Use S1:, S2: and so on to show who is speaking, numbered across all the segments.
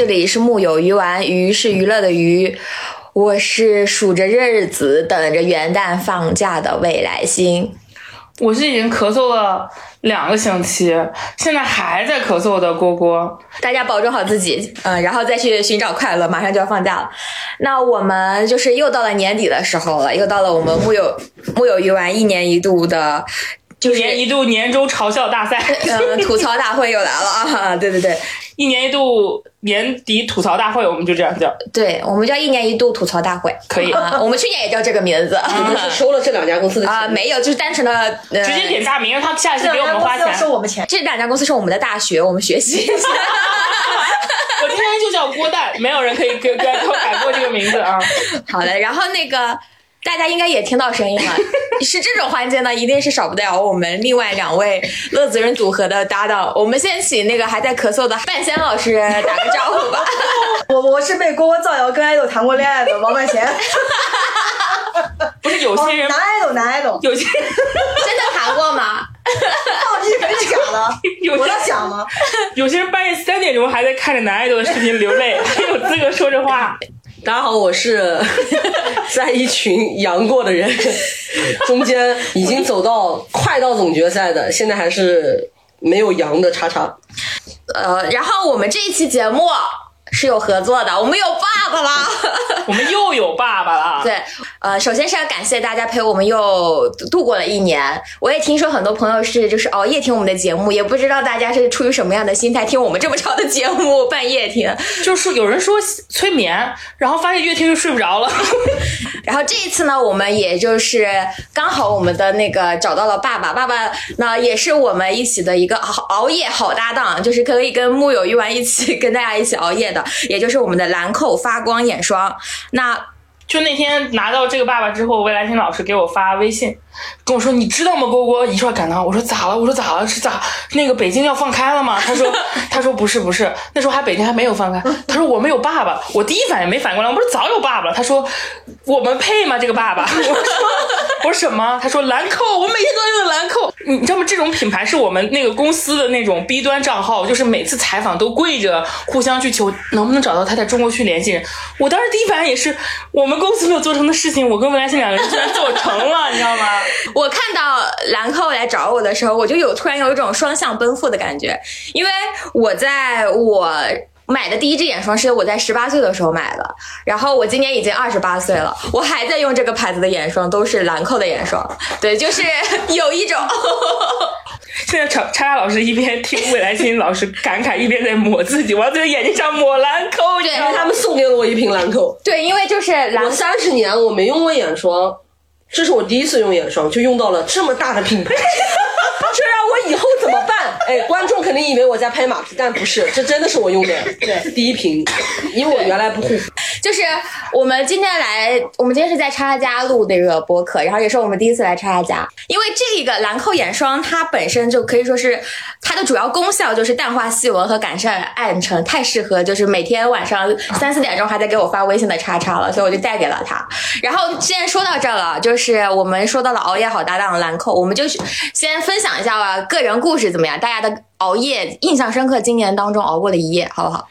S1: 好，这里是木有鱼丸，鱼是娱乐的鱼，我是数着日子等着元旦放假的未来星。
S2: 我是已经咳嗽了两个星期，现在还在咳嗽的蝈蝈。
S1: 大家保重好自己，嗯，然后再去寻找快乐，马上就要放假了。那我们就是又到了年底的时候了，又到了我们木有木有鱼丸一年一度的。
S2: 就年一度年终嘲笑大赛，
S1: 嗯，吐槽大会又来了啊！对对对，
S2: 一年一度年底吐槽大会，我们就这样叫。
S1: 对，我们叫一年一度吐槽大会，
S2: 可以
S1: 啊。我们去年也叫这个名字，
S3: 你们是收了这两家公司的钱
S1: 啊？没有，就是单纯的
S2: 直接点大名，他下一次给我们花钱，
S4: 收我们钱。
S1: 这两家公司是我们的大学，我们学习。
S2: 我今天就叫郭蛋，没有人可以给给我改过这个名字啊。
S1: 好的，然后那个。大家应该也听到声音了，是这种环节呢，一定是少不了我们另外两位乐子人组合的搭档。我们先请那个还在咳嗽的半仙老师打个招呼吧。
S4: 我我是被锅锅造谣跟爱豆谈过恋爱的王半贤。
S2: 不是有些人
S4: 男爱豆男爱豆，
S2: 有些人
S1: 真的谈过吗？
S4: 到底是假的？我在想吗？
S2: 有些人半夜三点钟还在看着男爱豆的视频流泪，还有资格说这话？
S3: 大家好，我是 在一群阳过的人 中间，已经走到快到总决赛的，现在还是没有阳的叉叉。
S1: 呃，然后我们这一期节目。是有合作的，我们有爸爸了，
S2: 我们又有爸爸了。
S1: 对，呃，首先是要感谢大家陪我们又度过了一年。我也听说很多朋友是就是熬夜听我们的节目，也不知道大家是出于什么样的心态听我们这么长的节目，半夜听。
S2: 就是有人说催眠，然后发现越听越睡不着了。
S1: 然后这一次呢，我们也就是刚好我们的那个找到了爸爸，爸爸呢也是我们一起的一个熬熬夜好搭档，就是可以跟木有鱼丸一起跟大家一起熬夜的。也就是我们的兰蔻发光眼霜，那
S2: 就那天拿到这个爸爸之后，魏来星老师给我发微信。跟我说，你知道吗？蝈蝈一串感到，我说咋了？我说咋了？是咋？那个北京要放开了吗？他说，他说不是不是，那时候还北京还没有放开。他说我们有爸爸，我第一反应没反应过来，我不是早有爸爸了？他说我们配吗？这个爸爸？我说我说什么？他说兰蔻，我每天都用兰蔻。你知道吗？这种品牌是我们那个公司的那种 B 端账号，就是每次采访都跪着互相去求能不能找到他在中国区联系人。我当时第一反应也是，我们公司没有做成的事情，我跟文来星两个人居然做成了，你知道吗？
S1: 我看到兰蔻来找我的时候，我就有突然有一种双向奔赴的感觉，因为我在我买的第一支眼霜是我在十八岁的时候买的，然后我今年已经二十八岁了，我还在用这个牌子的眼霜，都是兰蔻的眼霜。对，就是有一种。
S2: 现在叉叉叉老师一边听未来星老师感慨，一边在抹自己，我要在眼睛上抹兰蔻。
S1: 对，
S3: 他们送给了我一瓶兰蔻。
S1: 对，因为就是
S3: 我三十年我没用过眼霜。这是我第一次用眼霜，就用到了这么大的品牌，这让我以后？哎，观众肯定以为我在拍马屁，但不是，这真的是我用的对第一瓶，因为我原来不护肤。
S1: 就是我们今天来，我们今天是在叉叉家录那个播客，然后也是我们第一次来叉叉家，因为这个兰蔻眼霜它本身就可以说是它的主要功效就是淡化细纹和改善暗沉，太适合就是每天晚上三四点钟还在给我发微信的叉叉了，所以我就带给了他。然后既然说到这了，就是我们说到了熬夜好搭档兰蔻，我们就先分享一下个人故事怎么样？大家的熬夜印象深刻，今年当中熬过的一夜，好不好？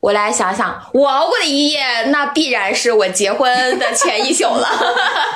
S1: 我来想想，我熬过的一夜，那必然是我结婚的前一宿了。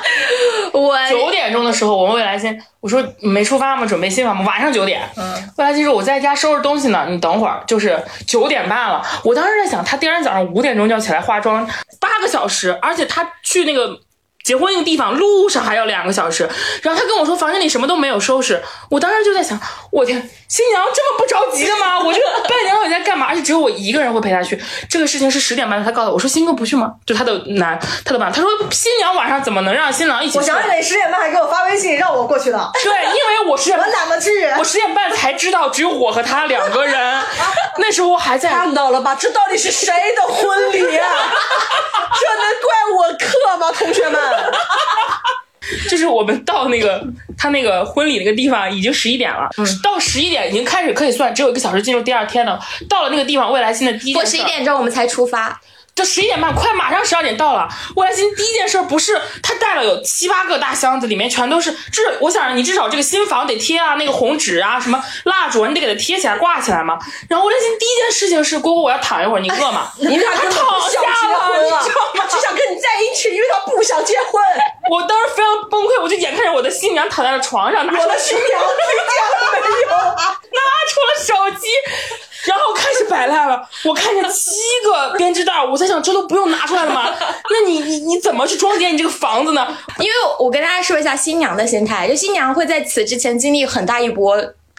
S1: 我
S2: 九点钟的时候，我问未来星，我说没出发吗？准备新房吗？晚上九点。嗯。未来星说我在家收拾东西呢，你等会儿，就是九点半了。我当时在想，他第二天早上五点钟就要起来化妆，八个小时，而且他去那个。结婚那个地方路上还要两个小时，然后他跟我说房间里什么都没有收拾，我当时就在想，我天，新娘这么不着急的吗？我这伴娘到底在干嘛？而且只有我一个人会陪她去。这个事情是十点半，他告诉我，我说新哥不去吗？就他的男，他的伴，他说新娘晚上怎么能让新郎一起？
S4: 我想起来十点半还给我发微信让我过去的。
S2: 对，因为我是
S4: 我哪么至于？
S2: 我十点半才知道只有我和他两个人，那时候还在
S3: 看到了吧？这到底是谁的婚礼啊？这能怪我克吗，同学们？
S2: 就是我们到那个他那个婚礼那个地方已经十一点了，到十一点已经开始可以算，只有一个小时进入第二天了。到了那个地方，未来新的第一，
S1: 我十一点钟我们才出发。
S2: 这十一点半，快马上十二点到了。我来新第一件事不是他带了有七八个大箱子，里面全都是，至我想着你至少这个新房得贴啊，那个红纸啊，什么蜡烛啊，你得给它贴起来挂起来嘛。然后我来新第一件事情是，蝈蝈我要躺一会儿，你饿吗？
S3: 你俩根本不想结婚啊，只想跟你在一起，因为他不想结婚。
S2: 我当时非常崩溃，我就眼看着我的新娘躺在了床上，拿出了
S3: 我的 新娘没有？
S2: 拿出了手机，然后开始摆烂了。我看见七个编织袋，我在想，这都不用拿出来了吗？那你你你怎么去装点你这个房子呢？
S1: 因为我跟大家说一下新娘的心态，就新娘会在此之前经历很大一波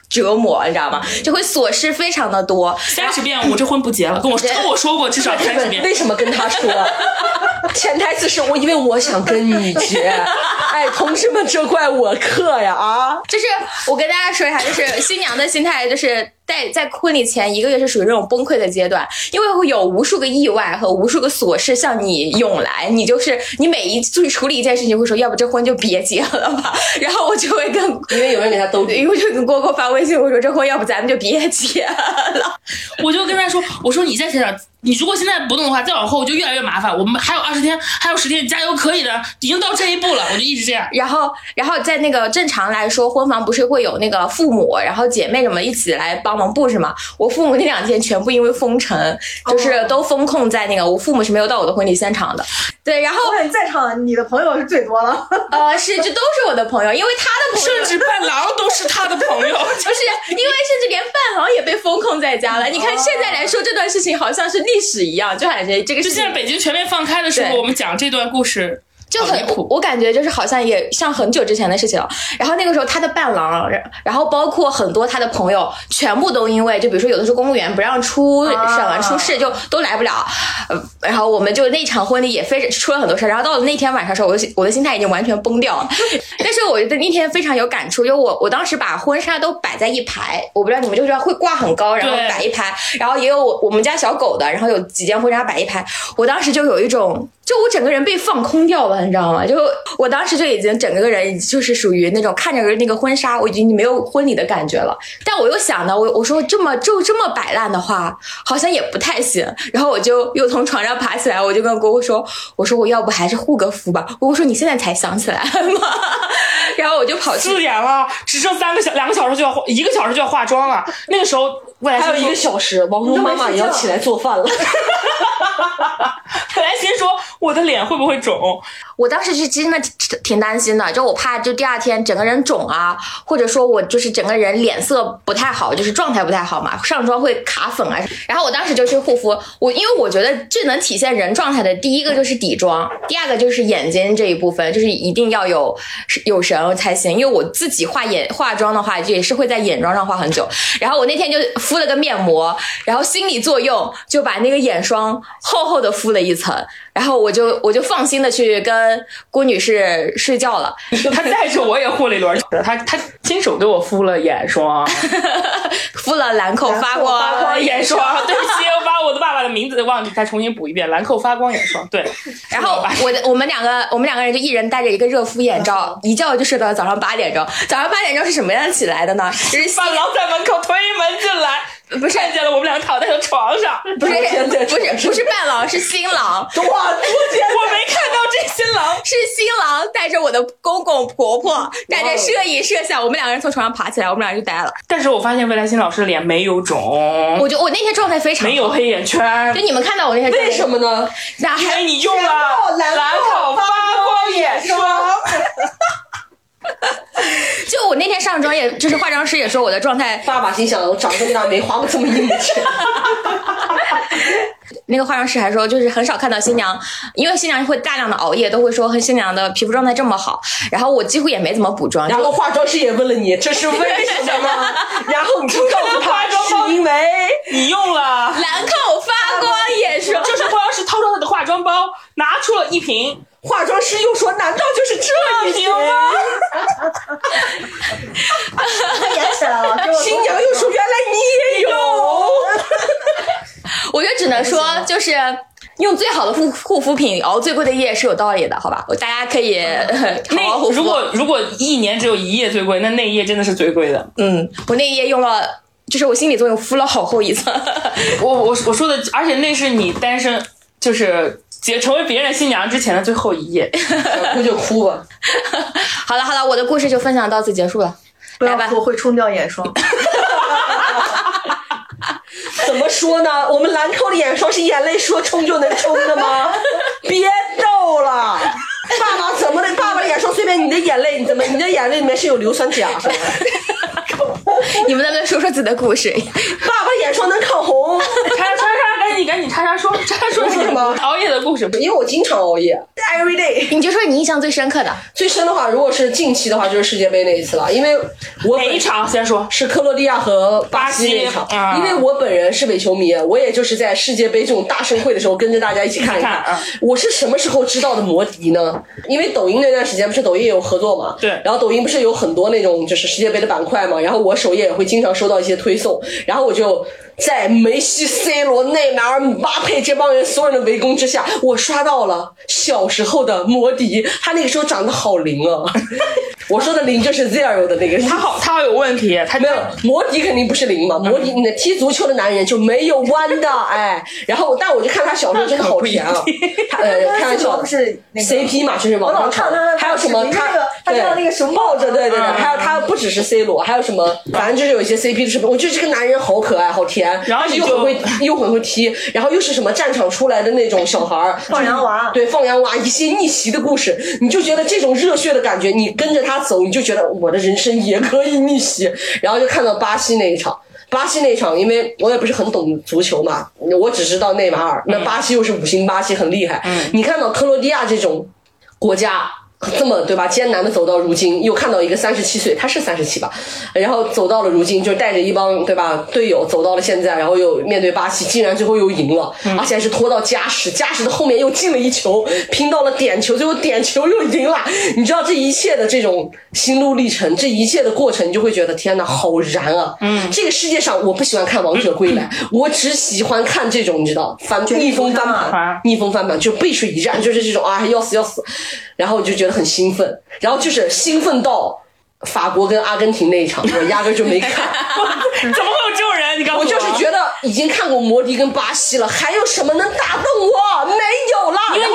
S1: 折磨，你知道吗？就会琐事非常的多。
S2: 三十遍，我这婚不结了。跟我跟我说过至少三十遍。
S3: 为什么跟他说？潜台词是我因为我想跟你结。哎，同志们，这怪我克呀啊！
S1: 就是我跟大家说一下，就是新娘的心态，就是在在婚礼前一个月是属于这种崩溃的阶段，因为会有无数个意外和无数个琐事向你涌来，你就是你每一去处理一件事情，会说要不这婚就别结了吧。然后我就会跟
S3: 因为有人给他兜底，
S1: 因为我就跟郭郭发微信，我说这婚要不咱们就别结了。
S2: 我就跟他说，我说你再想想，你如果现在不动的话，再往后就越来越麻烦。我们还有二十天，还有十天，加油，可以的，已经到这一步了。我就一直这样。
S1: 然后，然后在那个正常来说，婚房不是会有那个父母，然后姐妹什么一起来帮忙布置嘛？我父母那两天全部因为封城，就是都封控在那个，我父母是没有到我的婚礼现场的。对，然后
S4: 在场你的朋友是最多了，
S1: 呃，是这都是我的朋友，因为他的朋友
S2: 甚至伴郎都是他的朋友，
S1: 就是因为甚至连伴郎也被封控在家了。你看现在来说这段事情好像是历史一样，就感觉这个
S2: 就现在北京全面放开的时候，我们讲这段故事。
S1: 就很我感觉就是好像也像很久之前的事情了。然后那个时候他的伴郎，然然后包括很多他的朋友，全部都因为就比如说有的是公务员不让出省完出事，就都来不了。呃，然后我们就那场婚礼也非出了很多事儿。然后到了那天晚上的时候，我的我的心态已经完全崩掉了。但是我觉得那天非常有感触，因为我我当时把婚纱都摆在一排，我不知道你们就知道会挂很高，然后摆一排，然后也有我我们家小狗的，然后有几件婚纱摆一排。我当时就有一种。就我整个人被放空掉了，你知道吗？就我当时就已经整个人就是属于那种看着那个婚纱，我已经没有婚礼的感觉了。但我又想呢，我我说这么就这么摆烂的话，好像也不太行。然后我就又从床上爬起来，我就跟姑姑说：“我说我要不还是护个肤吧。”姑姑说：“你现在才想起来吗？” 然后我就跑去
S2: 四点了，只剩三个小两个小时就要一个小时就要化妆了。那个时候，未来
S3: 还有一个小时，王蓉妈妈也要起来做饭了。
S2: 本来先说我的脸会不会肿？
S1: 我当时是真的挺挺担心的，就我怕就第二天整个人肿啊，或者说我就是整个人脸色不太好，就是状态不太好嘛，上妆会卡粉啊。然后我当时就去护肤，我因为我觉得最能体现人状态的，第一个就是底妆，第二个就是眼睛这一部分，就是一定要有有神才行。因为我自己画眼化妆的话，也是会在眼妆上画很久。然后我那天就敷了个面膜，然后心理作用就把那个眼霜厚厚的敷了一层。然后我就我就放心的去跟郭女士睡觉了，
S2: 她带着我也护了一轮，她她亲手给我敷了眼霜，
S1: 敷了兰蔻发光
S4: 发光
S2: 眼霜。对不起，我把我的爸爸的名字忘记，再重新补一遍，兰蔻发光眼霜。对，
S1: 然后我的我们两个我们两个人就一人戴着一个热敷眼罩，一觉就睡到早上八点钟。早上八点钟是什么样起来的呢？就是新
S2: 伴郎在门口推门进来，
S1: 不是。
S2: 看见了我们俩躺在了床上，
S1: 不是不是不是伴郎是新郎，
S3: 哇，多简
S2: 我没看到这新郎。
S1: 是新郎带着我的公公婆婆，带着摄影摄像，我们两个人从床上爬起来，我们俩就呆了。
S2: 但是我发现未来新老师的脸没有肿，
S1: 我就我那天状态非常好，
S2: 没有黑眼圈。
S1: 就，你们看到我那天
S3: 为什么呢？
S1: 那还
S2: 你用了。
S3: 蓝
S2: 兰蔻发光眼霜。
S1: 就我那天上妆，也就是化妆师也说我的状态，
S3: 爸爸心想，我长这么大没花过这么一笔钱。
S1: 那个化妆师还说，就是很少看到新娘，因为新娘会大量的熬夜，都会说和新娘的皮肤状态这么好。然后我几乎也没怎么补妆，
S3: 然后化妆师也问了你，这是为什么？然后你就告诉他，是因为
S2: 你用了，
S1: 兰蔻发光眼霜，
S2: 就是化妆师掏出他的化妆包，拿出了一瓶
S3: 化妆师又说，难道就是这一瓶吗？
S4: 演起来了，
S3: 新娘又说，原来你也有。
S1: 我就只能说，就是用最好的护护肤品熬最贵的夜是有道理的，好吧？我大家可以 好好护肤。
S2: 那如果如果一年只有一夜最贵，那那一夜真的是最贵的。
S1: 嗯，我那一夜用了，就是我心理作用敷了好厚一层。
S2: 我我我说的，而且那是你单身就是结成为别人新娘之前的最后一夜。
S3: 想哭就哭吧。
S1: 好了好了，我的故事就分享到此结束了。
S4: 不要哭，会冲掉眼霜。
S3: 怎么说呢？我们兰蔻的眼霜是眼泪说冲就能冲的吗？别逗了，爸爸怎么的？爸爸的眼霜随便你的眼泪，你怎么？你的眼泪里面是有硫酸钾是吧？
S1: 你们能不能说说自己的故事？
S3: 爸爸眼霜能抗红，
S2: 叉叉叉，赶紧赶紧叉叉说，叉叉说
S3: 说什么
S2: 熬夜的故事。
S3: 因为我经常熬夜。
S4: Every day，
S1: 你就说你印象最深刻的。
S3: 最深的话，如果是近期的话，就是世界杯那一次了，因为我
S2: 哪一场先说？
S3: 是克罗地亚和巴西那一场因为我本人是伪球迷，我也就是在世界杯这种大盛会的时候跟着大家一起看一看
S2: 看啊。
S3: 我是什么时候知道的摩迪呢？因为抖音那段时间不是抖音也有合作嘛，
S2: 对
S3: 然后抖音不是有很多那种就是世界杯的板块嘛，然后我首页也会经常收到一些推送，然后我就。在梅西、C 罗、内马尔、姆巴佩这帮人所有人的围攻之下，我刷到了小时候的摩迪，他那个时候长得好灵啊！我说的灵就是 zero 的那个，
S2: 他好，他好有问题，他
S3: 没有，摩迪肯定不是灵嘛，摩迪，你的踢足球的男人就没有弯的，哎，然后但我就看他小时候真的好甜啊，他呃，开玩笑。的
S4: 不是
S3: CP 嘛，就是网上炒，
S4: 看他
S3: 还有什么他
S4: 那个他
S3: 对。
S4: 叫那个什么
S3: 抱着，对对对，
S2: 嗯。
S3: 还有他不只是 C 罗，还有什么，反正就是有一些 CP 的视频，我觉得这个男人好可爱，好甜，
S2: 然后
S3: 又很会又很会踢，然后又是什么战场出来的那种小孩儿，
S4: 放羊娃
S3: 对放羊娃一些逆袭的故事，你就觉得这种热血的感觉，你跟着他走，你就觉得我的人生也可以逆袭。然后就看到巴西那一场，巴西那一场，因为我也不是很懂足球嘛，我只知道内马尔，那巴西又是五星巴西，很厉害。你看到克罗地亚这种国家。这么对吧？艰难的走到如今，又看到一个三十七岁，他是三十七吧，然后走到了如今，就带着一帮对吧队友走到了现在，然后又面对巴西，竟然最后又赢了，而且还是拖到加时，加时的后面又进了一球，拼到了点球，最后点球又赢了。你知道这一切的这种心路历程，这一切的过程，你就会觉得天哪，好燃啊！嗯，这个世界上我不喜欢看《王者归来》，我只喜欢看这种你知道翻逆风翻
S2: 啊
S3: 盘，逆风翻盘就背水一战，就是这种啊要死要死，然后我就觉得很兴奋，然后就是兴奋到法国跟阿根廷那一场，我压根就没看。
S2: 怎么会有这种人？你告诉
S3: 我就是觉得已经看过摩迪跟巴西了，还有什么能打动我？没有了。
S2: 因为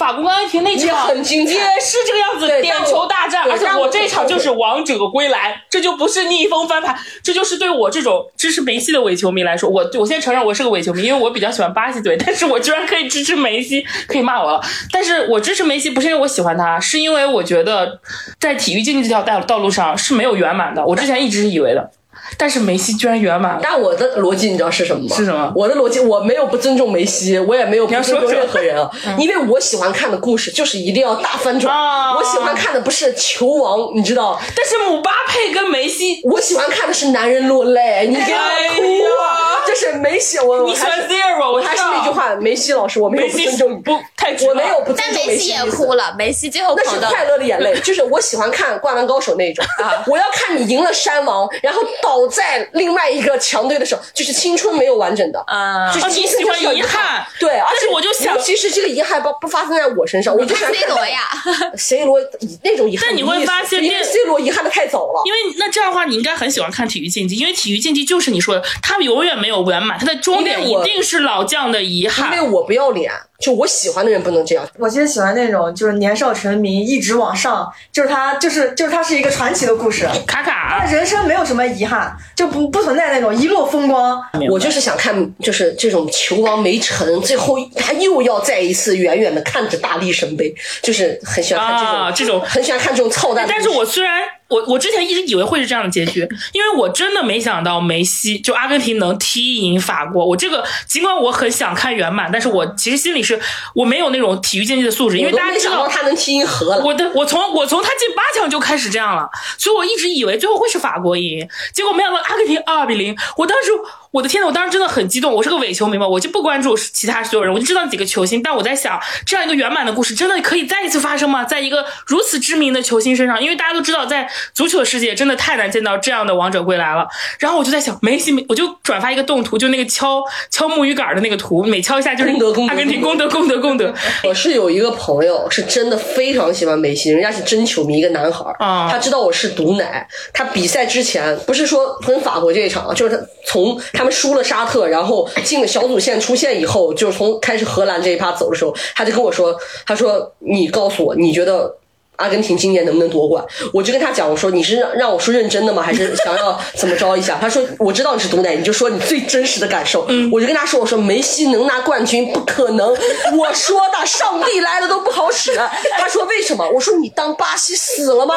S2: 法国跟阿根廷那
S3: 也
S2: 场
S3: 很精彩。
S2: 也是这个样子，点球大战，而且
S3: 我
S2: 我这一场就是王者归来，这就不是逆风翻盘，这就是对我这种支持梅西的伪球迷来说，我我先承认我是个伪球迷，因为我比较喜欢巴西队，但是我居然可以支持梅西，可以骂我了，但是我支持梅西不是因为我喜欢他，是因为我觉得在体育竞技这条道道路上是没有圆满的，我之前一直是以为的，但是梅西居然圆满了。
S3: 但我的逻辑你知道是什么吗？
S2: 是什么
S3: 我的逻辑我没有不尊重梅西，我也没有不尊重任何人啊，因为我喜欢看的故事就是一定要大翻转。
S2: 啊
S3: 我喜欢看的不是球王，你知道，
S2: 但是姆巴佩跟梅西，
S3: 我喜欢看的是男人落泪，你给我哭啊！就是梅西，我
S2: 你喜欢
S3: 我还是
S2: Zero，我
S3: 还是那句话，梅西老师，我没有
S2: 梅西
S3: 不尊重。你，
S2: 不太
S3: 我没有不尊
S1: 但
S3: 重
S1: 梅西也
S3: 西的意思
S1: 哭了，梅西最后
S3: 那是快乐的眼泪，就是我喜欢看《灌篮高手》那种。
S1: 啊。
S3: 我要看你赢了山王，然后倒在另外一个强队的时候，就是青春没有完整的，
S1: 啊。
S3: 就是青春就是有
S2: 喜欢遗憾。
S3: 对，而且
S2: 我就想
S3: 其实这个遗憾不不发生在我身上，我就喜欢
S1: C 罗呀，
S3: C 罗那种遗憾，
S2: 但你会发现
S3: 因为 C 罗遗憾的太早了，
S2: 因为那这样的话，你应该很喜欢看体育竞技，因为体育竞技就是你说的，他永远没有圆满，他的终点一
S3: 因为我
S2: 定是老将的遗憾
S3: 因为。我不要脸，就我喜欢的人不能这样。
S4: 我其实喜欢那种就是年少成名一直往上，就是他就是就是他是一个传奇的故事，
S2: 卡卡，他
S4: 人生没有什么遗憾，就不不存在那种一路风光。
S3: 我就是想看，就是这种球王没成，最后他又要再一次远远的看着大力神杯，就是很喜欢看这种，
S2: 啊这种
S3: 很喜欢看这种操蛋的。
S2: 但是我虽然我我之前一直以为会是这样的结局，因为我真的没想到梅西就阿根廷能踢赢法国。我这个尽管我很想看圆满，但是我其实心里是我没有那种体育竞技的素质，因为大家知道
S3: 他能踢赢荷兰。
S2: 我的我从我从他进八强就开始这样了，所以我一直以为最后会是法国赢，结果没想到阿根廷二比零。我当时我的天呐，我当时真的很激动。我是个伪球迷嘛，我就不关注其他所有人，我就知道几个球星。但我在想，这样一个圆满的故事真的可以再一次发生吗？在一个如此知名的球星身上，因为大家都知道，在足球世界真的太难见到这样的王者归来了。然后我就在想，梅西，我就转发一个动图，就那个敲敲木鱼杆的那个图，每敲一下就是阿根廷功德功德功德。
S3: 我是有一个朋友，是真的非常喜欢梅西，人家是真球迷，一个男孩儿，
S2: 啊
S3: 他知道我是毒奶。他比赛之前不是说跟法国这一场，就是他从他他们输了沙特，然后进了小组线出线以后，就是从开始荷兰这一趴走的时候，他就跟我说，他说你告诉我，你觉得阿根廷今年能不能夺冠？我就跟他讲，我说你是让让我说认真的吗？还是想要怎么着一下？他说我知道你是毒奶，你就说你最真实的感受。我就跟他说，我说梅西能拿冠军不可能，我说的上帝来了都不好使。他说为什么？我说你当巴西死了吗？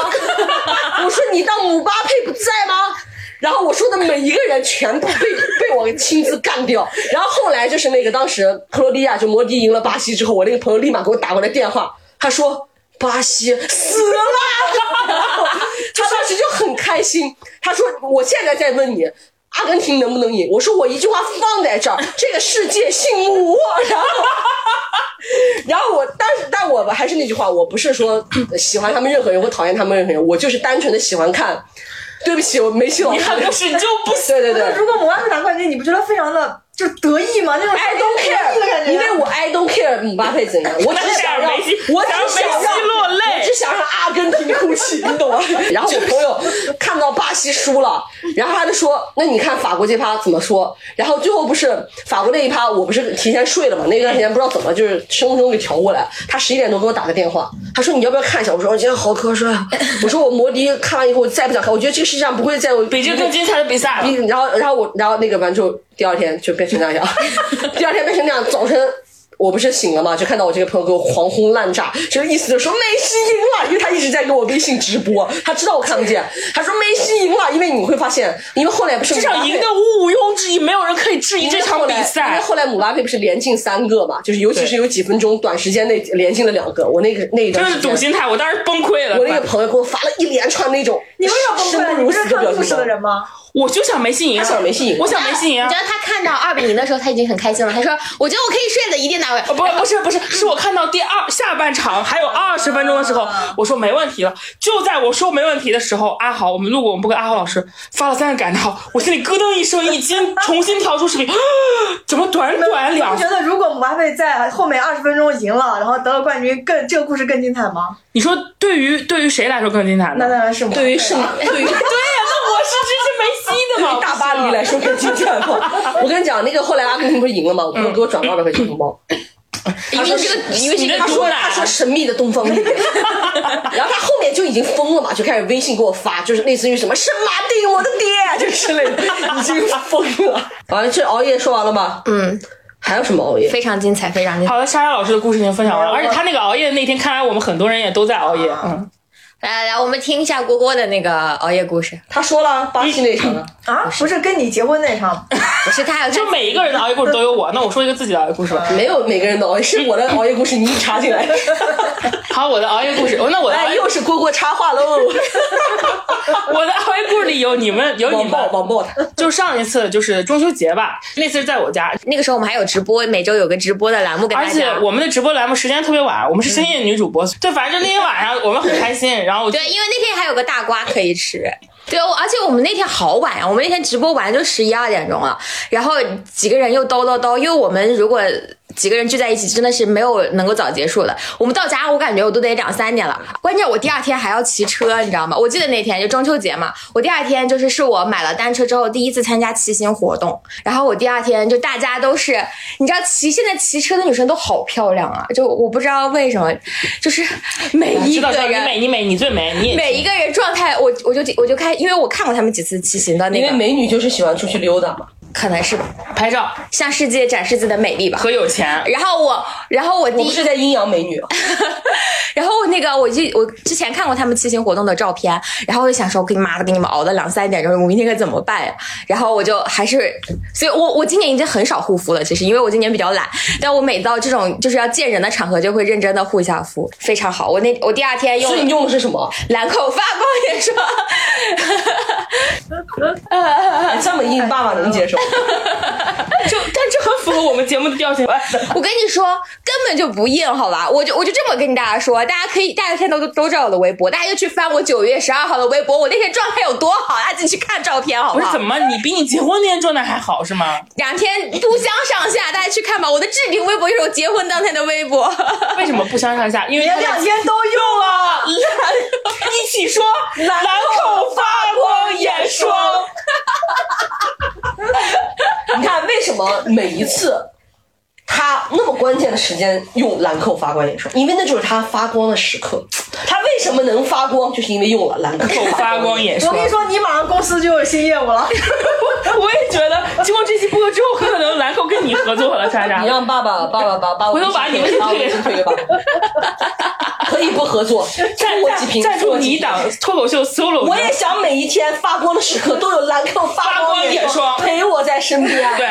S3: 我说你当姆巴佩不在吗？然后我说的每一个人全部被被我亲自干掉。然后后来就是那个当时克罗地亚就摩迪赢了巴西之后，我那个朋友立马给我打过来电话，他说巴西死了，他当时就很开心，他说我现在在问你。阿根廷能不能赢？我说我一句话放在这儿，这个世界姓母。然后，然后我，但是，但我还是那句话，我不是说喜欢他们任何人或讨厌他们任何人，我就是单纯的喜欢看。对不起，我梅西老师。
S2: 你看不是你就不行。
S3: 对对对。
S4: 如果姆巴佩拿冠军，你不觉得非常的就得意吗？那种
S3: I don't
S4: 得意的感
S3: care，
S4: 觉。
S3: 因为我 I don't care 姆巴佩怎样，我只想让，
S2: 梅西
S3: 我只
S2: 想让
S3: 想
S2: 梅西落泪
S3: 我只想让阿根廷哭泣，你懂吗？然后我朋友看到巴西输了，然后他就说：“那你看法国这趴怎么说？”然后最后不是法国那一趴，我不是提前睡了嘛？那段时间不知道怎么就是生物钟给调过来，他十一点多给我打个电话，他说：“你要不要看一下？”我说：“我今天好瞌睡啊。”我说：“我摩迪看完以后，我再不想看，我觉得这个世界上不会再有
S2: 比这更精彩的比赛
S3: 然后然后我然后那个完之后，第二天就变成那样，第二天变成那样，早晨。我不是醒了嘛，就看到我这个朋友给我狂轰滥炸，就是意思就是说梅西赢了，因为他一直在给我微信直播，他知道我看不见，他说梅西赢了，因为你会发现，因为后来不是
S2: 这场赢的毋庸置疑，没有人可以质疑这场比赛
S3: 因为。后来姆巴佩不是连进三个嘛，就是尤其是有几分钟短时间内连进了两个，我那个那一段
S2: 这
S3: 时间
S2: 是赌心态，我当时崩溃了。
S3: 我那个朋友给我发了一连串那种
S4: 你为什么崩溃？
S3: 生不如
S4: 你不是看故事的。人吗？
S2: 我就想梅西赢啊，
S3: 他想梅西赢
S2: 我想梅西赢啊
S1: 你知。道他看到二比零的时候，他已经很开心了。他说：“我觉得我可以睡了，一定拿回。”
S2: 哦，不，不是，不是，是我看到第二下半场还有二十分钟的时候，我说没问题了。就在我说没问题的时候，阿豪，我们路过我们不跟阿豪老师发了三个感叹号，我心里咯噔一声，已经重新调出视频，怎么短短
S4: 你
S2: 两
S4: 不？觉得如果姆巴佩在后面二十分钟赢了，然后得了冠军，更这个故事更精彩吗？
S2: 你说对于对于谁来说更精彩
S4: 那？当然是
S3: 对于是，对于
S2: 对呀，那我是支持梅西的嘛，
S3: 对大巴黎来说更精彩吗？我跟你讲，那个后来阿根廷不是赢了吗？我朋友给我转了二百块钱红包。
S1: 因为这个，因为这个
S3: 他说他说神秘的东方力量，然后他后面就已经疯了嘛，就开始微信给我发，就是类似于什么圣马丁我的爹，就之类的，已经疯了。完了，这熬夜说完了吗？
S1: 嗯，
S3: 还有什么熬夜？
S1: 非常精彩，非常精彩。
S2: 好了，莎莎老师的故事已经分享完了，而且他那个熬夜的那天，看来我们很多人也都在熬夜。嗯，
S1: 来来来，我们听一下郭郭的那个熬夜故事。
S3: 他说了巴西那场了，
S4: 啊，不是跟你结婚那场，
S1: 不是他还有
S2: 就每一个人的熬夜故事都有我。那我说一个自己的熬夜故事吧。
S3: 没有每个人的熬夜，是我的熬夜故事，你一插进来，
S2: 好，我的熬夜故事，哦，那我的
S3: 哎，又是郭郭插话喽，
S2: 我的熬夜故事里有你们，有你
S3: 网暴
S2: 们。
S3: 网暴他。
S2: 就上一次就是中秋节吧，那次是在我家，
S1: 那个时候我们还有直播，每周有个直播的栏目跟
S2: 而且。我们的直播栏目时间特别晚，我们是深夜女主播，对，反正就那天晚上我们很开心，然后
S1: 对，因为那天还有个大瓜可以吃。对，我而且我们那天好晚呀，我们那天直播完就十一二点钟了，然后几个人又叨叨叨，因为我们如果几个人聚在一起，真的是没有能够早结束的。我们到家，我感觉我都得两三点了。关键我第二天还要骑车，你知道吗？我记得那天就中秋节嘛，我第二天就是是我买了单车之后第一次参加骑行活动，然后我第二天就大家都是，你知道骑现在骑车的女生都好漂亮啊，就我不知道为什么，就是 每一个人
S2: 美，你美，你最美，你
S1: 每一个人状态，我我就我就开，因为我看过他们几次骑行的那个，
S3: 因为美女就是喜欢出去溜达嘛。
S1: 可能是
S2: 拍照
S1: 向世界展示自己的美丽吧。
S2: 和有钱。
S1: 然后我，然后我第一
S3: 我是在阴阳美女，
S1: 然后那个我就我之前看过他们骑行活动的照片，然后我就想说，我给你妈的给你们熬到两三点钟，我明天该怎么办呀？然后我就还是，所以我我今年已经很少护肤了，其实因为我今年比较懒，但我每到这种就是要见人的场合，就会认真的护一下肤，非常好。我那我第二天用
S3: 所以你用的是什么？
S1: 兰蔻发光眼霜，
S3: 哎 这么硬，爸爸能接受？
S2: 就但这很符合我们节目的调性。
S1: 我跟你说，根本就不硬，好吧？我就我就这么跟大家说，大家可以，大家现在都都知道我的微博，大家就去翻我九月十二号的微博，我那天状态有多好，大家进去看照片，好好
S2: 不是怎？么，你比你结婚那天状态还好是吗？
S1: 两天不相上下，大家去看吧。我的置顶微博就是我结婚当天的微博。
S2: 为什么不相上下？因为
S4: 两天都用了。
S2: 一起说兰蔻发光眼霜。
S3: 你看为什么每一次他那么关键的时间用兰蔻发光眼霜？因为那就是他发光的时刻。他为什么能发光？就是因为用了兰蔻
S2: 发光眼霜。
S4: 我跟你说，你马上公司就有新业务了。
S2: 我也觉得，经过这期播客之后，很可能兰蔻跟你合作了，莎莎
S3: 你。让爸爸爸爸把把我
S2: 回头把你微信
S3: 把我
S2: 推给
S3: 微信推给爸爸，可以不合作，
S2: 赞
S3: 我几瓶，
S2: 赞助你一档脱口秀 solo，
S3: 我也想每一天发光的时刻都有兰蔻发
S2: 发光眼
S3: 眼
S2: 霜
S3: 陪我在身边。
S2: 对，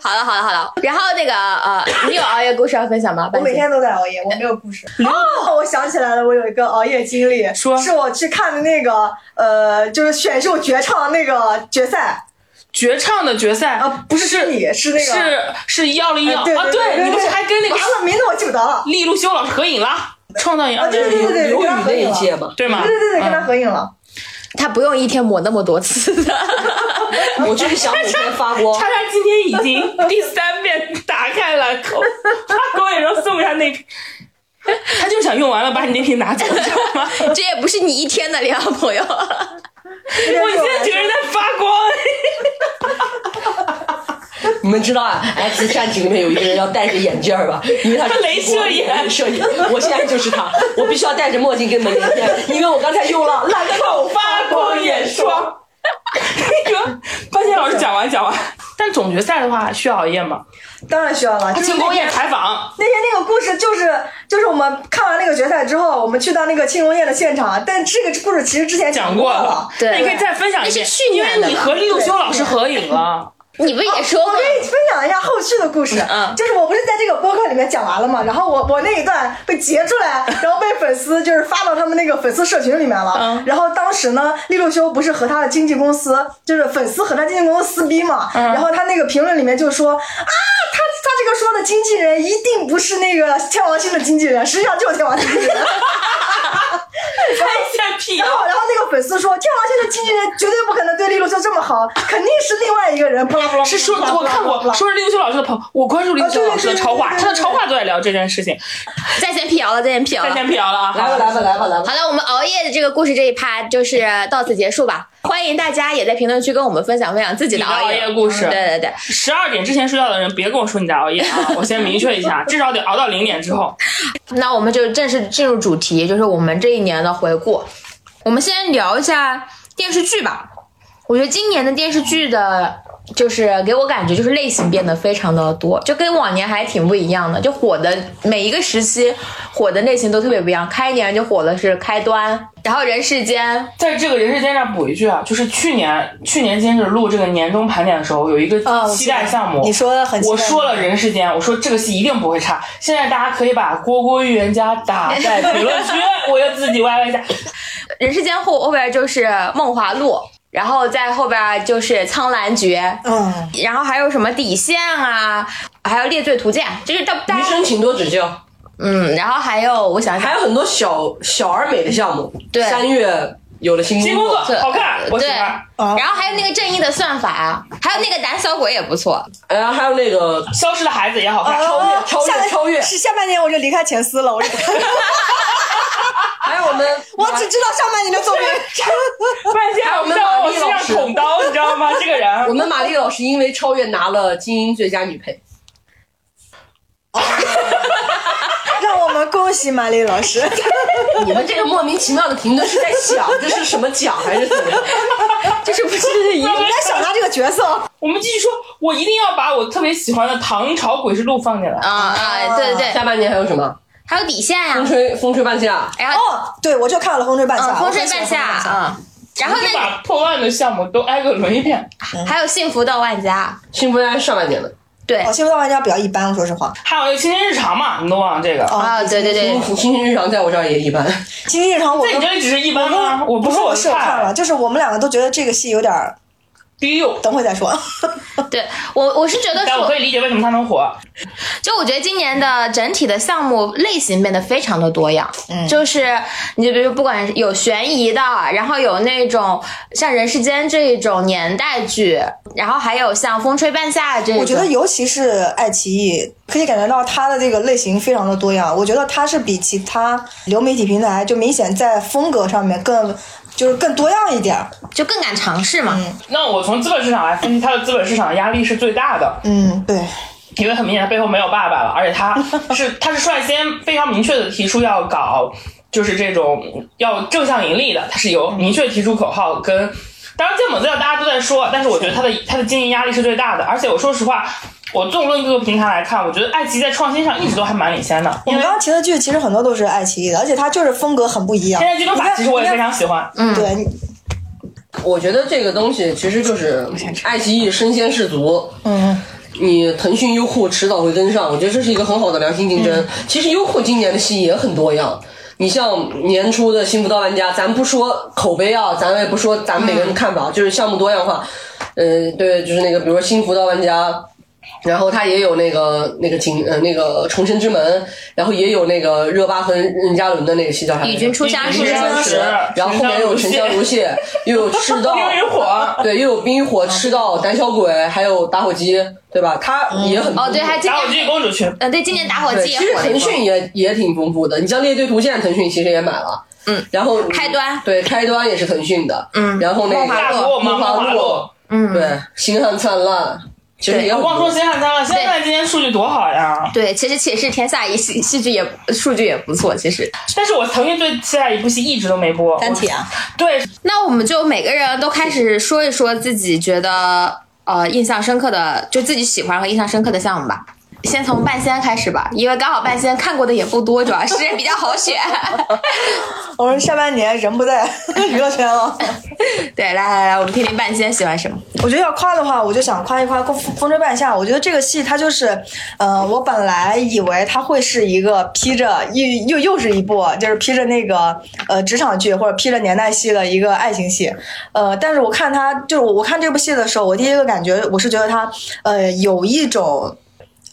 S1: 好了好了好了，然后那个呃，你有熬夜故事要分享吗？
S4: 我每天都在熬夜，我没有故事。哦，我想起来了，我有一个熬夜经历，
S2: 说
S4: 是我去看的那个呃，就是选秀绝唱那个决赛
S2: 绝唱的决赛
S4: 啊，不是
S2: 是
S4: 你，是那个
S2: 是是幺零幺
S4: 哎对
S2: 啊，
S4: 对对，
S2: 你不是还跟那个
S4: 完了名字我记不得了。
S2: 利路修老师合影了？创造营
S4: 啊，对对对对对，
S3: 刘宇那
S4: 跟他合影了。
S3: 一届嘛，
S2: 对吗？
S4: 对对对，跟他
S2: 嗯
S4: 合影了。
S1: 他不用一天抹那么多次的。
S3: 我就是想每天发光
S2: 叉。叉今天已经第三遍打开了口，发光眼霜送给他那瓶，他就想用完了把你那瓶拿走，知道吗？
S1: 这也不是你一天的量，朋友。
S2: 我现在整个人在发光。
S3: 你们知道啊，《X 战警》里面有一个人要戴着眼镜儿吧，因为他是
S2: 镭射眼
S3: 镭射眼。我现在就是他，我必须要戴着墨镜跟你们连线，因为我刚才用了兰蔻
S2: 发光眼霜。那个半仙老师讲完讲完，但总决赛的话需要熬夜吗？
S4: 当然需要了，就是
S2: 庆功宴采访，
S4: 那天那个故事就是就是我们看完那个决赛之后，我们去到那个庆功宴的现场，但这个故事其实之前
S2: 讲
S4: 过
S2: 过了，
S1: 对
S2: 那你可以再分享一遍，
S1: 那是去年
S2: 因为你和李路修老师合影了。
S1: 你不也说过
S4: 我跟你分享一下后续的故事，
S1: 嗯
S4: 就是我不是在这个播客里面讲完了嘛，然后我我那一段被截出来，然后被粉丝就是发到他们那个粉丝社群里面了，
S2: 嗯。
S4: 然后当时呢，利路修不是和他的经纪公司，就是粉丝和他经纪公司撕逼嘛，
S2: 嗯。
S4: 然后他那个评论里面就说啊，他他这个说的经纪人一定不是那个天王星的经纪人，实际上就是天王星经纪人。
S2: 太像屁
S4: 然后，然后那个粉丝说，天王星的经纪人绝对不可能对利路修这么好，肯定是另外一个人。不啦不啦，
S2: 是说，我看过，说是利路修老师的朋友，我关注利路修老师的超话，他的超话都在聊这件事情。
S1: 在线辟谣了，在线辟谣了。
S2: 再先辟谣了啊！
S3: 来吧来吧来吧来吧！
S1: 好了，我们熬夜的这个故事这一趴就是到此结束吧。欢迎大家也在评论区跟我们分享分享自己的
S2: 熬
S1: 夜
S2: 夜故事
S1: 嗯对对对，
S2: 十二点之前睡觉的人，别跟我说你在熬夜啊！我先明确一下，至少得熬到零点之后。
S1: 那我们就正式进入主题，就是我们这一年的回顾。我们先聊一下电视剧吧。我觉得今年的电视剧的，就是给我感觉就是类型变得非常的多，就跟往年还挺不一样的。就火的每一个时期火的类型都特别不一样。开年就火的是开端，然后人世间，
S2: 在这个人世间上补一句啊，就是去年去年监制录这个年终盘点的时候，有一个期待项目，
S4: 你说的很期待
S2: 我说了人世间，我说这个戏一定不会差。现在大家可以把郭郭预言家打在评论区，我要自己歪歪一下。
S1: 人世间后后边就是梦华录，然后在后边就是苍兰诀，
S4: 嗯，
S1: 然后还有什么底线啊，还有猎罪图鉴，就是大大家
S3: 余生请多指教。
S1: 嗯，然后还有我想想
S3: 还有很多小小而美的项目。
S1: 对
S3: 三月有了新
S2: 新工作好看，我喜
S1: 对，
S2: 欢。
S1: 然后还有那个正义的算法啊，还有那个胆小鬼也不错。
S3: 然后还有那个
S2: 消失的孩子也好看，
S3: 超越超越超越
S4: 是下半年我就离开前司了，我就不看，
S3: 还有我们
S4: 我只知道上半年的作品。
S2: 万千我们马丽老师捅刀，你知道吗？这个人，
S3: 我们马丽老师因为超越拿了金鹰最佳女配。
S4: 让我们恭喜马丽老师。
S3: 你们这个莫名其妙的评论是在想这是什么奖还是怎么样？
S1: 就是不是一
S4: 你在想他这个角色，
S2: 我们继续说，我一定要把我特别喜欢的唐朝诡事录放进来。
S1: 啊啊，对对对，
S3: 下半年还有什么？
S1: 还有底线呀
S3: 风，吹风吹半夏，
S1: 然后
S4: 哦，对，我就看了《风吹半夏》
S1: 嗯，风吹半夏啊，然后那
S2: 把破万的项目都挨个轮一遍。
S1: 还有幸福到万家，
S3: 幸福是上半年的。
S1: 对
S4: 哦，《幸福到万家》比较一般，说实话。
S2: 还有那个青年日常嘛，你都忘了这个。
S1: 啊，对对对，
S3: 星星星日常在我这儿也一般。
S4: 今天日常我
S2: 在你这里只是一般吗？我
S4: 不
S2: 是我
S4: 是我看了，就是我们两个都觉得这个戏有点等会再说。
S1: 对我我是觉得
S2: 我可以理解为什么它能火。
S1: 就我觉得今年的整体的项目类型变得非常的多样，嗯，就是你就比如不管有悬疑的，然后有那种像人世间这一种年代剧，然后还有像风吹半夏这种，
S4: 我觉得尤其是爱奇艺，可以感觉到它的这个类型非常的多样。我觉得它是比其他流媒体平台就明显在风格上面更就是更多样一点儿。
S1: 就更敢尝试嘛。
S2: 嗯那我从资本市场来分析，它的资本市场的压力是最大的，
S4: 嗯，对，
S2: 因为很明显他背后没有爸爸了，而且他 是他是率先非常明确的提出要搞就是这种要正向盈利的，他是有明确提出口号跟。当然，芥末资料大家都在说，但是我觉得他的他的经营压力是最大的。而且我说实话，我纵论各个平台来看，我觉得爱奇艺在创新上一直都还蛮领先的。
S4: 我们刚刚提的剧其实很多都是爱奇艺的，而且它就是风格很不一样。
S2: 现在剧本法其实我也非常喜欢。
S4: 嗯，对，
S3: 我觉得这个东西其实就是爱奇艺身先士卒，
S4: 嗯，
S3: 你腾讯、优酷迟早会跟上，我觉得这是一个很好的良性竞争。其实优酷今年的戏也很多样，你像年初的《幸福到玩家》，咱不说口碑啊，咱也不说咱们每个人的看法，就是项目多样化。呃，对，就是那个，比如说《幸福到玩家》。然后它也有那个那个景呃那个重生之门，然后也有那个热巴和任嘉伦的那个戏叫啥来着？
S1: 与君初相识
S2: 初相识
S3: 然后后面又有沉香如屑，又有赤道，
S2: 冰与火
S3: 对，又有冰与火、赤道、胆小鬼，还有打火机，对吧？它也很
S1: 哦，对，还今
S2: 打火
S1: 年，
S2: 机公主群，
S1: 嗯，对，今年打火，机也
S3: 其实腾。讯也也挺丰富的。你像猎队图鉴，腾讯其实也买了，
S1: 嗯，
S3: 然后
S1: 开端
S3: 对开端也是腾讯的，
S1: 嗯
S3: 然后那个
S1: 梦华
S3: 录。，
S1: 嗯，
S3: 对，星汉灿烂，其实也很多
S2: 我光说星汉灿烂，星汉灿烂今天数据多好呀！
S1: 对，其实《且试天下》一 戏戏剧也数据也不错，其实。
S2: 但是我曾经对现在一部戏一直都没播，
S4: 单体啊，
S2: 对，
S1: 那我们就每个人都开始说一说自己觉得呃印象深刻的，就自己喜欢和印象深刻的项目吧。先从半仙开始吧，因为刚好半仙看过的也不多，主要是 比较好选。
S4: 我说下半年人不在娱乐圈了。
S1: 对，来来来，我们听听半仙喜欢什么。
S4: 我觉得要夸的话，我就想夸一夸《风风吹半夏》。我觉得这个戏它就是，呃，我本来以为它会是一个披着又又又是一部就是披着那个呃职场剧或者披着年代戏的一个爱情戏，呃，但是我看它就是我看这部戏的时候，我第一个感觉我是觉得它呃有一种。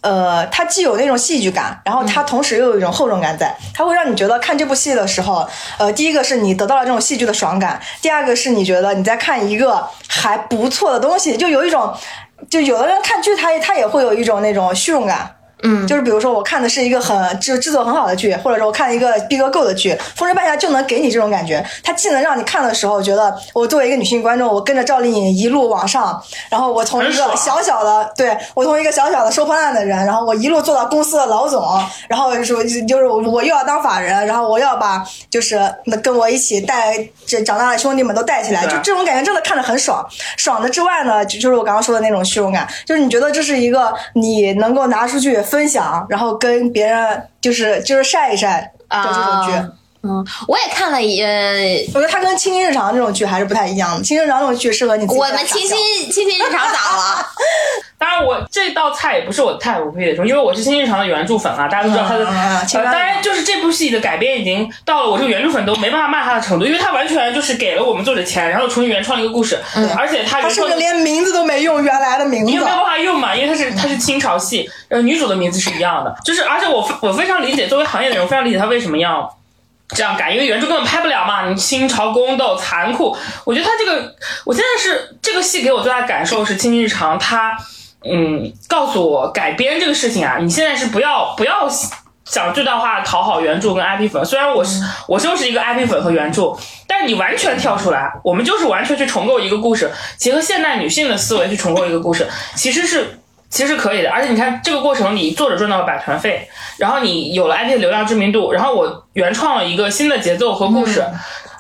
S4: 呃，它既有那种戏剧感，然后它同时又有一种厚重感在，它会让你觉得看这部戏的时候，呃，第一个是你得到了这种戏剧的爽感，第二个是你觉得你在看一个还不错的东西，就有一种，就有的人看剧他他也会有一种那种虚荣感。
S1: 嗯，
S4: 就是比如说，我看的是一个很制制作很好的剧，或者说我看一个逼格够的剧，《风吹半夏》就能给你这种感觉。它既能让你看的时候觉得，我作为一个女性观众，我跟着赵丽颖一路往上，然后我从一个小小的，对我从一个小小的收破烂的人，然后我一路做到公司的老总，然后就是就是我我又要当法人，然后我要把就是那跟我一起带这长大的兄弟们都带起来，就这种感觉真的看着很爽。爽的之外呢，就就是我刚刚说的那种虚荣感，就是你觉得这是一个你能够拿出去分享，然后跟别人就是就是晒一晒的这种剧。
S1: 嗯，我也看了一，呃，
S4: 我觉得它跟《清新日常》这种剧还是不太一样的，《清新日常》这种剧适合你自己
S1: 我们
S4: 在傻笑
S1: 清新清新日常咋了？
S2: 当然我这道菜也不是我太我必得说，因为我是新日常的原著粉啊，大家都知道他的。
S4: 嗯嗯嗯
S2: 呃，当然就是这部戏的改编已经到了我这个原著粉都没办法骂他的程度，因为他完全就是给了我们作者钱，然后重新原创一个故事，而且他
S4: 他甚至连名字都没用原来的名字
S2: 你有。没有办法用嘛？因为它是它是清朝戏，呃，女主的名字是一样的，就是而且我我非常理解，作为行业的人，我非常理解他为什么要这样改，因为原著根本拍不了嘛。你清朝宫斗残酷，我觉得他这个，我现在是这个戏给我最大的感受是《清新日常》，它嗯告诉我改编这个事情啊，你现在是不要不要。想最大化讨好原著跟 IP 粉，虽然我是、我就是一个 IP 粉和原著，但你完全跳出来，我们就是完全去重构一个故事，结合现代女性的思维去重构一个故事，其实是其实可以的。而且你看这个过程，你作者赚到了版权费，然后你有了 IP 的流量知名度，然后我原创了一个新的节奏和故事。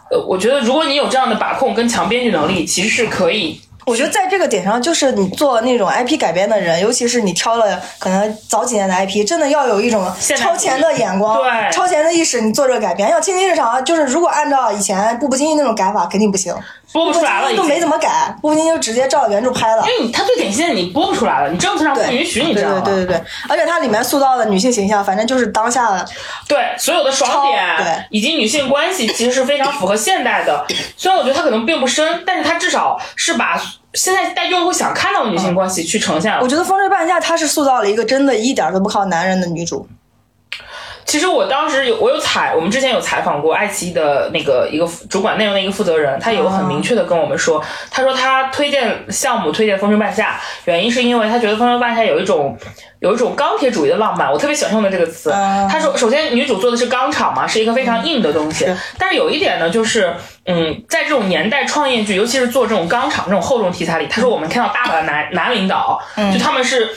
S2: 呃，我觉得如果你有这样的把控跟强编剧能力，其实是可以
S4: 我觉得在这个点上，就是你做那种 IP 改编的人，尤其是你挑了可能早几年的 IP，真的要有一种超前的眼光、
S2: 对
S4: 超前的意识，你做这个改编。要《清新日常》，就是如果按照以前《步步惊心》那种改法，肯定不行。
S2: 播不出来了
S4: 都没怎么改，《步步惊心》就直接照原著拍了。
S2: 因为你它最典型的你播不出来了，你政策上不，允许，你知
S4: 对
S2: 道吗？
S4: 对对对对，而且它里面塑造的女性形象，反正就是当下的
S2: 对所有的爽点
S4: 对
S2: 以及女性关系，其实是非常符合现代的。虽然我觉得它可能并不深，但是它至少是把现在大众会想看到的女性关系去呈现了
S4: 我。觉得《风吹半夏》它是塑造了一个真的一点都不靠男人的女主。
S2: 其实我当时有我有采，我们之前有采访过爱奇艺的那个一个主管内容的一个负责人，他有很明确的跟我们说，他说他推荐项目推荐《风吹半夏》，原因是因为他觉得《风吹半夏》有一种有一种钢铁主义的浪漫，我特别喜欢用的这个词。他说，首先女主做的是钢厂嘛，是一个非常硬的东西，但是有一点呢，就是嗯，在这种年代创业剧，尤其是做这种钢厂这种厚重题材里，他说我们看到大把的男男领导，就他们是。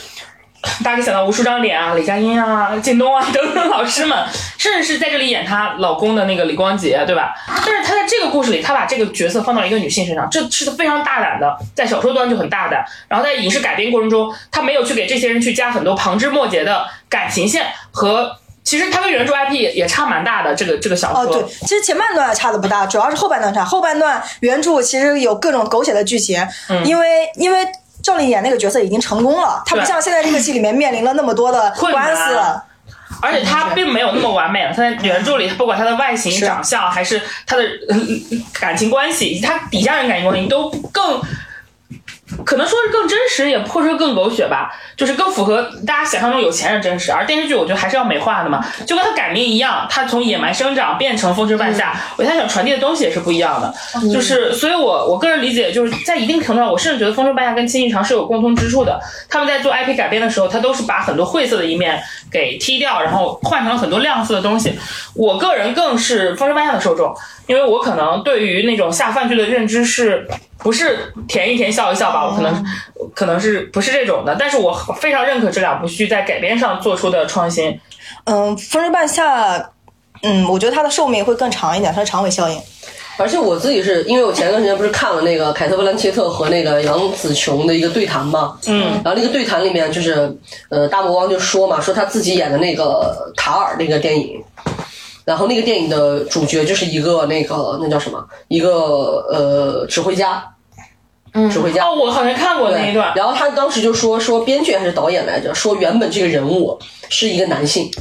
S2: 大家可以想到无数张脸啊、李佳音啊、靳东啊 等等老师们，甚至是在这里演她老公的那个李光洁，对吧？但是她在这个故事里，她把这个角色放到了一个女性身上，这是非常大胆的，在小说端就很大胆。然后在影视改编过程中，她没有去给这些人去加很多旁枝末节的感情线和，其实她跟原著 IP 也也差蛮大的。这个这个小说，
S4: 哦，对，其实前半段差的不大，主要是后半段差。后半段原著其实有各种狗血的剧情，因为因为。赵丽演那个角色已经成功了，她不像现在这个戏里面面临了那么多的官司，
S2: 而且她并没有那么完美了。她在原著里，不管她的外形、长相，还是她的感情关系，以及她底下人感情关系，都更。可能说是更真实，也或者说更狗血吧，就是更符合大家想象中有钱人真实。而电视剧我觉得还是要美化的嘛，就跟他改名一样，他从野蛮生长变成风吹半夏，我觉得他想传递的东西也是不一样的。就是，所以我我个人理解，就是在一定程度上，我甚至觉得风吹半夏跟青一长是有共通之处的。他们在做 IP 改编的时候，他都是把很多晦涩的一面给踢掉，然后换成了很多亮色的东西。我个人更是风吹半夏的受众。因为我可能对于那种下饭剧的认知是不是甜一甜笑一笑吧，我可能可能是不是这种的，但是我非常认可这两部剧在改编上做出的创新。
S4: 嗯，《风吹半夏》，嗯，我觉得它的寿命会更长一点，它的长尾效应。
S3: 而且我自己是因为我前段时间不是看了那个凯特·布兰切特和那个杨紫琼的一个对谈嘛，嗯，然后那个对谈里面就是呃大魔王就说嘛，说他自己演的那个塔尔那个电影。然后那个电影的主角就是一个那个那叫什么一个呃指挥家，
S2: 嗯，
S3: 指挥家
S2: 哦，我好像看过那一段。
S3: 然后他当时就说说编剧还是导演来着，说原本这个人物是一个男性。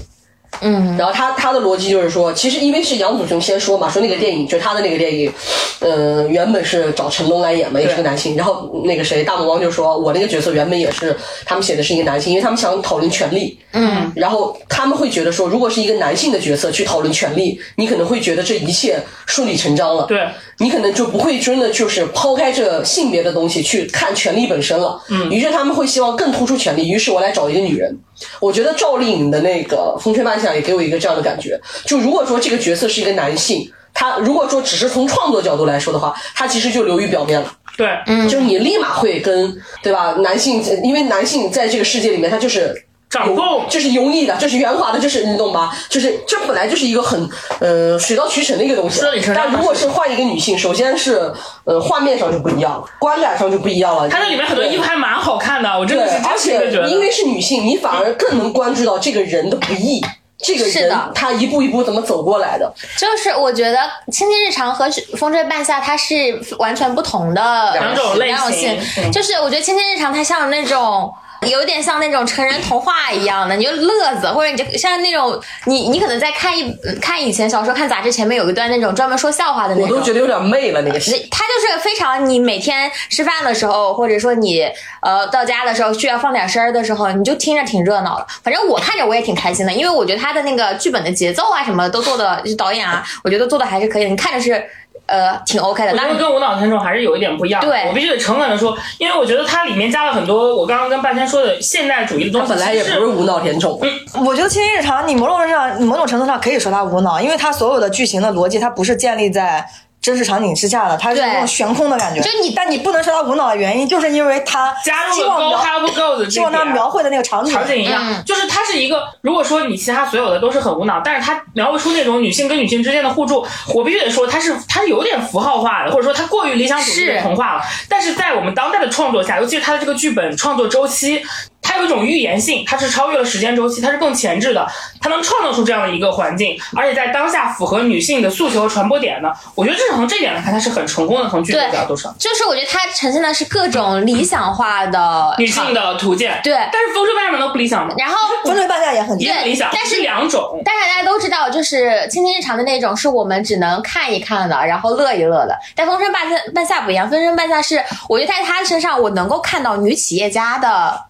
S1: 嗯，
S3: 然后他他的逻辑就是说，其实因为是杨祖雄先说嘛，说那个电影就是他的那个电影，呃，原本是找成龙来演嘛，也是个男性。然后那个谁大魔王就说，我那个角色原本也是他们写的是一个男性，因为他们想讨论权利。
S1: 嗯，
S3: 然后他们会觉得说，如果是一个男性的角色去讨论权利，你可能会觉得这一切顺理成章了。
S2: 对，
S3: 你可能就不会真的就是抛开这性别的东西去看权利本身了。
S2: 嗯，
S3: 于是他们会希望更突出权利，于是我来找一个女人。我觉得赵丽颖的那个《风吹半夏》也给我一个这样的感觉，就如果说这个角色是一个男性，他如果说只是从创作角度来说的话，他其实就流于表面了。
S2: 对，
S1: 嗯，
S3: 就是你立马会跟对吧？男性，因为男性在这个世界里面，他就是。
S2: 掌控
S3: 就是油腻的，就是圆滑的，就是你懂吧？就是这本来就是一个很呃水到渠成的一个东西。但如果是换一个女性，首先是呃画面上就不一样了，观感上就不一样了。
S2: 它那里面很多衣服还蛮好看的，我真的是
S3: 而且因为是女性，你反而更能关注到这个人的不易，这个人他一步一步怎么走过来的。
S1: 就是我觉得《青青日常》和《风吹半夏》它是完全不同的
S2: 两种类
S1: 型。就是我觉得《青青日常》它像那种。有点像那种成人童话一样的，你就乐子，或者你就像那种你你可能在看一看以前小说、看杂志前面有一段那种专门说笑话的那种，
S3: 我都觉得有点媚了那个。
S1: 他就是非常你每天吃饭的时候，或者说你呃到家的时候需要放点声儿的时候，你就听着挺热闹的。反正我看着我也挺开心的，因为我觉得他的那个剧本的节奏啊什么都做的，导演啊，我觉得做的还是可以的。你看着是。呃，挺 OK 的，
S2: 但是跟无脑天众还是有一点不一样。
S1: 对，
S2: 我必须得诚恳的说，因为我觉得它里面加了很多我刚刚跟半天说的现代主义的东西。
S3: 本来也不是无脑甜宠。
S2: 嗯，
S4: 我觉得《青青日常》你某种上某种程度上可以说它无脑，因为它所有的剧情的逻辑它不是建立在。真实场景之下的，它是那种悬空的感觉。
S1: 就你，
S4: 但你不能说它无脑的原因，就是因为它
S2: 加入了 go have go 的
S4: 希望它描绘的那个场景
S2: 场景一样，就是它是一个。如果说你其他所有的都是很无脑，但是它描绘出那种女性跟女性之间的互助，我必须得说它是它是有点符号化的，或者说它过于理想主义的童话了。但是在我们当代的创作下，尤其是它的这个剧本创作周期。它有一种预言性，它是超越了时间周期，它是更前置的，它能创造出这样的一个环境，而且在当下符合女性的诉求和传播点呢。我觉得这是从这点来看，它是很成功的。从剧本角度上，
S1: 就是我觉得它呈现的是各种理想化的
S2: 女性的图鉴。
S1: 对，
S2: 但是风吹半夏都不理想吗？
S1: 然后
S4: 风吹半夏也很
S2: 也很理想，
S1: 但是
S2: 两种。
S1: 但是大家都知道，就是青青日常的那种，是我们只能看一看的，然后乐一乐的。但风吹半夏半夏不一样，风吹半夏是我觉得在她身上，我能够看到女企业家的。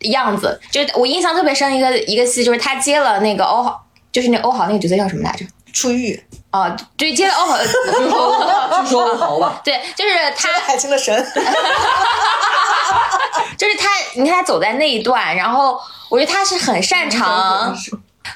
S1: 样子，就我印象特别深一个一个戏，就是他接了那个欧豪就是那欧豪那个角色叫什么来着？
S4: 出狱，
S1: 啊，对，接了欧豪，
S3: 据说 欧豪吧，
S1: 对，就是他，
S4: 海清的神，
S1: 就是他，你看他走在那一段，然后我觉得他是很擅长。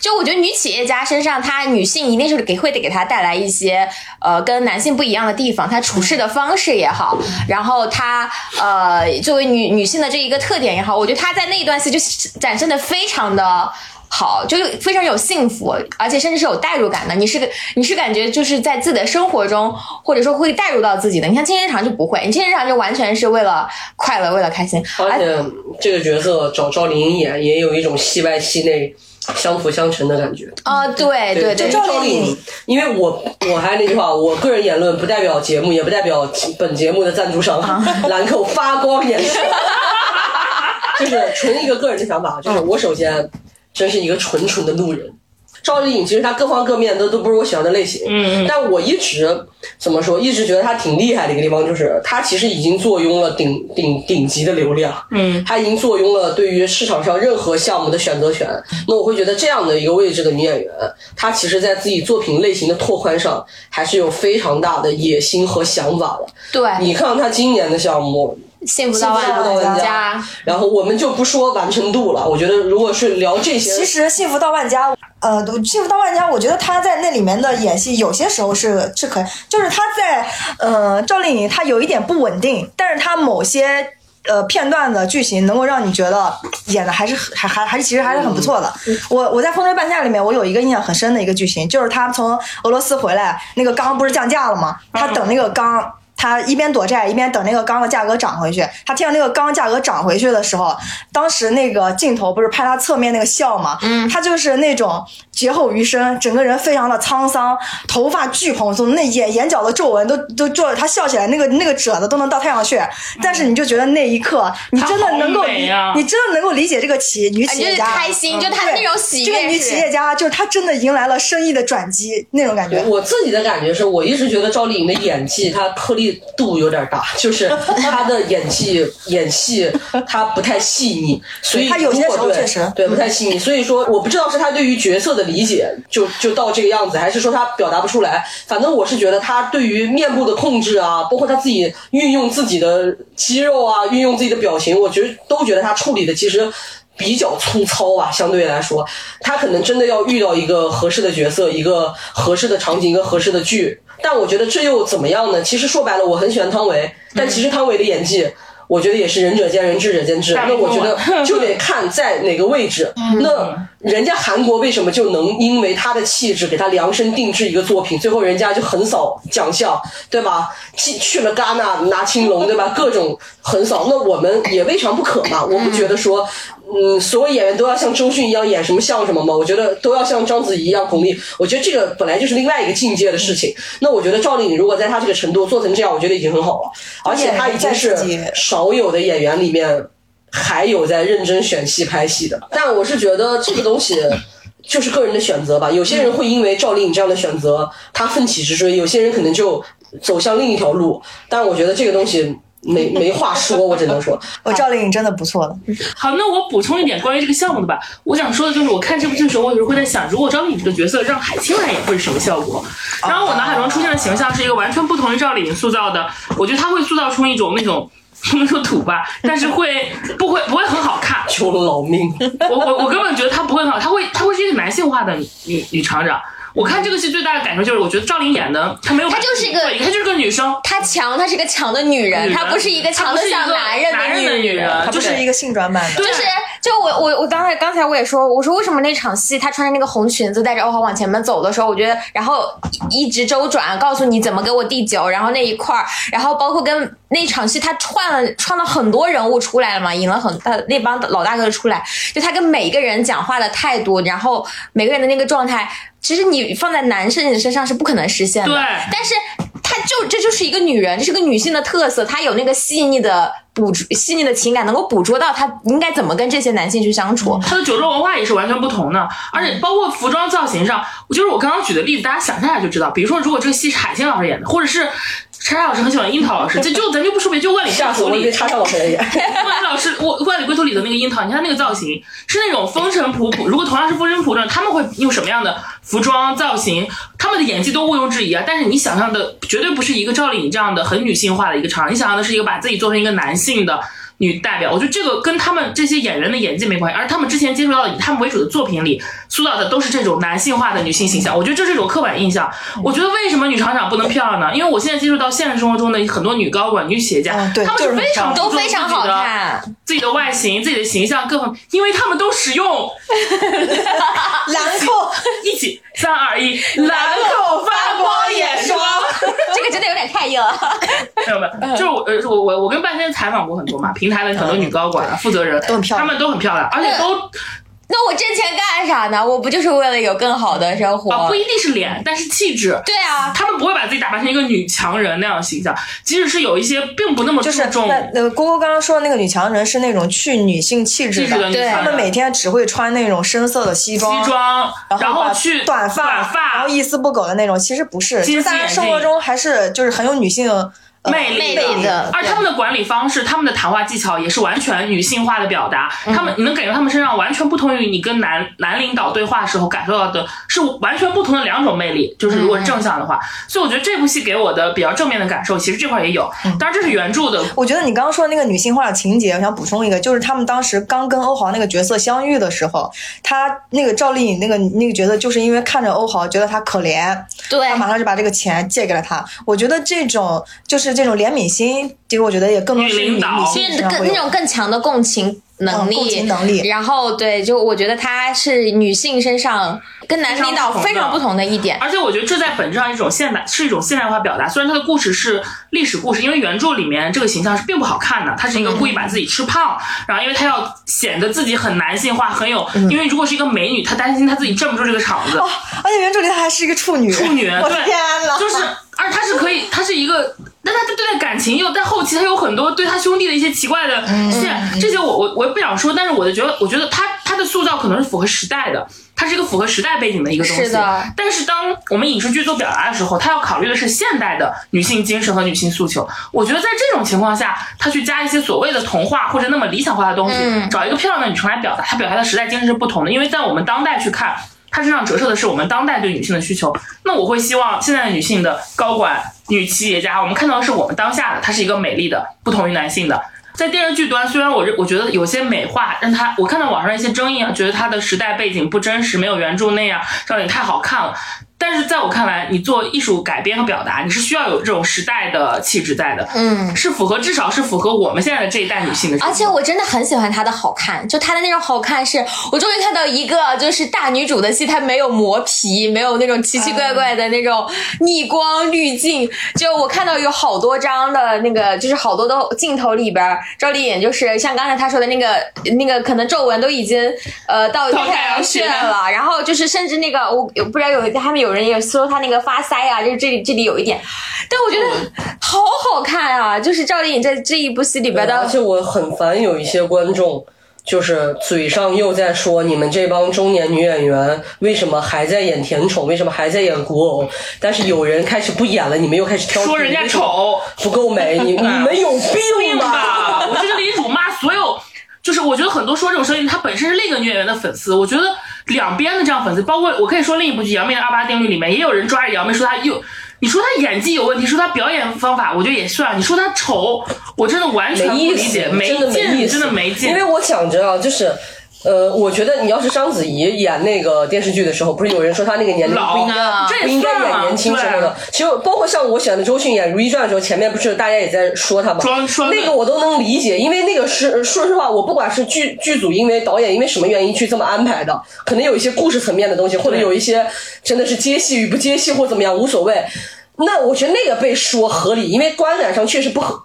S1: 就我觉得女企业家身上，她女性一定是给会得给她带来一些呃跟男性不一样的地方，她处事的方式也好，然后她呃作为女女性的这一个特点也好，我觉得她在那一段戏就展现的非常的。好，就是非常有幸福，而且甚至是有代入感的。你是个，你是感觉就是在自己的生活中，或者说会代入到自己的。你看《青天长》就不会，你《青天长》就完全是为了快乐，为了开心。
S3: 而且这个角色找赵丽颖演，也有一种戏外戏内相辅相成的感觉。
S1: 啊、对对对，
S3: 赵丽颖，因为我我还是那句话，我个人言论不代表节目，也不代表本节目的赞助商 兰蔻发光眼神，就是纯一个个人的想法，就是我首先真是一个纯纯的路人。赵丽颖其实她各方各面都都不是我喜欢的类型，
S2: 嗯嗯。
S3: 但我一直怎么说，一直觉得她挺厉害的一个地方，就是她其实已经坐拥了顶顶顶级的流量，
S2: 嗯，
S3: 她已经坐拥了对于市场上任何项目的选择权。那我会觉得这样的一个位置的女演员，她其实在自己作品类型的拓宽上，还是有非常大的野心和想法的。
S1: 对，
S3: 你看她今年的项目，幸福到
S1: 万
S3: 万家
S1: 家，
S3: 然后我们就不说完成度了，我觉得如果是聊这些，
S4: 其实《幸福到万家》，呃，《幸福到万家》，我觉得他在那里面的演戏，有些时候是是可以，就是他在呃赵丽颖，她有一点不稳定，但是她某些。呃，片段的剧情能够让你觉得演的还是还还还是其实还是很不错的。我我在《风吹半夏》里面，我有一个印象很深的一个剧情，就是他从俄罗斯回来，那个钢不是降价了吗？他等那个钢。他一边躲债，一边等那个钢的价格涨回去。他听到那个钢价格涨回去的时候，当时那个镜头不是拍他侧面那个笑吗？嗯，他就是那种劫后余生，整个人非常的沧桑，头发巨蓬松，那眼眼角的皱纹都都皱着，他笑起来那个那个褶子都能到太阳穴。但是你就觉得那一刻，你真的能够你真的能够理解这个企女企业家
S1: 开心，就他的那种喜悦
S4: 这个女企业家，就是她真的迎来了生意的转机那种感觉。
S3: 我自己的感觉是我一直觉得赵丽颖的演技她颗粒度有点大，就是他的演技演戏他不太细腻，所以
S4: 他有些时候确实
S3: 对不太细腻，所以说我不知道是他对于角色的理解就就到这个样子，还是说他表达不出来。反正我是觉得他对于面部的控制啊，包括他自己运用自己的肌肉啊，运用自己的表情，我觉得都觉得他处理的其实。比较粗糙吧，相对来说，他可能真的要遇到一个合适的角色，一个合适的场景，一个合适的剧。但我觉得这又怎么样呢？其实说白了，我很喜欢汤唯，但其实汤唯的演技。我觉得也是仁者见仁，智者见智。那我觉得 就得看在哪个位置。那人家韩国为什么就能因为他的气质给他量身定制一个作品，最后人家就横扫奖项，对吧？去去了戛纳拿青龙，对吧？各种横扫，那我们也未尝不可嘛。我不觉得说，嗯，所有演员都要像周迅一样演什么像什么吗。我觉得都要像章子怡一样巩俐。我觉得这个本来就是另外一个境界的事情。那我觉得赵丽颖如果在她这个程度做成这样，我觉得已经很好了。而且她已经是少有的演员里面还有在认真选戏拍戏的。但我是觉得这个东西。就是个人的选择吧，有些人会因为赵丽颖这样的选择，他奋起直追；有些人可能就走向另一条路。但我觉得这个东西没没话说，我只能说，
S4: 我赵丽颖真的不错了，
S2: 好，那我补充一点关于这个项目的吧。我想说的就是，我看这部剧的时候，我有时候会在想，如果赵丽颖这个角色让海清来演会是什么效果？然后我脑海中出现的形象是一个完全不同于赵丽颖塑造的，我觉得她会塑造出一种那种。不能说土吧，但是会不会不会很好看？
S3: 求了老命。
S2: 我我我根本觉得她不会很好，她会她会是一个男性化的女女厂长。我看这个戏最大的感受就是，我觉得赵丽颖演的她没有，
S1: 她就是一个
S2: 她就是个女生，
S1: 她强，她是个强的女人，
S2: 女人。
S1: 她不是一个强的像男人
S2: 男人的
S1: 女
S2: 女人，
S4: 她不是一个性转版的。
S1: 就是，就我我我刚才刚才我也说，我说为什么那场戏她穿着那个红裙子带着欧豪往前面走的时候，我觉得，然后一直周转，告诉你怎么给我递酒，然后那一块儿，然后包括跟那场戏他串了串了很多人物出来了嘛，引了很大那帮老大哥出来，就他跟每一个人讲话的态度，然后每个人的那个状态，其实你放在男生身上是不可能实现的，
S2: 对
S1: 但是。他就这就是一个女人，这是个女性的特色，她有那个细腻的捕捉细腻的情感，能够捕捉到她应该怎么跟这些男性去相处。
S2: 他的酒肉文化也是完全不同的，而且包括服装造型上，我就是我刚刚举的例子，大家想象一下就知道。比如说，如果这个戏是海清老师演的，或者是叉叉老师很喜欢樱桃老师，这就 咱就不说别，就万里
S3: 下次我
S2: 镜头里
S3: 叉叉老师。
S2: 万里老师我《万里归途》里的那个樱桃，你看那个造型是那种风尘仆仆。如果同样是风尘仆仆，他们会用什么样的服装造型？他们的演技都毋庸置疑啊。但是你想象的绝对不是一个赵丽颖这样的很女性化的一个场，你想象的是一个把自己做成一个男性的。女代表，我觉得这个跟他们这些演员的演技没关系，而他们之前接触到以他们为主的作品里塑造的都是这种男性化的女性形象，我觉得这是一种刻板印象。我觉得为什么女厂长不能漂亮呢？因为我现在接触到现实生活中的很多女高管、女企业家，她们
S4: 就是是
S2: 非常
S1: 都非常好看。
S2: 自己的外形、自己的形象各方面，因为她们都使用
S4: 兰蔻，
S2: 一起三二一，兰蔻发光眼霜。
S1: 这个真的有点太硬。了。
S2: 没有没有，就是我呃我我我跟半仙采访过很多嘛，平台的很多女高管啊、负责人，
S4: 都很漂亮。
S2: 她们都很漂亮，而且都
S1: 那我挣钱干啥呢？我不就是为了有更好的生活？
S2: 啊不一定是脸，但是气质。
S1: 对啊，
S2: 他们不会把自己打扮成一个女强人那样的形象，即使是有一些并不那么注
S4: 就是
S2: 重
S4: 那呃，郭郭刚刚说的那个女强人是那种去女性气质
S2: 气质的女
S1: 对
S2: 强人，
S4: 她们每天只会穿那种深色的西装，
S2: 西装，然
S4: 后
S2: 去
S4: 短发，
S2: 短发然
S4: 后一丝不苟的那种，其实不是，其实大家生活中还是就是很有女性呃
S2: 魅力
S1: 的
S2: 而他们的管理方式、他们的谈话技巧也是完全女性化的表达。
S1: 嗯
S2: 他们你能感觉他们身上完全不同于你跟男男领导对话时候感受到的是完全不同的两种魅力。就是如果是正向的话，所以我觉得这部戏给我的比较正面的感受，其实这块也有。
S1: 嗯
S2: 当然这是原著的，
S4: 我觉得你刚刚说的那个女性化的情节，我想补充一个，就是他们当时刚跟欧豪那个角色相遇的时候，他那个赵丽颖那个那个角色，就是因为看着欧豪觉得他可怜，
S1: 对
S4: 他马上就把这个钱借给了他。我觉得这种就是这种怜悯心，其实我觉得也更多是女
S2: 女领导
S4: 女
S1: 就是更
S4: 性身上会有
S1: 那种更强的共情能力，
S4: 嗯共情能力
S1: 然后对，就我觉得她是女性身上跟男领导非常不同的一点。
S2: 而且我觉得这在本质上一种现代是一种现代化表达。虽然它的故事是历史故事，因为原著里面这个形象是并不好看的，他是一个故意把自己吃胖，然后因为他要显得自己很男性化，很有，因为如果是一个美女，她担心她自己镇不住这个场子。
S4: 哦，而且原著里她还是一个处女，
S2: 处女，
S4: 我
S2: 的，
S4: 天呐，
S2: 就是，而她是可以，她是一个，但他对待感情又，在后期他有很多对他兄弟的一些奇怪的线，这些我我我也不想说，但是我就觉得，我觉得他他的塑造可能是符合时代的，他是一个符合时代背景的一个东西。
S1: 是的
S2: 但是当我们影视剧做表达的时候，他要考虑的是现代的女性精神和女性诉求。我觉得在这种情况下，他去加一些所谓的童话或者那么理想化的东西，
S1: 嗯
S2: 找一个漂亮的女生来表达，他表达的时代精神是不同的，因为在我们当代去看。它身上折射的是我们当代对女性的需求。那我会希望现在的女性的高管、女企业家，我们看到的是我们当下的，她是一个美丽的，不同于男性的。在电视剧端，虽然我我觉得有些美化，让她我看到网上一些争议啊，觉得她的时代背景不真实，没有原著那样，让你太好看了。但是在我看来，你做艺术改编和表达，你是需要有这种时代的气质在的，
S1: 嗯，
S2: 是符合至少是符合我们现在的这一代女性的。
S1: 而且我真的很喜欢她的好看，就她的那种好看是，我终于看到一个就是大女主的戏，她没有磨皮，没有那种奇奇怪怪的那种逆光滤镜。就我看到有好多张的那个，就是好多的镜头里边，赵丽颖就是像刚才她说的那个那个，可能皱纹都已经呃到
S2: 到太
S1: 太阳
S2: 阳穴
S1: 穴了，然后就是甚至那个我我不知道有他们有人也说他那个发腮啊，就是这里这里有一点，但我觉得好好看啊！就是赵丽颖在这一部戏里边的
S3: 而且我很烦有一些观众。就是嘴上又在说你们这帮中年女演员为什么还在演甜宠，为什么还在演古偶？但是有人开始不演了，你们又开始挑剔
S2: 说人家丑，
S3: 不够美，你你们有病
S2: 病
S3: 吧？
S2: 吧！我觉得李主骂所有，就是我觉得很多说这种声音，他本身是另一个女演员的粉丝。我觉得两边的这样粉丝，包括我可以说另一部剧《杨幂的二八定律》里面，也有人抓着杨幂说她又。你说她演技有问题，说她表演方法，我觉得也算。你说她丑，我真的完全不理解，没劲，真的没劲。
S3: 因为我想着啊，就是。呃，我觉得你要是章子怡演那个电视剧的时候，不是有人说她那个年龄不应该
S1: 啊
S2: 这也
S3: 不应该演年轻时候的。其实包括像我选的周迅演《如懿传》的时候，前面不是大家也在说她吗？那个我都能理解，因为那个是说实话，我不管是剧剧组因为导演因为什么原因去这么安排的，可能有一些故事层面的东西，或者有一些真的是接戏与不接戏或怎么样无所谓。那我觉得那个被说合理，因为观感上确实不合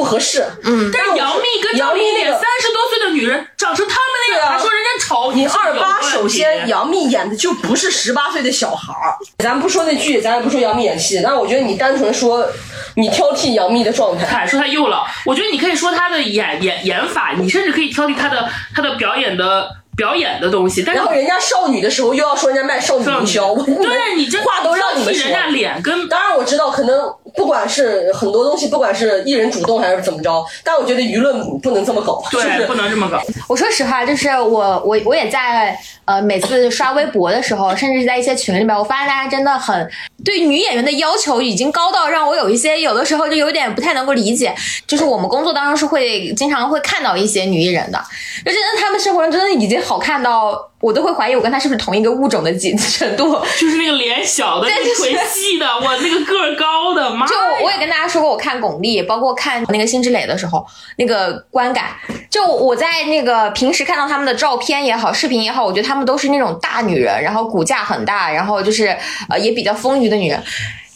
S3: 不合适。嗯，
S2: 但是杨幂跟赵丽颖演
S3: 那个
S2: 三十多岁的女人，长成他们那样，还说人家丑，
S3: 你二八，首先杨幂演的就不是十八岁的小孩儿。咱不说那剧，咱也不说杨幂演戏，但是我觉得你单纯说你挑剔杨幂的状态，
S2: 哎，说她幼老，我觉得你可以说她的演演演法，你甚至可以挑剔她的她的表演的表演的东西，但是
S3: 然后人家少女的时候又要说人家卖少女营销，我
S2: 对你这
S3: 话都让你们
S2: 人。家脸跟
S3: 当然我知道，可能不管是很多东西，不管是艺人主动还是怎么着，但我觉得舆论不能这么搞，是不
S2: 对，
S3: 是
S2: 不能这么搞。
S1: 我说实话，就是我我我也在呃每次刷微博的时候，甚至是在一些群里面，我发现大家真的很对女演员的要求已经高到让我有一些有的时候就有点不太能够理解。就是我们工作当中是会经常会看到一些女艺人的，就真的她们生活中真的已经好看到我都会怀疑我跟他是不是同一个物种的几程度。
S2: 就是那个脸小的，那个腿细的，我那个个儿高的，妈！
S1: 就我我也跟大家说过，我看巩俐，包括看那个辛芷蕾的时候，那个观感，就我在那个平时看到他们的照片也好，视频也好，我觉得他们都是那种大女人，然后骨架很大，然后就是呃也比较丰腴的女人。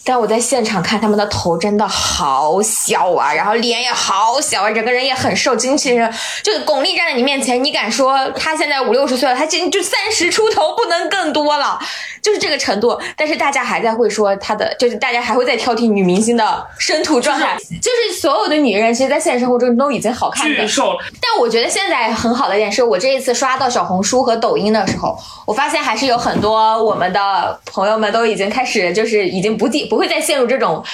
S1: 但我在现场看他们的头真的好小啊，然后脸也好小啊，整个人也很瘦，精气神。就巩俐站在你面前，你敢说她现在五六十岁了，她今就三十出头，不能更多了，就是这个程度。但是大家还在会说她的，就是大家还会在挑剔女明星的身土状态，就是所有的女人，其实，在现实生活中都已经好看的
S2: 巨瘦了，
S1: 但我觉得现在很好的一点是，我这一次刷到小红书和抖音的时候，我发现还是有很多我们的朋友们都已经开始，就是已经不地不会再陷入这种。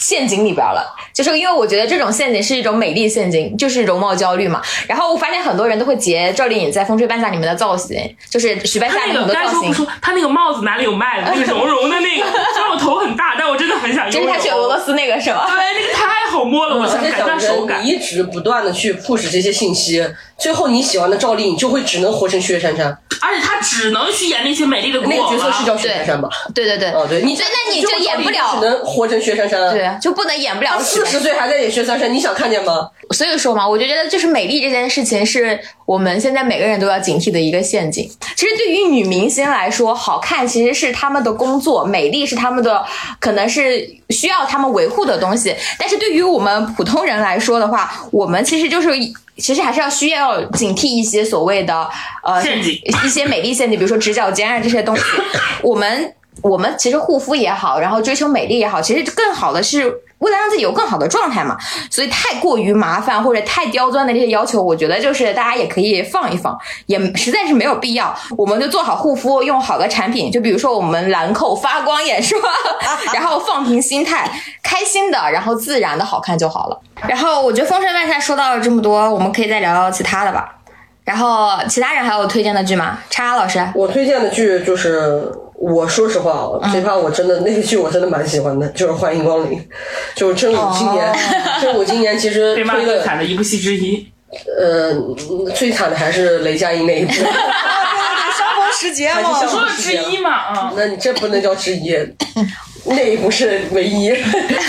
S1: 陷阱里边了，就是因为我觉得这种陷阱是一种美丽陷阱，就是容貌焦虑嘛。然后我发现很多人都会截赵丽颖在《风吹半夏》里面的造型，就是许半夏
S2: 那个
S1: 造型
S2: 该说不，说，他那个帽子哪里有卖的？那个绒绒的那个，虽然我头很大，但我真的很想拥有。
S1: 就是他去俄罗斯那个是吧？
S2: 对，那个太好摸了，我想
S3: 而且
S2: 改善手感
S3: 讲真，你。一直不断的去 push 这些信息，最后你喜欢的赵丽颖就会只能活成薛杉杉。
S2: 而且她只能去演那些美丽的
S3: 那个。角色是叫薛杉杉吧？
S1: 对对对，
S3: 哦，对，你
S1: 对那你就
S3: 就
S1: 演不了
S3: 只能活成薛杉杉。
S1: 对，就不能演不了
S3: 她四十岁还在演薛杉杉，你想看见吗？
S1: 所以说嘛，我就觉得就是美丽这件事情是我们现在每个人都要警惕的一个陷阱。其实对于女明星来说，好看其实是她们的工作，美丽是她们的可能是需要她们维护的东西。但是对于我们普通人来说的话，我们其实就是。其实还是要需要警惕一些所谓的呃
S2: 陷阱
S1: 一些美丽陷阱，比如说直角肩啊这些东西。我们我们其实护肤也好，然后追求美丽也好，其实更好的是为了让自己有更好的状态嘛。所以太过于麻烦或者太刁钻的这些要求，我觉得就是大家也可以放一放，也实在是没有必要。我们就做好护肤，用好的产品，就比如说我们兰蔻发光眼霜，然后放平心态，开心的，然后自然的好看就好了。然后我觉得《风声万夏》说到了这么多，我们可以再聊聊其他的吧。然后其他人还有推荐的剧吗？叉叉老师，
S3: 我推荐的剧就是，我说实话啊，
S1: 嗯。
S3: 这趴我真的那个剧我真的蛮喜欢的，就是《欢迎光临》，就是真武今年，真武今年其实的
S2: 最惨的一部戏之一。
S3: 呃最惨的还是雷佳音那一部，
S4: 时节嘛
S3: 还是相，
S2: 说了之一嘛，啊、
S3: 那你这不能叫之一，那一部是唯一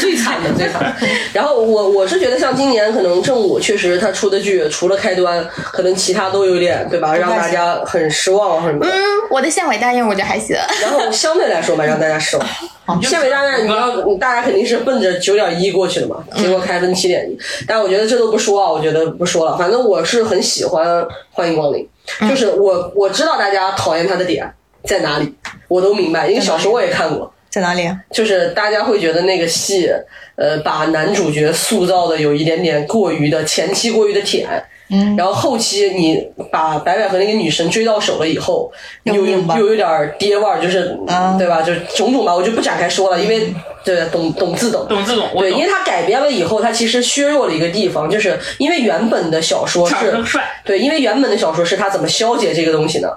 S3: 最惨的最惨的。然后我我是觉得像今年可能正午确实他出的剧除了开端，可能其他都有点对吧，让大家很失望什么的。
S1: 嗯，我的县委大院我觉得还行。
S3: 然后相对来说吧，让大家失望。县委大院，你要大家肯定是奔着九点一过去的嘛，结果开分七点一。但我觉得这都不说啊，我觉得不说了。反正我是很喜欢《欢迎光临》，就是我我知道大家讨厌他的点在哪里，我都明白，因为小时候我也看过。
S4: 在哪里？
S3: 就是大家会觉得那个戏，呃，把男主角塑造的有一点点过于的前期过于的舔，嗯，然后后期你把白百合那个女神追到手了以后，又又有点爹味儿，就是、
S4: 啊
S3: 对吧？就是种种吧，我就不展开说了，因为对懂懂自懂。
S2: 懂自懂，
S3: 对，因为他改编了以后，他其实削弱了一个地方，就是因为原本的小说是对，因为原本的小说是他怎么消解这个东西呢？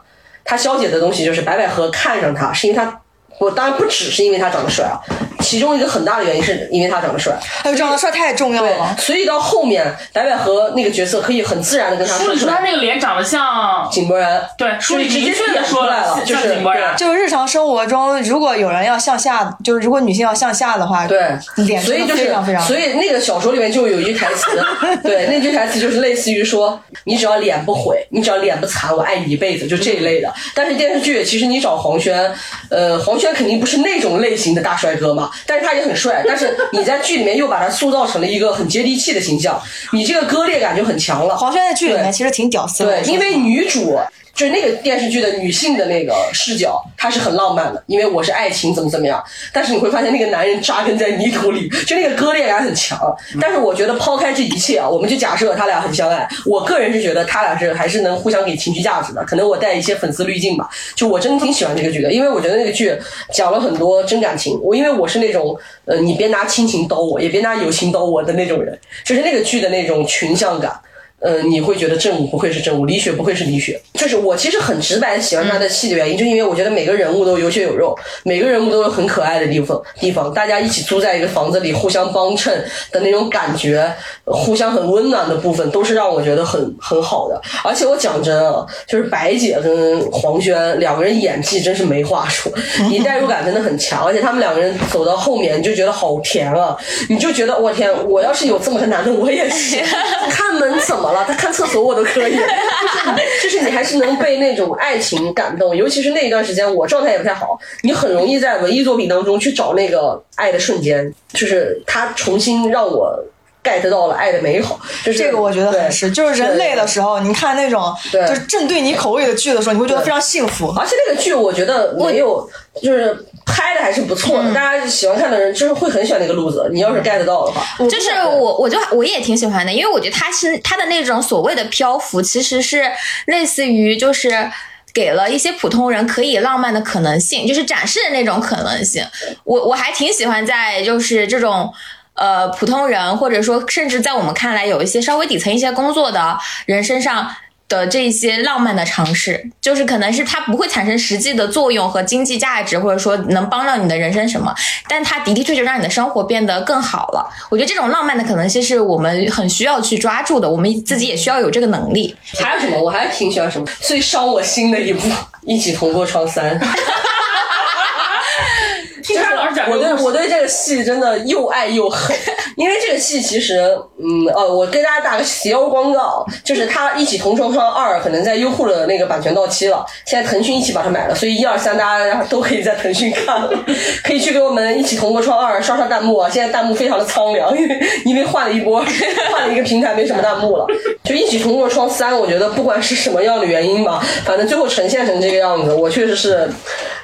S3: 他消解的东西就是白百合看上他，是因为他，我当然不只是因为他长得帅啊，其中一个很大的原因是因为他长得帅。
S4: 哎呦，长得帅太重要了，。
S3: 所以到后面白百合那个角色可以很自然的跟他
S2: 书里说他
S3: 说出来，
S2: 那个脸长得像，
S3: 井柏然，
S2: 对，书里
S3: 直接
S2: 明确的说
S3: 出来了，就是
S2: 井柏然。
S4: 就是日常生活中，如果有人要向下，就是如果女性要向下的话，
S3: 对，
S4: 脸
S3: 所以就是
S4: 非常非常，
S3: 所以那个小说里面就有一句台词，对，那句台词就是类似于说，你只要脸不毁，你只要脸不残，我爱你一辈子，就这一类的。但是电视剧其实你找黄轩，呃，黄轩肯定不是那种类型的大帅哥嘛，但是他也很帅，但是你在剧里面又把他塑造成了一个很接地气的形象，你这个割裂感就很强了。
S4: 黄轩在剧里面其实挺屌丝的，
S3: 对，因为女主就是那个电视剧的女性的那个视角，她是很浪漫的，因为我是爱情怎么怎么样。但是你会发现那个男人扎根在泥土里，就那个割裂感很强。但是我觉得抛开这一切啊，我们就假设他俩很相爱，我个人是觉得他俩是还是能互相给情绪价值的。可能我带一些粉丝滤镜吧，就我真的挺喜欢这个剧的，因为我觉得那个剧讲了很多真感情。我因为我是那种呃，你别拿亲情刀我，也别拿友情刀我的那种人，就是那个剧的那种群像感。呃，你会觉得正午不愧是正午，李雪不愧是李雪。就是我其实很直白喜欢他的戏的原因，就因为我觉得每个人物都有血有肉，每个人物都有很可爱的地方。地方大家一起租在一个房子里，互相帮衬的那种感觉，互相很温暖的部分，都是让我觉得很很好的。而且我讲真啊，就是白姐跟黄轩两个人演技真是没话说，你代入感真的很强，而且他们两个人走到后面，你就觉得好甜啊，你就觉得我天，我要是有这么个男的，我也行。看门怎么了？他看厕所我都可以，就是你还是能被那种爱情感动，尤其是那一段时间我状态也不太好，你很容易在文艺作品当中去找那个爱的瞬间，就是他重新让我 get 到了爱的美好，就是
S4: 这个我觉得很
S3: 对
S4: 是，就是人累的时候，你看那种
S3: 对
S4: 就是正对你口味的剧的时候，你会觉得非常幸福。
S3: 而且那个剧我觉得没有，就是拍的还是不错的，大家喜欢看的人就是会很喜欢那个路子，你要是 get 到的话，
S1: 就是我，我就我也挺喜欢的，因为我觉得他是他的那种所谓的漂浮，其实是类似于就是。给了一些普通人可以浪漫的可能性，就是展示的那种可能性。我我还挺喜欢在就是这种呃普通人，或者说甚至在我们看来有一些稍微底层一些工作的人身上的这些浪漫的尝试，就是可能是它不会产生实际的作用和经济价值，或者说能帮到你的人生什么，但它的的确确让你的生活变得更好了。我觉得这种浪漫的可能性是我们很需要去抓住的，我们自己也需要有这个能力。
S3: 还有什么？我还挺喜欢什么最伤我心的一部《一起同过窗三》。
S2: 听他老师讲
S3: 我对我对这个戏真的又爱又恨，因为这个戏其实，嗯呃，我跟大家打个邪欧广告，就是他一起同窗窗二可能在优酷的那个版权到期了，现在腾讯一起把它买了，所以一二三大家都可以在腾讯看了，可以去给我们一起同过窗二刷刷弹幕啊，现在弹幕非常的苍凉，因为因为换了一波，换了一个平台，没什么弹幕了，就一起同过窗三，我觉得不管是什么样的原因吧，反正最后呈现成这个样子，我确实是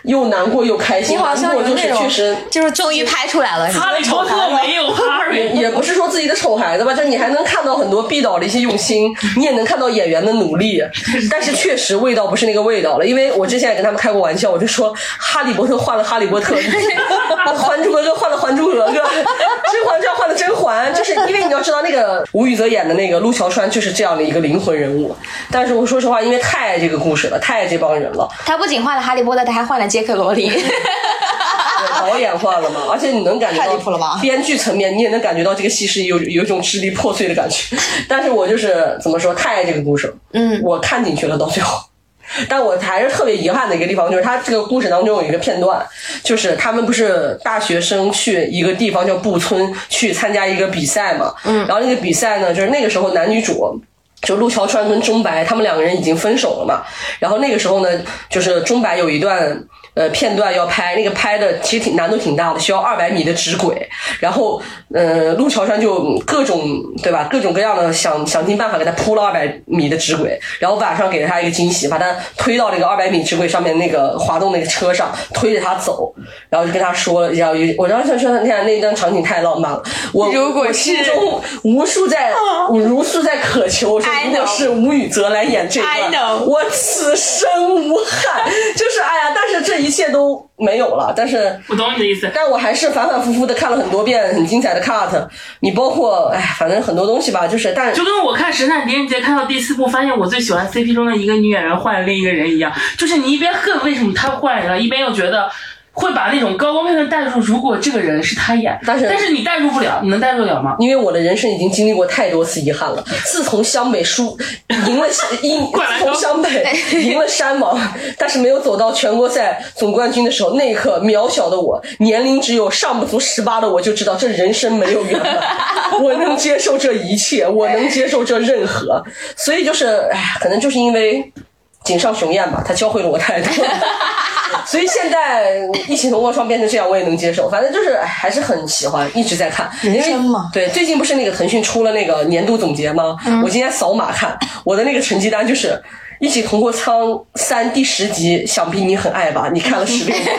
S3: 又难过又开心，
S4: 你好像
S3: 难过就是
S4: 有那种
S3: 确实。
S4: 就是
S1: 终于拍出来了，
S2: 哈利波特没有哈
S3: 也
S2: 瑞，
S3: 也不是说自己的丑孩子吧，就是你还能看到很多毕导的一些用心，你也能看到演员的努力，但是确实味道不是那个味道了。因为我之前也跟他们开过玩笑，我就说哈利波特换了哈利波特，还珠格格换了还珠格格，甄嬛传换了甄嬛，就是因为你要知道那个吴宇泽演的那个陆桥川就是这样的一个灵魂人物。但是我说实话，因为太爱这个故事了，太爱这帮人了，
S1: 他不仅换了哈利波特，他还换了杰克罗琳。
S3: 对，导演换了嘛，而且你能感觉
S4: 太
S3: 到
S4: 离谱了吧
S3: 编剧层面你也能感觉到这个戏是有有一种支离破碎的感觉。但是我就是怎么说，太爱这个故事了，嗯，我看进去了到最后。但我还是特别遗憾的一个地方，就是他这个故事当中有一个片段，就是他们不是大学生去一个地方叫布村去参加一个比赛嘛，嗯，然后那个比赛呢，就是那个时候男女主就陆桥川跟钟白他们两个人已经分手了嘛，然后那个时候呢，就是钟白有一段呃片段要拍，那个拍的其实挺难度挺大的，需要二百米的直轨，然后呃陆桥川就各种对吧，各种各样的想想尽办法给他铺了二百米的直轨，然后晚上给了他一个惊喜，把他推到那个二百米直轨上面那个滑动那个车上，推着他走，然后就跟他说了一下，我当时就说天啊，那段场景太浪漫了，我
S1: 如果
S3: 我心中无数在 无数在渴求，说如果是吴宇泽来演这段。我此生无憾，就是哎呀，但是这一切都没有了，但是。
S2: 我懂你的意思。
S3: 但我还是反反复复的看了很多遍很精彩的 cut，你包括哎，反正很多东西吧，就是但
S2: 就跟我看《神探狄仁杰》看到第四部，发现我最喜欢 CP 中的一个女演员换了另一个人一样，就是你一边恨为什么她换人了，一边又觉得会把那种高光片段带入。如果这个人是他演，
S3: 但是
S2: 但是你带入不了，你能带入得了吗？
S3: 因为我的人生已经经历过太多次遗憾了。自从湘北输赢了 赢，自从湘北赢了山王，但是没有走到全国赛总冠军的时候，那一刻渺小的我，年龄只有尚不足十八的我就知道，这人生没有圆满。我能接受这一切，我能接受这任何。所以就是，哎，可能就是因为井上雄彦吧，他教会了我太多。所以现在一起同过窗变成这样，我也能接受。反正就是哎还是很喜欢，一直在看。
S4: 人生嘛
S3: 对，最近不是那个腾讯出了那个年度总结吗？我今天扫码看，我的那个成绩单就是。一起同过窗三第十集，想必你很爱吧？你看了 十六遍，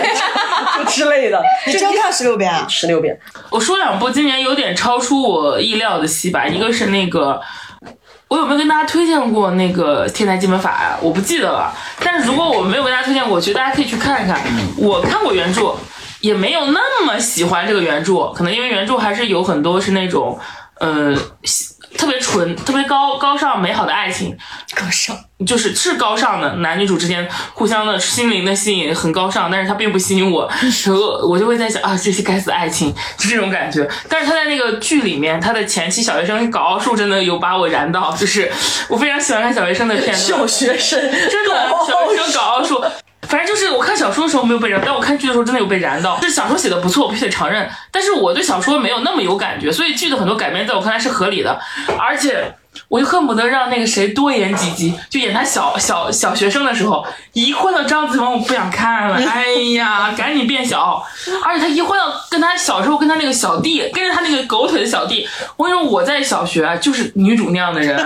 S3: 就之类的，
S4: 你真看十六遍啊？
S3: 十六遍。
S2: 我说两部今年有点超出我意料的戏吧，一个是那个。我有没有跟大家推荐过那个《天才基本法》呀？我不记得了。但是如果我没有跟大家推荐过，我觉得大家可以去看一看。我看过原著，也没有那么喜欢这个原著，可能因为原著还是有很多是那种呃喜特别纯、特别高高尚、美好的爱情，
S1: 高尚。
S2: 就是是高尚的，男女主之间互相的心灵的吸引很高尚，但是它并不吸引我，然后我就会在想啊，这些该死的爱情，就这种感觉。但是他在那个剧里面，他的前期小学生搞奥数真的有把我燃到，就是我非常喜欢看小学生的片段，
S3: 小学生
S2: 真的小学生搞奥数。反正就是我看小说的时候没有被燃，但我看剧的时候真的有被燃到。这小说写的不错，我必须得承认。但是我对小说没有那么有感觉，所以剧的很多改编在我看来是合理的，而且。我就恨不得让那个谁多演几集，就演他小小小学生的时候。一换到张子枫，我不想看了。哎呀，赶紧变小！而且他一换到跟他小时候跟他那个小弟，跟着他那个狗腿的小弟，我跟你说，我在小学就是女主那样的人，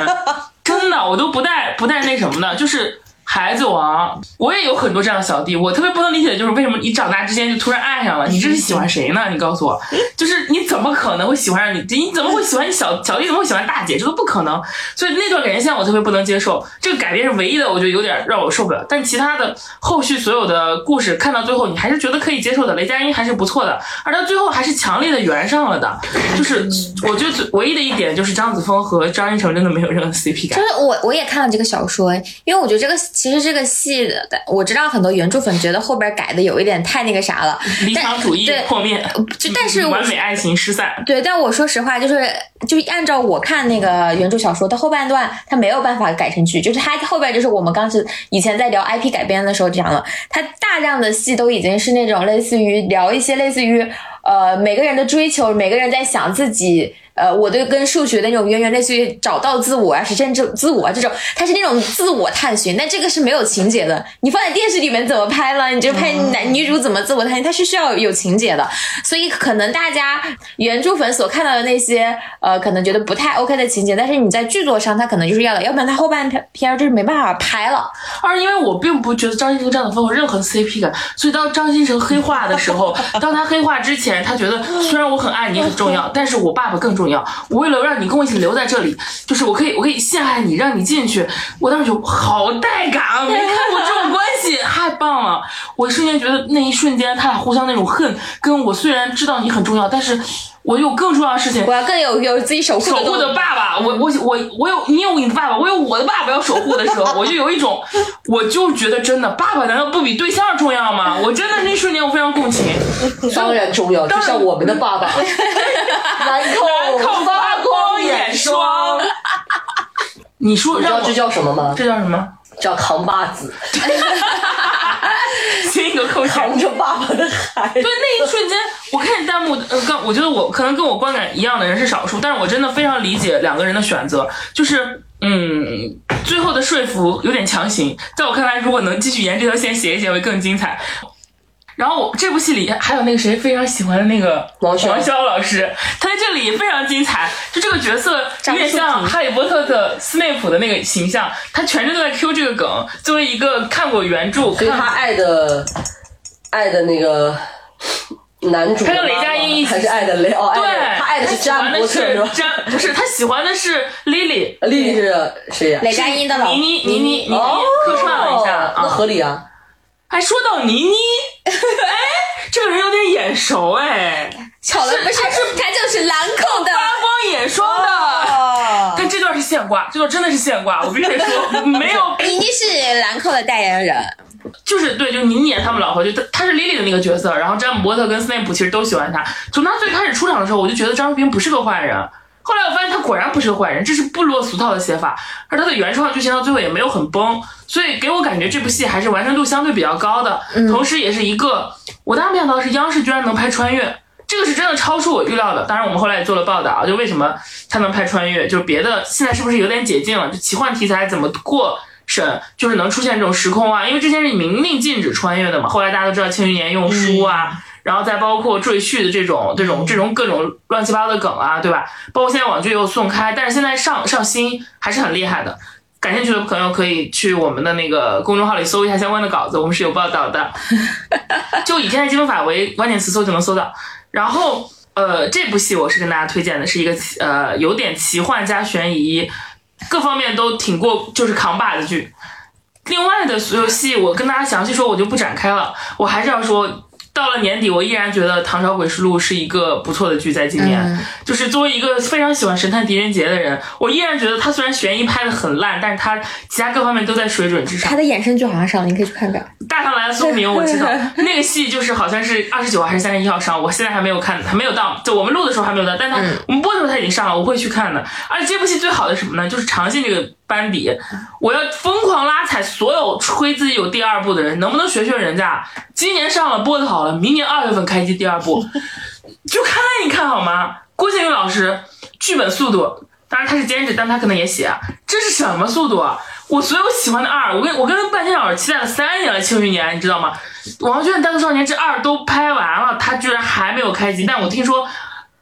S2: 真的，我都不带不带那什么的，就是。孩子王，我也有很多这样的小弟，我特别不能理解的就是为什么你长大之间就突然爱上了，你这是喜欢谁呢？你告诉我，就是你怎么可能会喜欢上你？你怎么会喜欢你小小弟？怎么会喜欢大姐？这都不可能。所以那段感情线我特别不能接受，这个改编是唯一的，我觉得有点让我受不了。但其他的后续所有的故事看到最后，你还是觉得可以接受的。雷佳音还是不错的，而到最后还是强烈的圆上了的。就是我觉得唯一的一点就是张子枫和张一成真的没有任何 CP 感
S1: 就。是我我也看了这个小说，因为我觉得这个其实这个戏的，我知道很多原著粉觉得后边改的有一点太那个啥了，
S2: 理想主义
S1: 对
S2: 破灭，
S1: 就但是我
S2: 完美爱情失散。
S1: 对，但我说实话，就是就是按照我看那个原著小说，它后半段它没有办法改成剧，就是它后边就是我们刚是以前在聊 IP 改编的时候讲了，它大量的戏都已经是那种类似于聊一些类似于呃每个人的追求，每个人在想自己。呃，我的跟数学的那种渊源，类似于找到自我啊，实现自自我啊这种，它是那种自我探寻。但这个是没有情节的，你放在电视里面怎么拍了？你就拍男女主怎么自我探寻，它是需要有情节的。所以可能大家原著粉所看到的那些，呃，可能觉得不太 OK 的情节，但是你在剧作上，它可能就是要的，要不然它后半篇就是没办法拍了。
S2: 而，因为我并不觉得张新成、张子枫有任何 CP 感，所以当张新成黑化的时候，当他黑化之前，他觉得虽然我很爱你很重要，但是我爸爸更重要。我为了让你跟我一起留在这里，就是我可以我可以陷害你，让你进去。我当时就好带感啊，没看过这种关系，太棒了！我瞬间觉得那一瞬间他俩互相那种恨，跟我虽然知道你很重要，但是我有更重要的事情
S1: 我要更有有自己守护
S2: 守护的。爸爸，我我我我有你有你的爸爸，我有我的爸爸要守护的时候，我就有一种，我就觉得真的，爸爸难道不比对象重要吗？我真的那瞬间我非常共情。
S3: 当然重要，就像我们的爸爸，南
S2: 靠
S3: 口发光眼霜，
S2: 你说让我
S3: 你知道这叫什么吗？
S2: 这叫什么？
S3: 叫扛把子，
S2: 亲一个扣钱。
S3: 扛着爸爸的孩子
S2: 对，。那一瞬间，我看见弹幕，呃，刚我觉得我可能跟我观感一样的人是少数，但是我真的非常理解两个人的选择，就是，嗯，最后的说服有点强行，在我看来，如果能继续沿这条线写一写，会更精彩。然后这部戏里还有那个谁非常喜欢的那个
S3: 王骁
S2: 王骁老师，他在这里也非常精彩，就这个角色有点像《哈利波特》的斯内普的那个形象，他全程都在 Q 这个梗。作为一个看过原著，看
S3: 所以他爱的爱的那个男主的
S2: 他跟雷佳音一起
S3: 还是爱的雷哦，爱
S2: 对
S3: 的，他爱的是
S2: 喜欢的
S3: 詹伯特是吧？
S2: 是詹，不是他喜欢的是
S3: Lily，Lily 是谁呀？
S1: 雷佳音的老
S2: 倪妮，倪妮，倪妮
S3: 哦，
S2: 客串了一下
S3: 那
S2: 啊。
S3: 合理啊。
S2: 还说到倪妮，哎，这个人有点眼熟哎，
S1: 巧了，不是，他就是兰蔻的。
S2: 发光眼霜的。
S4: 啊，
S2: 但这段是现挂，这段真的是现挂，我必须得说，没有，
S1: 倪妮是兰蔻的代言人，
S2: 就是对，就倪妮演他们老婆，就他他是 Lily 的那个角色，然后詹姆伯特跟斯内普其实都喜欢她。从他最开始出场的时候，我就觉得张淑平不是个坏人。后来我发现他果然不是个坏人，这是不落俗套的写法，而他的原创剧情到最后也没有很崩，所以给我感觉这部戏还是完成度相对比较高的，同时也是一个我当时没想到是央视居然能拍穿越，这个是真的超出我预料的。当然我们后来也做了报道，就为什么他能拍穿越，就是别的现在是不是有点解禁了？就奇幻题材怎么过？审就是能出现这种时空啊，因为之前是明令禁止穿越的嘛，后来大家都知道《庆余年》用书啊，然后再包括赘婿的这种这种这种各种乱七八糟的梗啊，对吧？包括现在网剧也有送开，但是现在上上新还是很厉害的。感兴趣的朋友可以去我们的那个公众号里搜一下相关的稿子，我们是有报道的。就以天才基本法为关键词搜就能搜到。然后呃，这部戏我是跟大家推荐的，是一个呃有点奇幻加悬疑，各方面都挺过就是扛把子剧。另外的所有戏，我跟大家详细说，我就不展开了。我还是要说，到了年底，我依然觉得《唐朝诡事录》是一个不错的剧，在今年，
S1: 嗯
S2: 就是作为一个非常喜欢神探狄仁杰的人，我依然觉得他虽然悬疑拍的很烂，但是他其他各方面都在水准之上
S1: 他。的衍生剧好像上了，你可以去看看。
S2: 大唐来了宋明，我知道 那个戏就是好像是二十九还是三十一号上，我现在还没有看，还没有到，就我们录的时候还没有到，但他、我们播的时候他已经上了，我会去看的。而且这部戏最好的什么呢？就是长信这个班底，我要疯狂拉踩所有吹自己有第二部的人，能不能学学人家？今年上了播的好了，明年二月份开机第二部，就看一看好吗？郭靖宇老师剧本速度，当然他是监制，但他可能也写，这是什么速度？我所有喜欢的二，我跟我跟半天老师期待了三年了，《庆余年》，你知道吗？《王俊单独少年》这二都拍完了，他居然还没有开机。但我听说《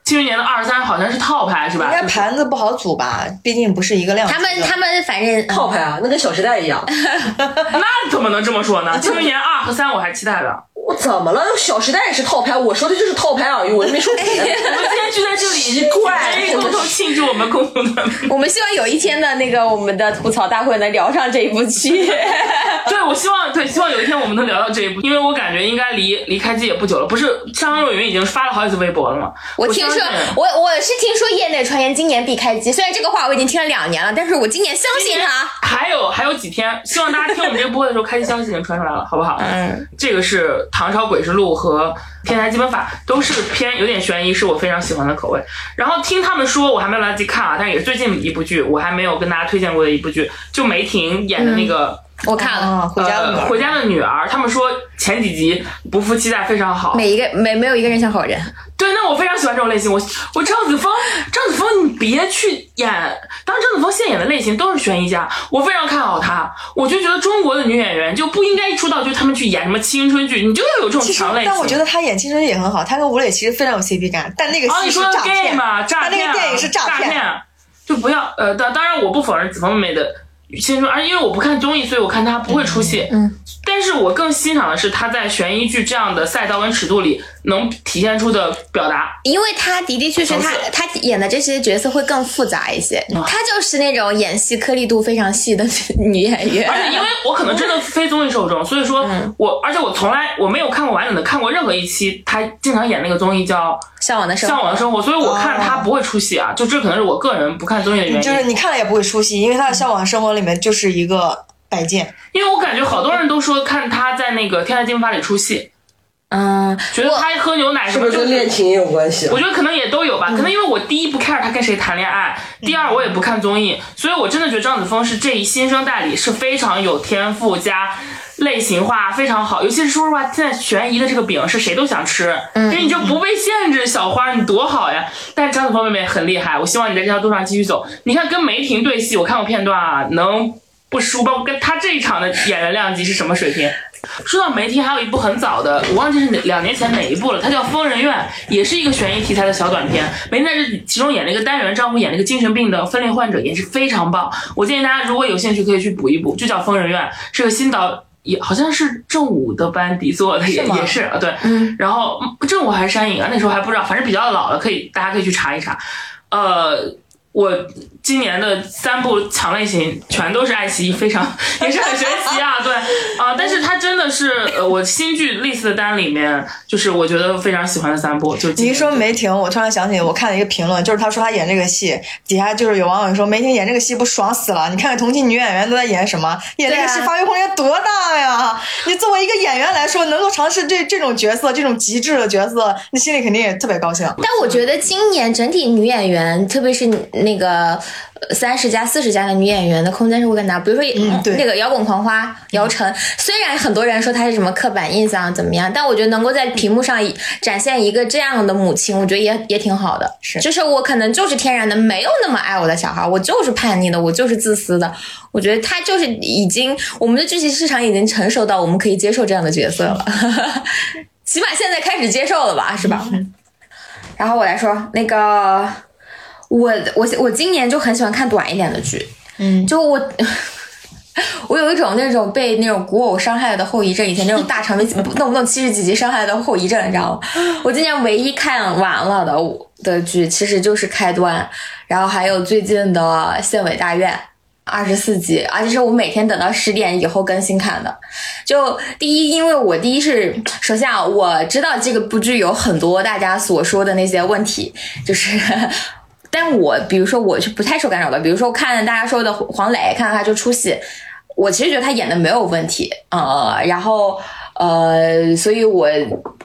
S2: 庆余年》的二三好像是套牌，是吧
S4: 应？该盘子不好组吧，毕竟不是一个量。
S1: 他们他们反正
S3: 套牌啊，那跟《小时代》一样。
S2: 那怎么能这么说呢？《庆余年》二和三我还期待的。
S3: 我怎么了？《小时代》也是套牌，我说的就是套牌而已，我又没说别的。
S2: 我们今天聚在这里，
S3: 奇怪
S2: 共同庆祝我们共同的。
S1: 我们希望有一天的那个我们的吐槽大会能聊上这一部剧。
S2: 对，我希望对，希望有一天我们能聊到这一部，因为我感觉应该离离开机也不久了。不是，张若昀已经发了好几次微博了吗？
S1: 我听说我我是听说业内传言今年必开机，虽然这个话我已经听了两年了，但是我今年相信它。
S2: 还有还有几天，希望大家听我们这个播的时候，开机消息已经传出来了，好不好？
S1: 嗯，
S2: 这个是《唐朝诡事录》和《天才基本法》，都是偏有点悬疑，是我非常喜欢的口味。然后听他们说，我还没有来得及看啊，但是也是最近一部剧，我还没有跟大家推荐过的一部剧，就梅婷演的那个。
S1: 我看了，
S4: 啊，回家的女
S2: 呃，
S4: 儿
S2: 回家的女儿，他们说前几集不负期待非常好。
S1: 每一个没没有一个人像好人。
S2: 对，那我非常喜欢这种类型。我我张子枫，张子枫，你别去演。当然，张子枫现演的类型都是悬疑家，我非常看好她。我就觉得中国的女演员就不应该出道就他们去演什么青春剧，你就要有这种强类型。
S4: 但我觉得他演青春剧也很好，他跟吴磊其实非常有 CP 感，但那个
S2: 啊，
S4: 戏是
S2: 你说 gay
S4: 骗，
S2: 嘛，诈
S4: 他那
S2: 骗啊，
S4: 个电影是
S2: 诈
S4: 骗。
S2: 就不要呃，当当然我不否认子枫妹妹的青春，而因为我不看综艺，所以我看他不会出戏。
S1: 嗯，
S2: 但是我更欣赏的是他在悬疑剧这样的赛道跟尺度里能体现出的表达。
S1: 因为他的的确确，他他演的这些角色会更复杂一些，他就是那种演戏颗粒度非常细的 女演员。
S2: 而且因为我可能真的 非综艺受众，所以说
S1: 嗯
S2: 我，而且我从来我没有看过完整的看过任何一期他经常演那个综艺叫《
S1: 向往的生活，
S2: 向往的生活》，所以我看他不会出戏啊，就这可能是我个人不看综艺的原因。
S4: 就是你看了也不会出戏，因为他的《向往生活》里面就是一个摆件。
S2: 因为我感觉好多人都说看他在那个《天才金发》里出戏，
S1: 嗯，
S2: 觉得他喝牛奶
S3: 是不是
S2: 就
S3: 跟恋情也有关系啊
S2: 我？觉得可能也都有吧，可能因为我第一不 care 他跟谁谈恋爱，第二我也不看综艺，所以我真的觉得张子枫是这一新生代里是非常有天赋加类型化非常好，尤其是说实话，现在悬疑的这个饼是谁都想吃，因为你就不被限制，小花你多好呀！但是张子枫妹妹很厉害，我希望你在这条路上继续走。你看跟梅婷对戏，我看过片段啊，能不输？包括跟她这一场的演员量级是什么水平？说到梅婷，还有一部很早的，我忘记是哪两年前哪一部了，它叫《疯人院》，也是一个悬疑题材的小短片。梅婷在这其中演了一个单元丈夫，演了一个精神病的分裂患者，也是非常棒。我建议大家如果有兴趣，可以去补一补，就叫《疯人院》，是个新导。也好像是正午的班底做的，也
S4: 是
S2: 也是啊，对，然后嗯正午还是山影啊，那时候还不知道，反正比较老了，可以大家可以去查一查。呃，我今年的三部强类型全都是爱奇艺，非常 也是很神奇啊，对啊、但是它真的是呃我新剧 list 的单里面，就是我觉得非常喜欢的三部，就今年
S4: 你一说梅婷，我突然想起我看了一个评论，就是他说他演这个戏，底下就是有网友说梅婷演这个戏不爽死了。你看看同期女演员都在演什么，演这个戏发挥空间多大呀！你作为一个演员来说，能够尝试这这种角色，这种极致的角色，你心里肯定也特别高兴。
S1: 但我觉得今年整体女演员，特别是那个三十加、四十加的女演员的空间是会更大。比如说，
S4: 嗯对
S1: 那个摇滚狂花姚晨，虽然很多人说她是什么刻板印象怎么样，但我觉得能够在屏幕上展现一个这样的母亲，我觉得也也挺好的。
S4: 是
S1: 就是我可能就是天然的没有那么爱我的小孩，我就是叛逆的，我就是自私的。我觉得她就是已经我们的剧集市场已经成熟到我们可以接受这样的角色了，起码现在开始接受了吧，是吧？然后我来说那个，我我我今年就很喜欢看短一点的剧，
S4: 嗯，
S1: 就我。我有一种那种被那种古偶伤害的后遗症，以前那种大长 篇动不动七十几集伤害的后遗症，你知道吗？我今年唯一看完了的的剧其实就是《开端》，然后还有最近的《县委大院》二十四集，而且是我每天等到十点以后更新看的。就第一，因为我第一是，首先啊，我知道这个部剧有很多大家所说的那些问题，就是。但我比如说我是不太受干扰的，比如说看大家说的黄磊，看到他就出戏，我其实觉得他演的没有问题，呃，然后呃，所以我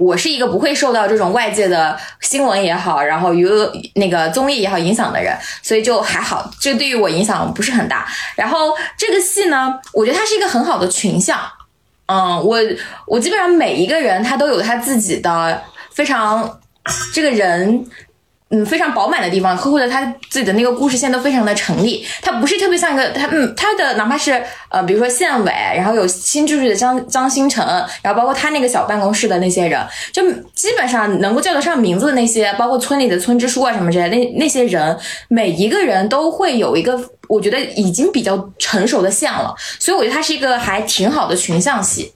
S1: 我是一个不会受到这种外界的新闻也好，然后娱乐那个综艺也好影响的人，所以就还好，这对于我影响不是很大。然后这个戏呢，我觉得它是一个很好的群像，嗯，我我基本上每一个人他都有他自己的非常这个人。嗯，非常饱满的地方，呵护的他自己的那个故事线都非常的成立。他不是特别像一个他，嗯，他的哪怕是呃，比如说县委，然后有新秩序的张张新成，然后包括他那个小办公室的那些人，就基本上能够叫得上名字的那些，包括村里的村支书啊什么之类，那那些人，每一个人都会有一个。我觉得已经比较成熟的线了，所以我觉得它是一个还挺好的群像戏。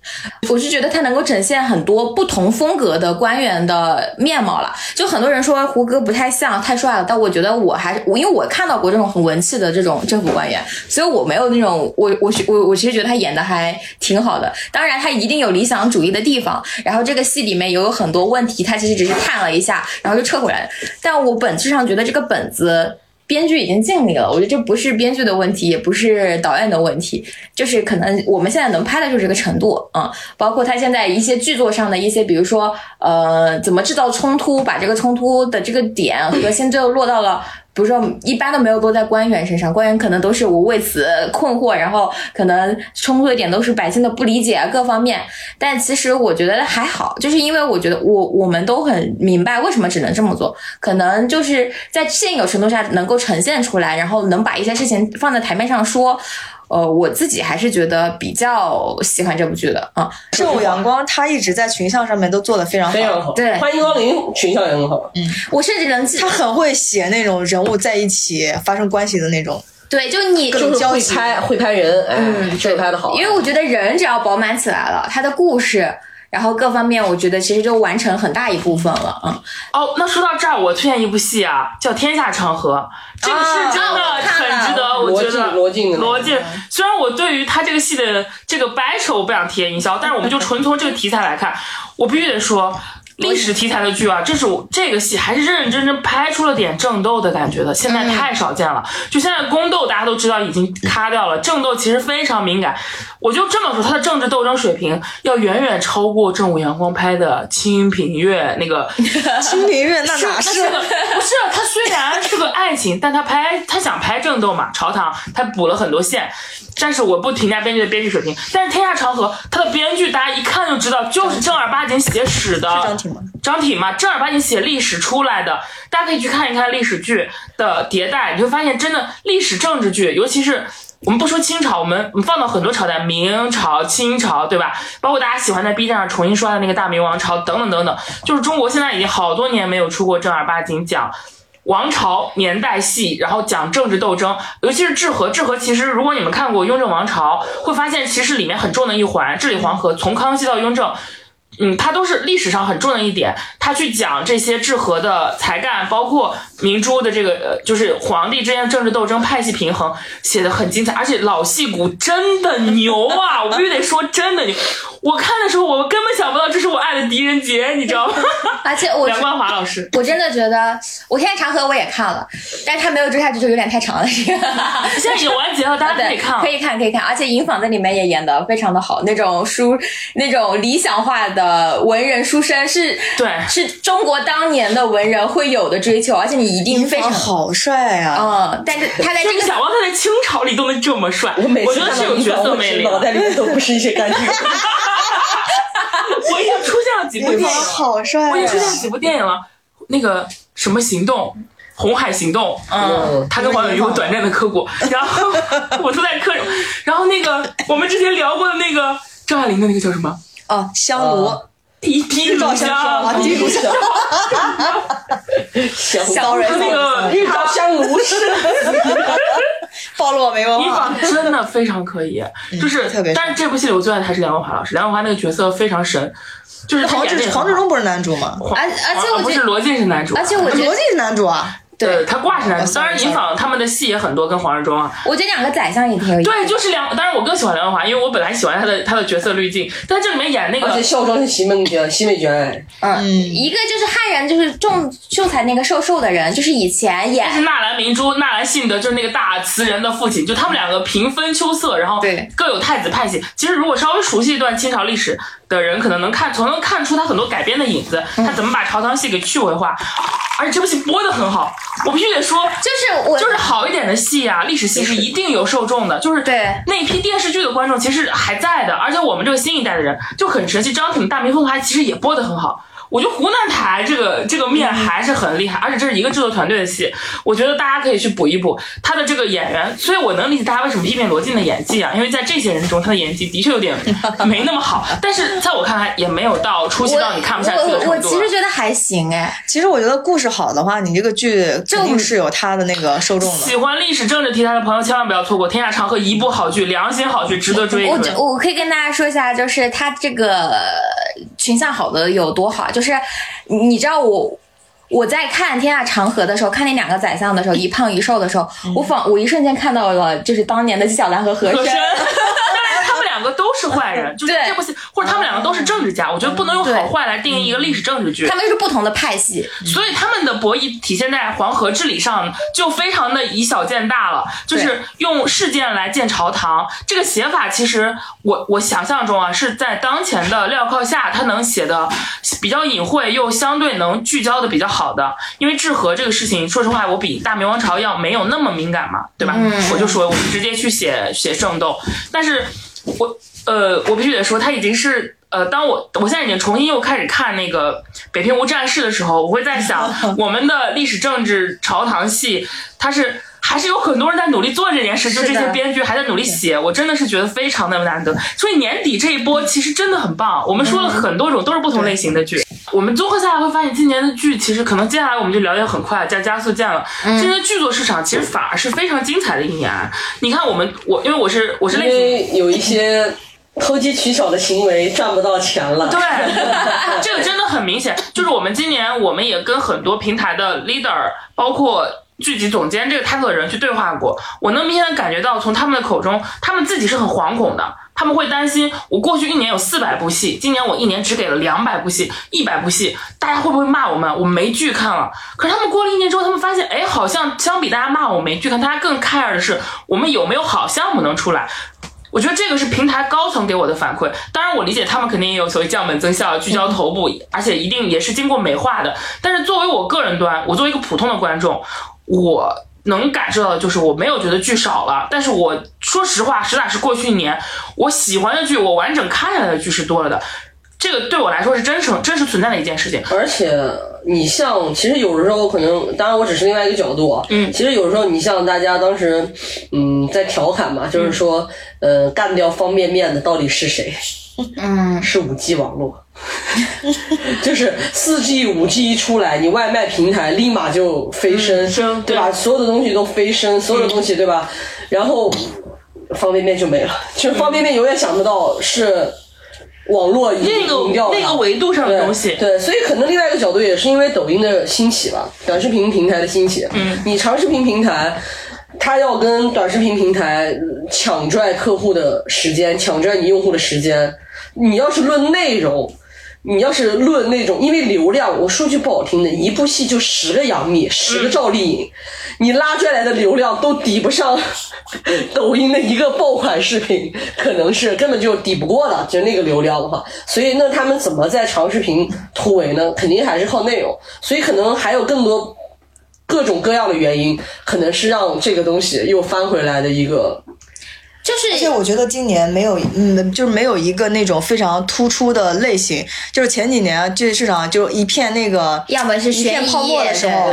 S1: 我是觉得它能够展现很多不同风格的官员的面貌了。就很多人说胡歌不太像，太帅了，但我觉得我还是我，因为我看到过这种很文气的这种政府官员，所以我没有那种我我我我其实觉得他演的还挺好的。当然他一定有理想主义的地方，然后这个戏里面也有很多问题，他其实只是探了一下，然后就撤回来了。但我本质上觉得这个本子。编剧已经尽力了，我觉得这不是编剧的问题，也不是导演的问题，就是可能我们现在能拍的就是这个程度，嗯，包括他现在一些剧作上的一些，比如说呃，怎么制造冲突，把这个冲突的这个点核心最后落到了。比如说，一般都没有落在官员身上，官员可能都是我为此困惑，然后可能冲突的点都是百姓的不理解啊，各方面。但其实我觉得还好，就是因为我觉得我我们都很明白为什么只能这么做，可能就是在现有程度下能够呈现出来，然后能把一些事情放在台面上说。呃，我自己还是觉得比较喜欢这部剧的啊。
S4: 正午阳光他一直在群像上面都做的非常好，
S3: 非常好。
S1: 对，
S3: 欢迎光临，群像也很好。
S1: 嗯，我甚至能记，
S4: 他很会写那种人物在一起发生关系的那种。
S1: 对，就你
S3: 就是会拍会拍人，嗯，这个拍的好。
S1: 因为我觉得人只要饱满起来了，他的故事。然后各方面，我觉得其实就完成很大一部分了，嗯。
S2: 哦，那说到这儿，我推荐一部戏啊，叫《天下长河》，这个是真的很值得，我觉得。
S3: 罗晋，
S2: 罗晋。虽然我对于他这个戏的这个掰扯我不想贴营销，但是我们就 纯从这个题材来看，我必须得说。历史题材的剧啊，这是我这个戏还是认认真真拍出了点正斗的感觉的，现在太少见了。就现在宫斗大家都知道已经卡掉了，正斗其实非常敏感。我就这么说，他的政治斗争水平要远远超过正午阳光拍的《清平乐》那个。
S4: 清平乐那哪
S2: 是？不是，他虽然是个爱情，但他拍他想拍正斗嘛，朝堂他补了很多线。但是我不评价编剧的编剧水平，但是《天下长河》它的编剧大家一看就知道，就是正儿八经写史的。
S4: 张挺？
S2: 嘛，正儿八经写历史出来的。大家可以去看一看历史剧的迭代，你会发现，真的历史政治剧，尤其是我们不说清朝，我们放到很多朝代，明朝、清朝，对吧？包括大家喜欢在 B 站上重新刷的那个大明王朝等等等等，就是中国现在已经好多年没有出过正儿八经讲。王朝年代戏，然后讲政治斗争，尤其是治河。治河其实，如果你们看过《雍正王朝》，会发现其实里面很重的一环，治理黄河，从康熙到雍正。嗯，它都是历史上很重要的一点，他去讲这些治河的才干，包括明珠的这个呃，就是皇帝之间的政治斗争、派系平衡，写的很精彩，而且老戏骨真的牛啊！我必须得说，真的牛。我看的时候，我根本想不到这是我爱的狄仁杰，你知道吗？
S1: 而且我
S2: 梁冠华老师，
S1: 我真的觉得《我现在长河》我也看了，但是他没有追下去，就有点太长了。现
S2: 在已经完结了，大家 可以看，
S1: 可以看，可以看。而且尹昉在里面也演的非常的好，那种书，那种理想化的。呃，文人书生是
S2: 对，
S1: 是中国当年的文人会有的追求，而且你一定非常
S4: 好帅啊！
S1: 嗯，但是 他在这个
S2: 小王他在清朝里都能这么帅，
S3: 我每次
S2: 是有角色魅力，
S3: 脑袋里面都不是一些干净。
S2: 几部电影，
S4: 好帅！
S2: 我已经出现几部电影了，那个什么行动，红海行动，嗯，他跟黄有有短暂的磕过，然后我都在磕，然后那个我们之前聊过的那个张爱玲的那个叫什么？
S4: 哦，香炉，
S2: 一滴
S4: 炉
S2: 香，
S4: 啊，滴炉 香，
S2: 那个
S3: 一照香炉是，
S4: 暴露我没文化，
S2: 真的非常可以，就是，但是这部戏里我最爱的还是梁文华老师，梁文华那个角色非常神，就是
S4: 黄志黄志忠不是男主吗？
S1: 而而且我
S2: 不是罗晋是男主，
S1: 而且我
S4: 罗晋是男主啊。
S2: 对，他挂是男主，当然尹昉他们的戏也很多，跟黄日忠啊。
S1: 我觉得两个宰相也挺有意思。
S2: 对，就是梁，当然我更喜欢梁文华，因为我本来喜欢他的他的角色滤镜，但这里面演那个
S3: 而且孝庄是奚梦娟，奚美娟哎，
S1: 嗯，一个就是汉人，就是种秀才那个瘦瘦的人，就是以前演是
S2: 纳兰明珠、纳兰性德，就是那个大词人的父亲，就他们两个平分秋色，然后
S1: 对
S2: 各有太子派系。其实如果稍微熟悉一段清朝历史的人，可能能看从能看出他很多改编的影子，他怎么把朝堂戏给趣味化，而且这部戏播的很好，我必须得说，
S1: 就是我
S2: 就是好一点的戏啊，历史戏是一定有受众的，就是
S1: 对。
S2: 那一批电视剧的观众其实还在的，而且我们这个新一代的人就很神奇，张挺、大明风华其实也播的很好。我觉得湖南台这个这个面还是很厉害，而且这是一个制作团队的戏，我觉得大家可以去补一补他的这个演员。所以我能理解大家为什么批评罗晋的演技啊，因为在这些人中，他的演技的确有点 没那么好，但是在我看来也没有到出戏到你看不下去的程度。
S1: 我我其实觉得还行哎，
S4: 其实我觉得故事好的话，你这个剧肯定是有他的那个受众的。
S2: 喜欢历史政治题材的朋友千万不要错过《天下长河》，一部好剧，良心好剧，值得追一追。
S1: 我我可以跟大家说一下，就是他这个群像好的有多好，就是你知道我。我在看《天下长河》的时候，看那两个宰相的时候，一胖一瘦的时候，我仿我一瞬间看到了，就是当年的纪晓岚和和
S2: 和珅，
S1: 珅。
S2: 当然他们两个都是坏人，就是这部戏，或者他们两个都是政治家，我觉得不能用好坏来定义一个历史政治剧
S1: 他。们是不同的派系，
S2: 所以他们的博弈体现在黄河治理上，就非常的以小见大了，就是用事件来建朝堂。这个写法其实我我想象中啊，是在当前的镣铐下，他能写的比较隐晦，又相对能聚焦的比较好的。因为治河这个事情，说实话，我比大明王朝要没有那么敏感嘛，对吧？我就说我直接去写写圣斗，但是我呃，我必须得说，他已经是呃，当我我现在已经重新又开始看那个北平无战事的时候，我会在想，我们的历史政治朝堂戏，它是。还是有很多人在努力做这件事，就这些编剧还在努力写，我真的是觉得非常的难得。所以年底这一波其实真的很棒，我们说了很多种都是不同类型的剧，我们综合下来会发现，今年的剧其实可能接下来我们就聊得很快，加加速键了。今年剧作市场其实反而是非常精彩的一年。你看我们我因为我是我是
S3: 因
S2: 类型。
S3: 为有一些投机取巧的行为赚不到钱了。
S2: 对，这个真的很明显。就是我们今年，我们也跟很多平台的 leader，包括剧集总监这个 title 的人去对话过。我能明显的感觉到，从他们的口中，他们自己是很惶恐的。他们会担心，我过去一年有四百部戏，今年我一年只给了两百部戏、一百部戏，大家会不会骂我们？我没剧看了。可是他们过了一年之后，他们发现，哎，好像相比大家骂我没剧看，大家更 care 的是我们有没有好项目能出来。我觉得这个是平台高层给我的反馈，当然我理解他们肯定也有所谓降本增效、聚焦头部，而且一定也是经过美化的。但是作为我个人端，我作为一个普通的观众，我能感受到的就是我没有觉得剧少了，但是我说实话，实打实过去一年我喜欢的剧，我完整看下来的剧是多了的。这个对我来说是真实真实存在的一件事情。
S3: 而且你像，其实有的时候可能，当然我只是另外一个角度啊。
S2: 嗯
S3: 其实有的时候，你像大家当时，嗯，在调侃嘛，就是说，呃，干掉方便面的到底是谁？
S1: 嗯，
S3: 是五 G 网络，就是四 G、五 G 一出来，你外卖平台立马就飞升，
S2: 升
S3: 对吧？
S2: 对
S3: 所有的东西都飞升，所有的东西，对吧？然后方便面就没了，就是方便面永远想不到是网络赢
S2: 那个那个维度上的东西，
S3: 对，所以可能另外一个角度也是因为抖音的兴起吧，短视频平台的兴起。嗯，你长视频平台，它要跟短视频平台抢拽客户的时间，抢拽你用户的时间。你要是论内容，你要是论那种，因为流量，我说句不好听的，一部戏就十个杨幂，十个赵丽颖，你拉出来的流量都抵不上 抖音的一个爆款视频，可能是根本就抵不过的，就那个流量的话。所以那他们怎么在长视频突围呢？肯定还是靠内容，所以可能还有更多各种各样的原因，可能是让这个东西又翻回来的一个。
S1: 就是
S4: 而且我觉得今年没有，嗯，就是没有一个那种非常突出的类型。就是前几年啊这市场就一片那个，
S1: 要么是
S4: 一片泡沫的时候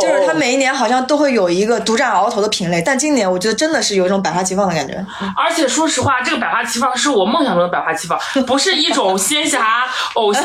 S4: 就是它每一年好像都会有一个独占鳌头的品类，但今年我觉得真的是有一种百花齐放的感觉。
S2: 而且说实话，这个百花齐放是我梦想中的百花齐放，不是一种仙侠偶像，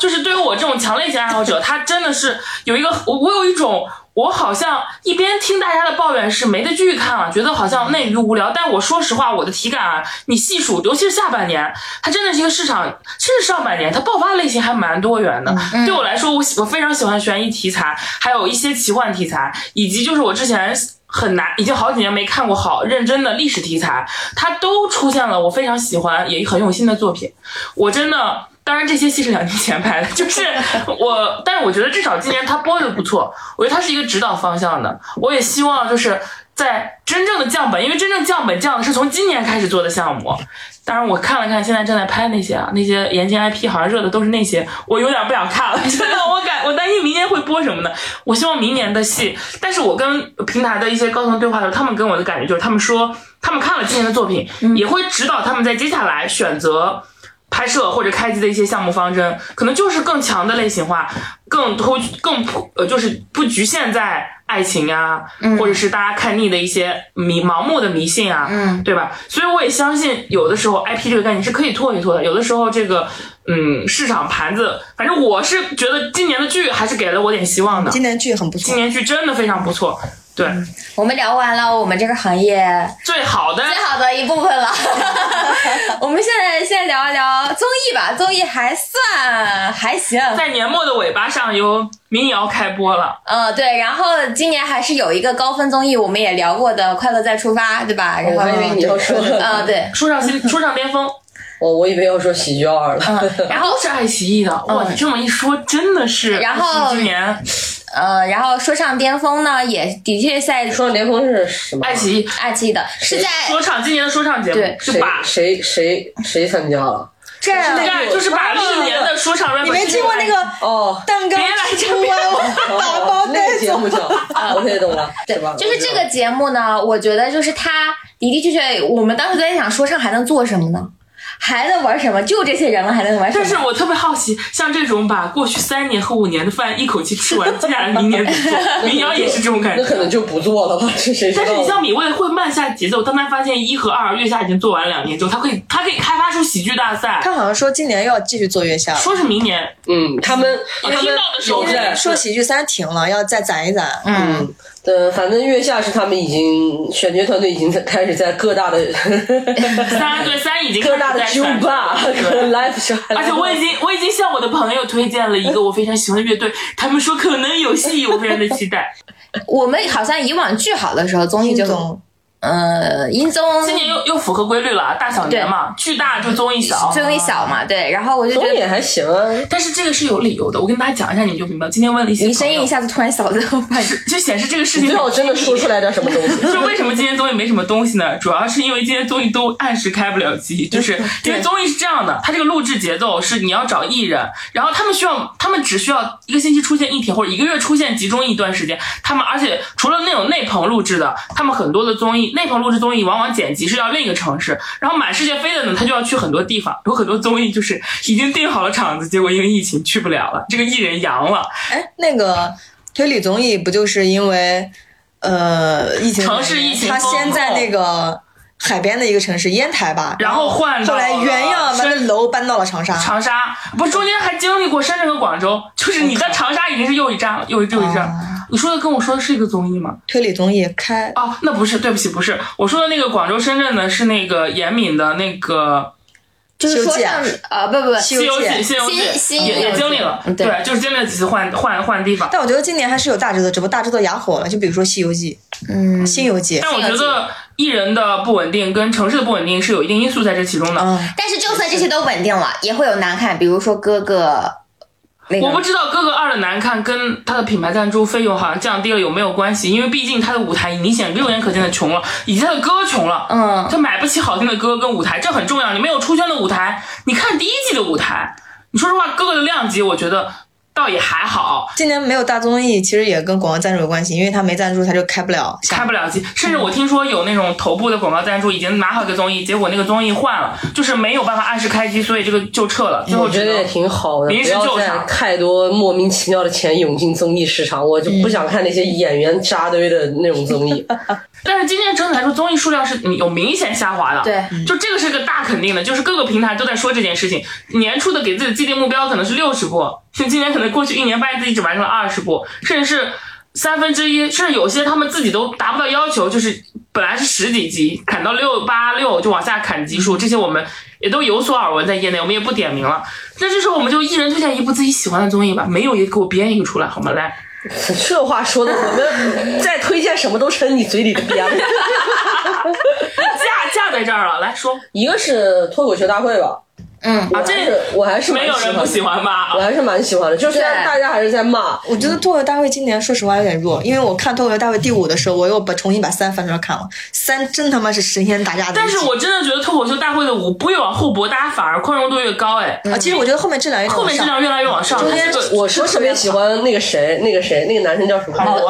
S2: 就是对于我这种强类型爱好者，他真的是有一个我我有一种。我好像一边听大家的抱怨是没得剧看了，觉得好像内娱无聊。但我说实话，我的体感啊，你细数，尤其是下半年，它真的是一个市场，甚至上半年它爆发类型还蛮多元的。对我来说，我喜我非常喜欢悬疑题材，还有一些奇幻题材，以及就是我之前。很难，已经好几年没看过好认真的历史题材，它都出现了我非常喜欢也很用心的作品。我真的，当然这些戏是两年前拍的，就是我，但是我觉得至少今年他播的不错，我觉得它是一个指导方向的。我也希望就是在真正的降本，因为真正降本降的是从今年开始做的项目。当然我看了看现在正在拍那些啊，那些言情 IP 好像热的都是那些，我有点不想看了，真的，我感我担心明年会播什么呢？我希望明年的戏，但是我跟平台的一些高层对话的时候，他们跟我的感觉就是，他们说他们看了今年的作品，也会指导他们在接下来选择拍摄或者开机的一些项目方针，可能就是更强的类型化，更突更普呃，就是不局限在爱情啊，或者是大家看腻的一些迷盲目的迷信啊，
S1: 嗯
S2: 对吧？所以我也相信，有的时候 IP 这个概念是可以拖一拖的，有的时候这个嗯市场盘子，反正我是觉得今年的剧还是给了我点希望的，
S4: 今年剧很不错
S2: 今。年剧真的非常不错，对，
S1: 我们聊完了我们这个行业
S2: 最好的
S1: 最好的一部分了。我们现在先聊一聊综艺吧，综艺还算还行。
S2: 在年末的尾巴上由民谣开播了，
S1: 嗯，对，然后今年还是有一个高分综艺，我们也聊过的《快乐再出发》，对吧？然后，
S3: 我以为你要说，
S1: 嗯，对，
S2: 说上新说上巅峰，
S3: 我我以为要说喜剧二了。
S1: 然后
S2: 都是爱奇艺的，哇，你这么一说，真的是，
S1: 然后
S2: 今年
S1: 呃，然后说唱巅峰呢，也的确在
S3: 说唱巅峰是什么？
S2: 爱奇艺
S1: 爱奇艺的，是在
S2: 说唱今年的说唱节目
S1: 对
S3: 谁
S2: 是把
S3: 谁谁谁参加了？
S1: 这
S2: 对，就是把历年的说唱 rapper，
S4: 你没听过那个
S3: 哦，
S4: 蛋糕
S2: 别来这
S4: 吃完我打包
S3: 那
S4: 带走
S3: 个节目？叫，OK 懂了，对吧？
S1: 就是这个节目呢，我觉得就是他的的确确，我们当时都在想，说唱还能做什么呢？还能玩什么？就这些人了，还能玩什么？
S2: 但是我特别好奇，像这种把过去三年和五年的饭一口气吃完，接下来明年怎么做？民谣也是这种感觉。
S3: 那可能就不做了吧，是谁？
S2: 但是你像米未会慢下节奏，当他发现一和二月下已经做完两年之后，他可以他可以开发出喜剧大赛，
S4: 他好像说今年又要继续做月下了，
S2: 说是明年，
S3: 嗯，他们他们
S2: 听到的时候
S4: 说喜剧三停了，要再攒一攒。
S3: 嗯，呃，反正月下是他们已经选角团队已经在开始在各大的
S2: 三对三已经
S3: 各大的酒
S2: 开始在
S3: 吧和 live 上，
S2: 而且我已经我已经向我的朋友推荐了一个我非常喜欢的乐队，他们说可能有戏，我非常的期待。
S1: 我们好像以往剧好的时候，综艺就呃音综
S2: 今年又又符合规律了，大小年嘛，剧大就综艺小。
S1: 综艺小嘛，对，然后我就觉得
S3: 综艺也还行啊。
S2: 但是这个是有理由的，我跟大家讲一下，你们就明白。今天问了一些
S1: 你声音一下子突然小的，我发现
S2: 就显示这个事情
S3: 最后真的说出来点什么东西。
S2: 就为什么今天综艺没什么东西呢？主要是因为今天综艺都按时开不了机，就是因为综艺是这样的，它这个录制节奏是你要找艺人，然后他们需要，他们只需要一个星期出现一天，或者一个月出现集中一段时间。他们而且除了那种内棚录制的，他们很多的综艺内棚录制综艺往往剪辑是要另一个城市，然后满世界飞的呢，他就要去很多地方。有很多综艺就是已经定好了场子，结果因为疫情去不了了，这个艺人阳了，
S4: 哎，那个推理综艺不就是因为呃疫情的
S2: 城市疫情
S4: 他先在那个海边的一个城市烟台吧，
S2: 然后换到
S4: 后来原样把那楼搬到了长沙。
S2: 长沙不是中间还经历过深圳和广州，就是你在长沙已经是又一站了，又一又一站。你说的跟我说的是一个综艺吗？
S4: 推理综艺开
S2: 哦，那不是，对不起，不是，我说的那个广州、深圳的是那个严敏的那个
S1: 就是说
S4: 西游记啊
S1: 不不不，《
S2: 西游记》，《西游记
S1: 新》
S2: 也也经历了，
S1: 嗯对
S2: 对，就是经历了几次换换换地方。
S4: 但我觉得今年还是有大制作，只不过大制作哑火了。就比如说《西游记》、
S1: 嗯《
S4: 新游记》，
S2: 但我觉得艺人的不稳定跟城市的不稳定是有一定因素在这其中的。
S4: 嗯，
S1: 但是就算这些都稳定了，也会有难看，比如说哥哥那个
S2: 我不知道哥哥二的难看跟他的品牌赞助费用好像降低了有没有关系，因为毕竟他的舞台明显肉眼可见的穷了，以及他的歌穷了，
S1: 嗯
S2: 他买不起好听的歌跟舞台，这很重要。你没有出圈的舞台，你看第一季的舞台，你说实话，哥哥的量级我觉得倒也还好，
S4: 今年没有大综艺，其实也跟广告赞助有关系，因为他没赞助，他就开不了。
S2: 开不了机。甚至我听说有那种头部的广告赞助已经拿好一个综艺，结果那个综艺换了，就是没有办法按时开机，所以这个就撤了。最后
S3: 我觉得也挺好的，
S2: 临时
S3: 不要再
S2: 救场
S3: 太多莫名其妙的钱涌进综艺市场，我就不想看那些演员扎堆的那种综艺。
S2: 但是今年整体来说，综艺数量是有明显下滑的。
S1: 对，
S2: 就这个是个大肯定的，就是各个平台都在说这件事情。年初的给自己的既定目标可能是六十部，就今年可能过去一年发现自己只完成了二十部，甚至是三分之一，甚至有些他们自己都达不到要求，就是本来是十几集，砍到六八六就往下砍集数，这些我们也都有所耳闻，在业内我们也不点名了。那这时候我们就一人推荐一部自己喜欢的综艺吧，没有也给我编一个出来好吗？来，
S3: 这话说的，我们 再推荐什么都成你嘴里的编了。
S2: 架架在这儿了，来说，
S3: 一个是脱口秀大会吧，
S1: 嗯，
S3: 我还是我还是
S2: 没有人不喜欢吧？
S3: 我还是蛮喜欢的，就虽然大家还是在骂，
S4: 我觉得脱口秀大会今年说实话有点弱，因为我看脱口秀大会第五的时候，我又把重新把三翻出来看了，三真他妈是神仙打架的。
S2: 但是我真的觉得脱口秀大会的五不越往后播，大家反而宽容度越高，哎，
S4: 啊，其实我觉得后面质量
S2: 后面质量越来越往上。
S3: 中间
S2: 它这个
S3: 我是特别喜欢那个谁，那个谁，那个男生叫什么？
S2: 毛豆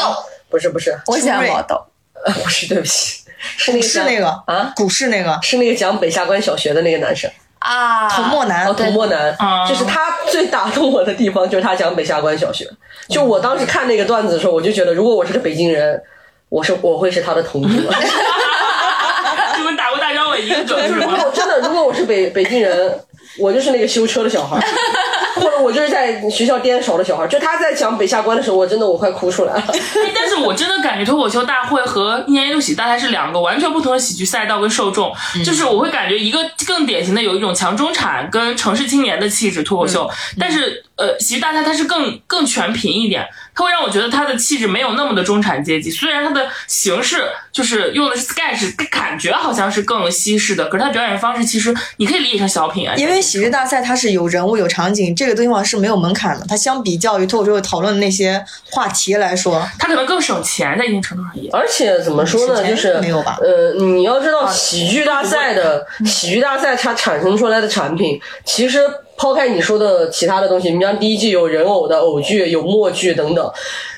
S3: 不是不是，
S1: 我喜欢毛豆。
S3: 呃 不是，对不起，是那个
S4: 是那个
S3: 啊，
S4: 股市那个
S3: 是那个讲北下关小学的那个男生。
S1: 啊，
S4: 童墨男
S3: 哦，童墨南
S2: 啊，
S3: 就是他最打动我的地方，就是他讲北下关小学。就我当时看那个段子的时候，我就觉得，如果我是个北京人，我是我会是他的同桌。
S2: 就跟打过大张伟一个准
S3: 就是
S2: 是吗？
S3: 如果真的，如果我是北北京人，我就是那个修车的小孩，或者我就是在学校颠勺的小孩。就他在讲北下关的时候，我真的我快哭出来了。
S2: 哎但是我真的感觉脱口秀大会和一年一度喜剧大赛是两个完全不同的喜剧赛道跟受众。就是我会感觉一个更典型的有一种强中产跟城市青年的气质脱口秀，但是呃喜剧大赛它是更更全屏一点，它会让我觉得它的气质没有那么的中产阶级。虽然它的形式就是用的是 sketch，感觉好像是更西式的，可是它表演方式其实你可以理解成小品啊。
S4: 因为喜剧大赛它是有人物有场景，这个地方是没有门槛的。它相比较于脱口秀讨论的那些话题来说，
S2: 它可能更省钱，在一定程度上也。
S3: 而且怎么说呢，就是
S4: 没有吧
S3: 呃，你要知道喜剧大赛的喜剧大赛它产生出来的产品，其实抛开你说的其他的东西，你像第一季有人偶的偶剧，有默剧等等。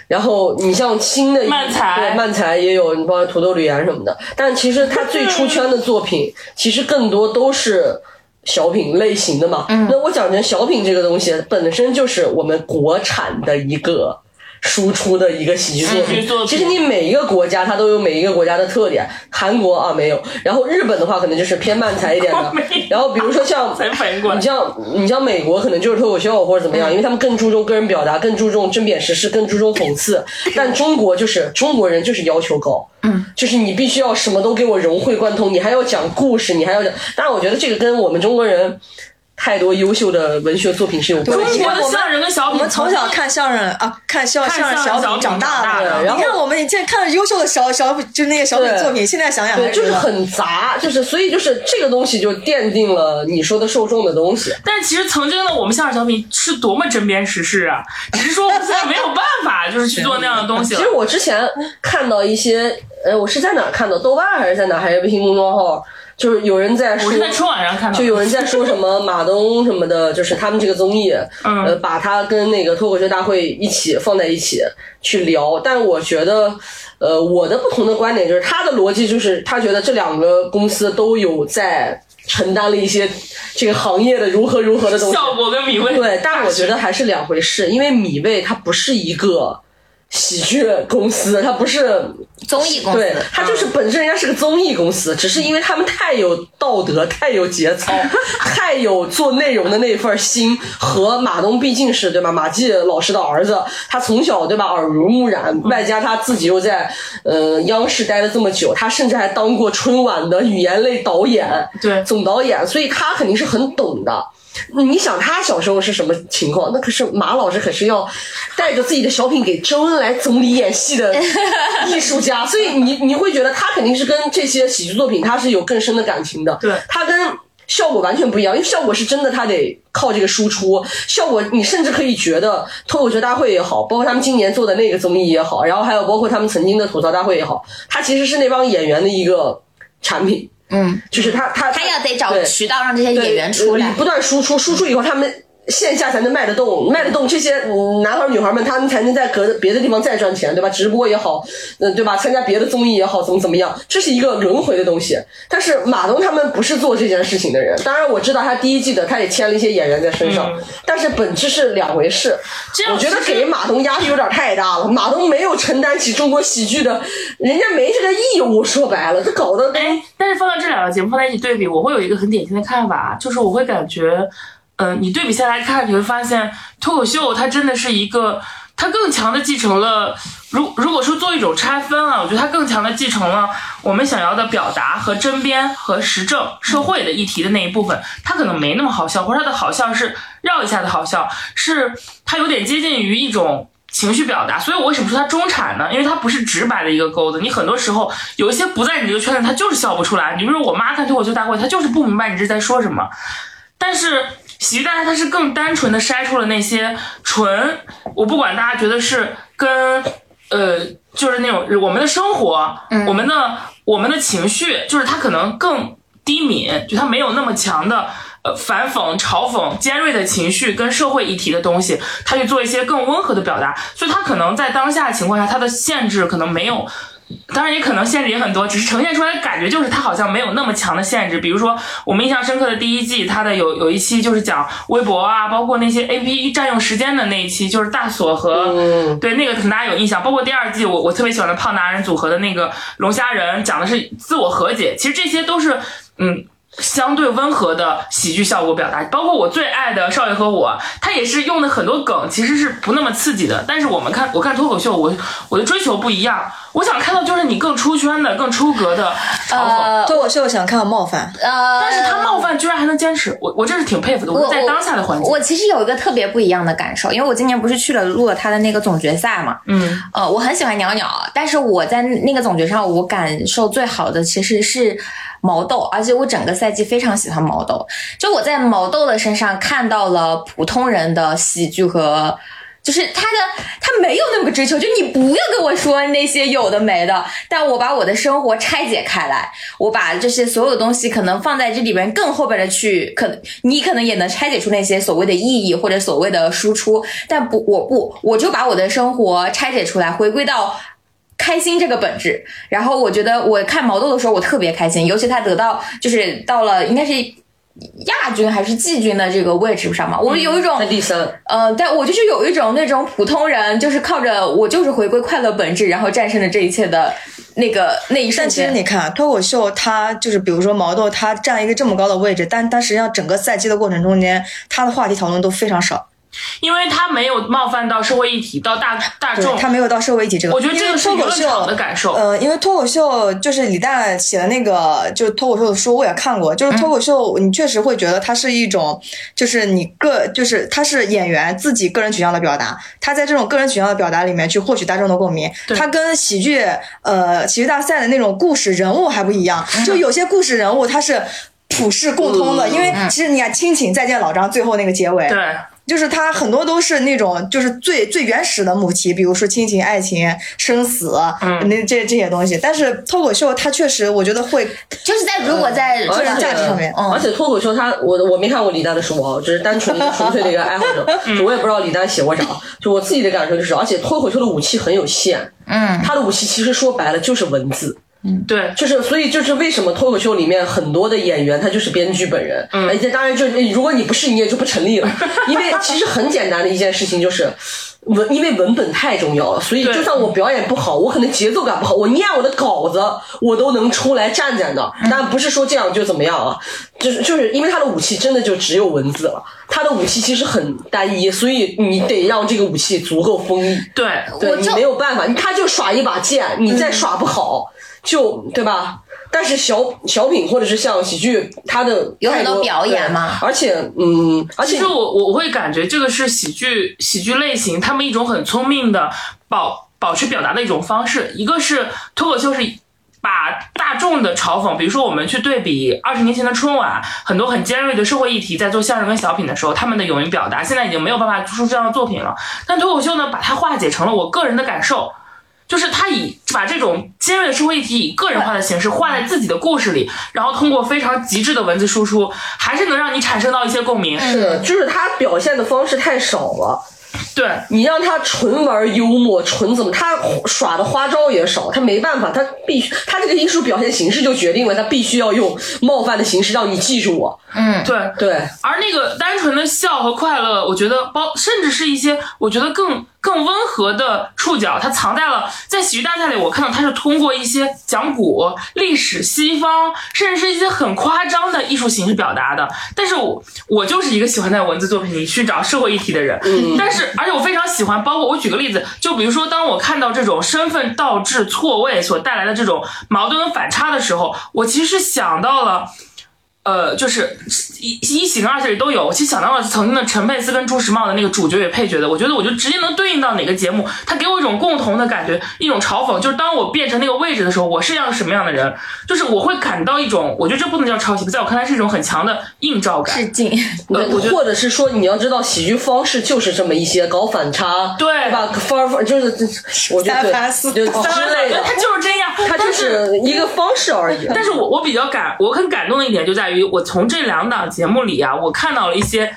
S3: 然后你像新的一
S2: 漫才
S3: 对漫才也有，你包括土豆吕岩什么的。但其实他最出圈的作品，其实更多都是小品类型的嘛。那我讲成小品这个东西，本身就是我们国产的一个输出的一个喜剧作品其实你每一个国家它都有每一个国家的特点。韩国啊没有，然后日本的话可能就是偏慢才一点的。然后比如说像 你像你像美国可能就是脱口秀或者怎么样，因为他们更注重个人表达，更注重针砭时事，更注重讽刺。但中国就是中国人就是要求高，嗯，就是你必须要什么都给我融会贯通，你还要讲故事，你还要讲。当然，我觉得这个跟我们中国人太多优秀的文学作品是有关
S2: 中
S3: 系的。
S2: 国的相声跟小品，
S4: 我们从小看相声啊，看相相声小
S2: 相声小品
S4: 品长大
S2: 的
S4: 的。
S3: 然后
S4: 你看我们以前看着优秀的小小品，就那些小品作品，现在想想
S3: 对，就是很杂，就是所以就是这个东西就奠定了你说的受众的东西。
S2: 但其实曾经的我们相声小品是多么针砭时事啊，只是说我们现在没有办法，就是去做那样的东西了
S3: 其实。我之前看到一些，呃，我是在哪看到？豆瓣还是在哪？还是微信公众号？就是有人在说
S2: 我是，在春晚上看到，
S3: 就有人在说什么马东什么的，就是他们这个综艺，
S2: 嗯
S3: 呃，把他跟那个脱口秀大会一起放在一起去聊。但我觉得，呃，我的不同的观点就是，他的逻辑就是他觉得这两个公司都有在承担了一些这个行业的如何如何的东西。
S2: 效果跟米味。
S3: 对，但我觉得还是两回事，因为米味它不是一个喜剧公司，它不是
S1: 综艺公司
S3: 对，它就是本身人家是个综艺公司，只是因为他们太有道德、太有节操、太有做内容的那份心。和马东毕竟是对吧？马季老师的儿子，他从小对吧耳濡目染，外加他自己又在呃央视待了这么久，他甚至还当过春晚的语言类导演，
S2: 对
S3: 总导演，所以他肯定是很懂的。你想他小时候是什么情况？那可是马老师可是要带着自己的小品给周恩来总理演戏的 艺术家，所以你你会觉得他肯定是跟这些喜剧作品他是有更深的感情的。
S2: 对
S3: 他跟效果完全不一样，因为效果是真的，他得靠这个输出。效果你甚至可以觉得脱口秀大会也好，包括他们今年做的那个综艺也好，然后还有包括他们曾经的吐槽大会也好，他其实是那帮演员的一个产品。
S1: 嗯，
S3: 就是他他
S1: 他要得找渠道让这些演员出来
S3: 呃。不断输出，输出以后他们。线下才能卖得动，卖得动这些嗯男孩儿女孩儿们，他们才能在隔别的地方再赚钱，对吧？直播也好，嗯，对吧？参加别的综艺也好，怎么怎么样，这是一个轮回的东西。但是马东他们不是做这件事情的人，当然我知道他第一季的他也签了一些演员在身上，但是本质是两回事。我觉得给马东压力有点太大了，马东没有承担起中国喜剧的，人家没这个义务。说白了，这搞得
S2: 哎，但是放到这两个节目放在一起对比，我会有一个很典型的看法，就是我会感觉，呃，你对比下来看，你会发现脱口秀它真的是一个它更强的继承了，如如果说做一种拆分啊，我觉得它更强的继承了我们想要的表达和针砭和时政社会的议题的那一部分，它可能没那么好笑，或者它的好笑是绕一下的好笑，是它有点接近于一种。情绪表达，所以我为什么说它中产呢？因为它不是直白的一个钩子，你很多时候有一些不在你这个圈子，他就是笑不出来。你比如说我妈看脱口秀大会，她就是不明白你这是在说什么。但是喜剧大赛它是更单纯的筛出了那些纯，我不管大家觉得是跟呃，就是那种我们的生活，我们的我们的情绪，就是它可能更低敏，就它没有那么强的。呃，反讽、嘲讽、尖锐的情绪跟社会议题的东西，他去做一些更温和的表达，所以他可能在当下情况下，他的限制可能没有，当然也可能限制也很多，只是呈现出来的感觉就是它好像没有那么强的限制。比如说我们印象深刻的第一季，它的有有一期就是讲微博啊，包括那些 A P P 占用时间的那一期，就是大锁和对那个可能大家有印象。包括第二季，我我特别喜欢的胖达人组合的那个龙虾人，讲的是自我和解。其实这些都是嗯。相对温和的喜剧效果表达，包括我最爱的少爷和我，他也是用的很多梗，其实是不那么刺激的。但是我们看，我看脱口秀，我我的追求不一样，我想看到就是你更出圈的、更出格的嘲讽。
S4: 脱口秀想看到冒犯，
S1: 呃，
S2: 但是他冒犯居然还能坚持，我我真是挺佩服的。我在当下的环境，
S1: 我其实有一个特别不一样的感受，因为我今年不是去了录了他的那个总决赛嘛，
S2: 嗯，
S1: 呃，我很喜欢鸟鸟，但是我在那个总决上，我感受最好的其实是。毛豆，而且我整个赛季非常喜欢毛豆。就我在毛豆的身上看到了普通人的喜剧和，就是他的他没有那么追求，就你不要跟我说那些有的没的。但我把我的生活拆解开来，我把这些所有东西可能放在这里边更后边的去，可你可能也能拆解出那些所谓的意义或者所谓的输出。但不，我不，我就把我的生活拆解出来，回归到。开心这个本质，然后我觉得我看毛豆的时候，我特别开心，尤其他得到就是到了应该是亚军还是季军的这个位置上嘛，我有一种呃，但我就是有一种那种普通人，就是靠着我就是回归快乐本质，然后战胜了这一切的那个那一瞬间。
S4: 但其实你看脱口秀，它就是比如说毛豆，它占一个这么高的位置，但但实际上整个赛季的过程中间，他的话题讨论都非常少。
S2: 因为他没有冒犯到社会议题，到大大众，
S4: 他没有到社会议题这个。
S2: 我觉得这个是
S4: 脱口秀
S2: 的感受。
S4: 呃，因为脱口秀就是李诞写的那个，就是脱口秀的书，我也看过。就是脱口秀，你确实会觉得它是一种，就是你个，就是他是演员自己个人取向的表达。他在这种个人取向的表达里面去获取大众的共鸣。他跟喜剧，呃，喜剧大赛的那种故事人物还不一样。就有些故事人物他是普世共通的，因为其实你看《亲情再见老张》最后那个结尾。
S2: 对。
S4: 就是它很多都是那种就是最最原始的母题，比如说亲情、爱情、生死，嗯，那这这些东西。但是脱口秀它确实，我觉得会
S1: 就是在如果在个人价值上面，
S3: 而且脱口秀它，我我没看过李诞的书啊，只是单纯的纯粹的一个爱好者，我也不知道李诞写过啥。就我自己的感受就是，而且脱口秀的武器很有限，
S1: 嗯，
S3: 他的武器其实说白了就是文字。
S2: 嗯，对，
S3: 就是所以就是为什么脱口秀里面很多的演员他就是编剧本人，嗯，而且当然就如果你不是你也就不成立了，因为其实很简单的一件事情就是文，因为文本太重要了，所以就算我表演不好，我可能节奏感不好，我念我的稿子我都能出来站在那，但不是说这样就怎么样啊，就是就是因为他的武器真的就只有文字了，他的武器其实很单一，所以你得让这个武器足够锋利，
S2: 对，
S3: 对你没有办法，他就耍一把剑，你再耍不好。就对吧？但是小小品或者是像喜剧，它的
S1: 有很多表演嘛，
S3: 而且嗯，而且
S2: 其实我我我会感觉这个是喜剧喜剧类型，他们一种很聪明的保保持表达的一种方式。一个是脱口秀是把大众的嘲讽，比如说我们去对比二十年前的春晚，很多很尖锐的社会议题，在做相声跟小品的时候，他们的勇于表达，现在已经没有办法做出这样的作品了。但脱口秀呢，把它化解成了我个人的感受。就是他以把这种尖锐的社会议题以个人化的形式画在自己的故事里，然后通过非常极致的文字输出，还是能让你产生到一些共鸣。
S3: 是的，就是他表现的方式太少了。
S2: 对
S3: 你让他纯玩幽默，纯怎么他耍的花招也少，他没办法，他必须他这个艺术表现形式就决定了他必须要用冒犯的形式让你记住我。
S1: 嗯，
S2: 对
S3: 对。
S2: 而那个单纯的笑和快乐，我觉得包甚至是一些我觉得更。更温和的触角，它藏在了在喜剧大赛里。我看到它是通过一些讲古、历史、西方，甚至是一些很夸张的艺术形式表达的。但是我我就是一个喜欢在文字作品里去找社会议题的人。嗯。但是而且我非常喜欢，包括我举个例子，就比如说，当我看到这种身份倒置错位所带来的这种矛盾和反差的时候，我其实想到了。呃，就是一一喜跟二喜里都有。我其实想到了曾经的陈佩斯跟朱时茂的那个主角与配角的，我觉得我就直接能对应到哪个节目，他给我一种共同的感觉，一种嘲讽。就是当我变成那个位置的时候，我是样什么样的人？就是我会感到一种，我觉得这不能叫抄袭，在我看来是一种很强的映照感。
S1: 致敬。
S2: 呃 我觉得
S3: 或者是说，你要知道，喜剧方式就是这么一些搞反差，
S2: 对
S3: 对吧？方法就是，我觉得
S4: 三番四
S3: 对就之类的，
S2: 他就是这样，
S3: 他就是一个方式而已。
S2: 但是我我比较感，我很感动的一点就在于，我从这两档节目里啊，我看到了一些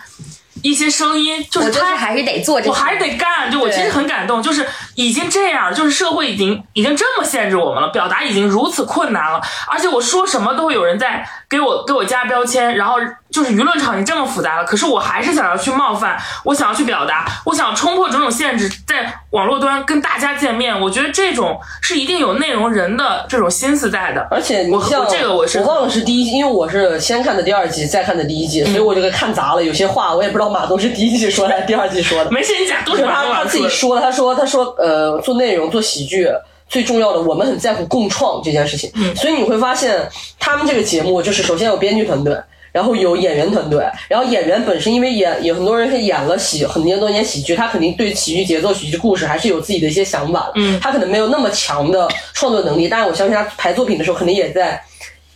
S2: 一些声音，就
S1: 是
S2: 是他
S1: 还是得做
S2: 我，还是得干，就我其实很感动，就是已经这样，就是社会已经已经这么限制我们了，表达已经如此困难了，而且我说什么都会有人在给我给我加标签，然后就是舆论场已经这么复杂了，可是我还是想要去冒犯，我想要去表达，我想冲破种种限制，在网络端跟大家见面，我觉得这种是一定有内容人的这种心思在的，
S3: 而且你
S2: 我
S3: 像
S2: 我这个我是我
S3: 忘了是第一季，因为我是先看的第二季，再看的第一季，所以我这个看砸了。有些话我也不知道马东是第一季说的还是第二季说的。
S2: 没事，你讲都
S3: 是他他自己说的，他说他说呃，做内容做喜剧最重要的，我们很在乎共创这件事情。
S2: 嗯
S3: 所以你会发现，他们这个节目就是首先有编剧团队。然后有演员团队，然后演员本身因为演有很多人是演了喜很多多年喜剧，他肯定对喜剧节奏、喜剧故事还是有自己的一些想法。
S2: 嗯
S3: 他可能没有那么强的创作能力，但是我相信他排作品的时候肯定也在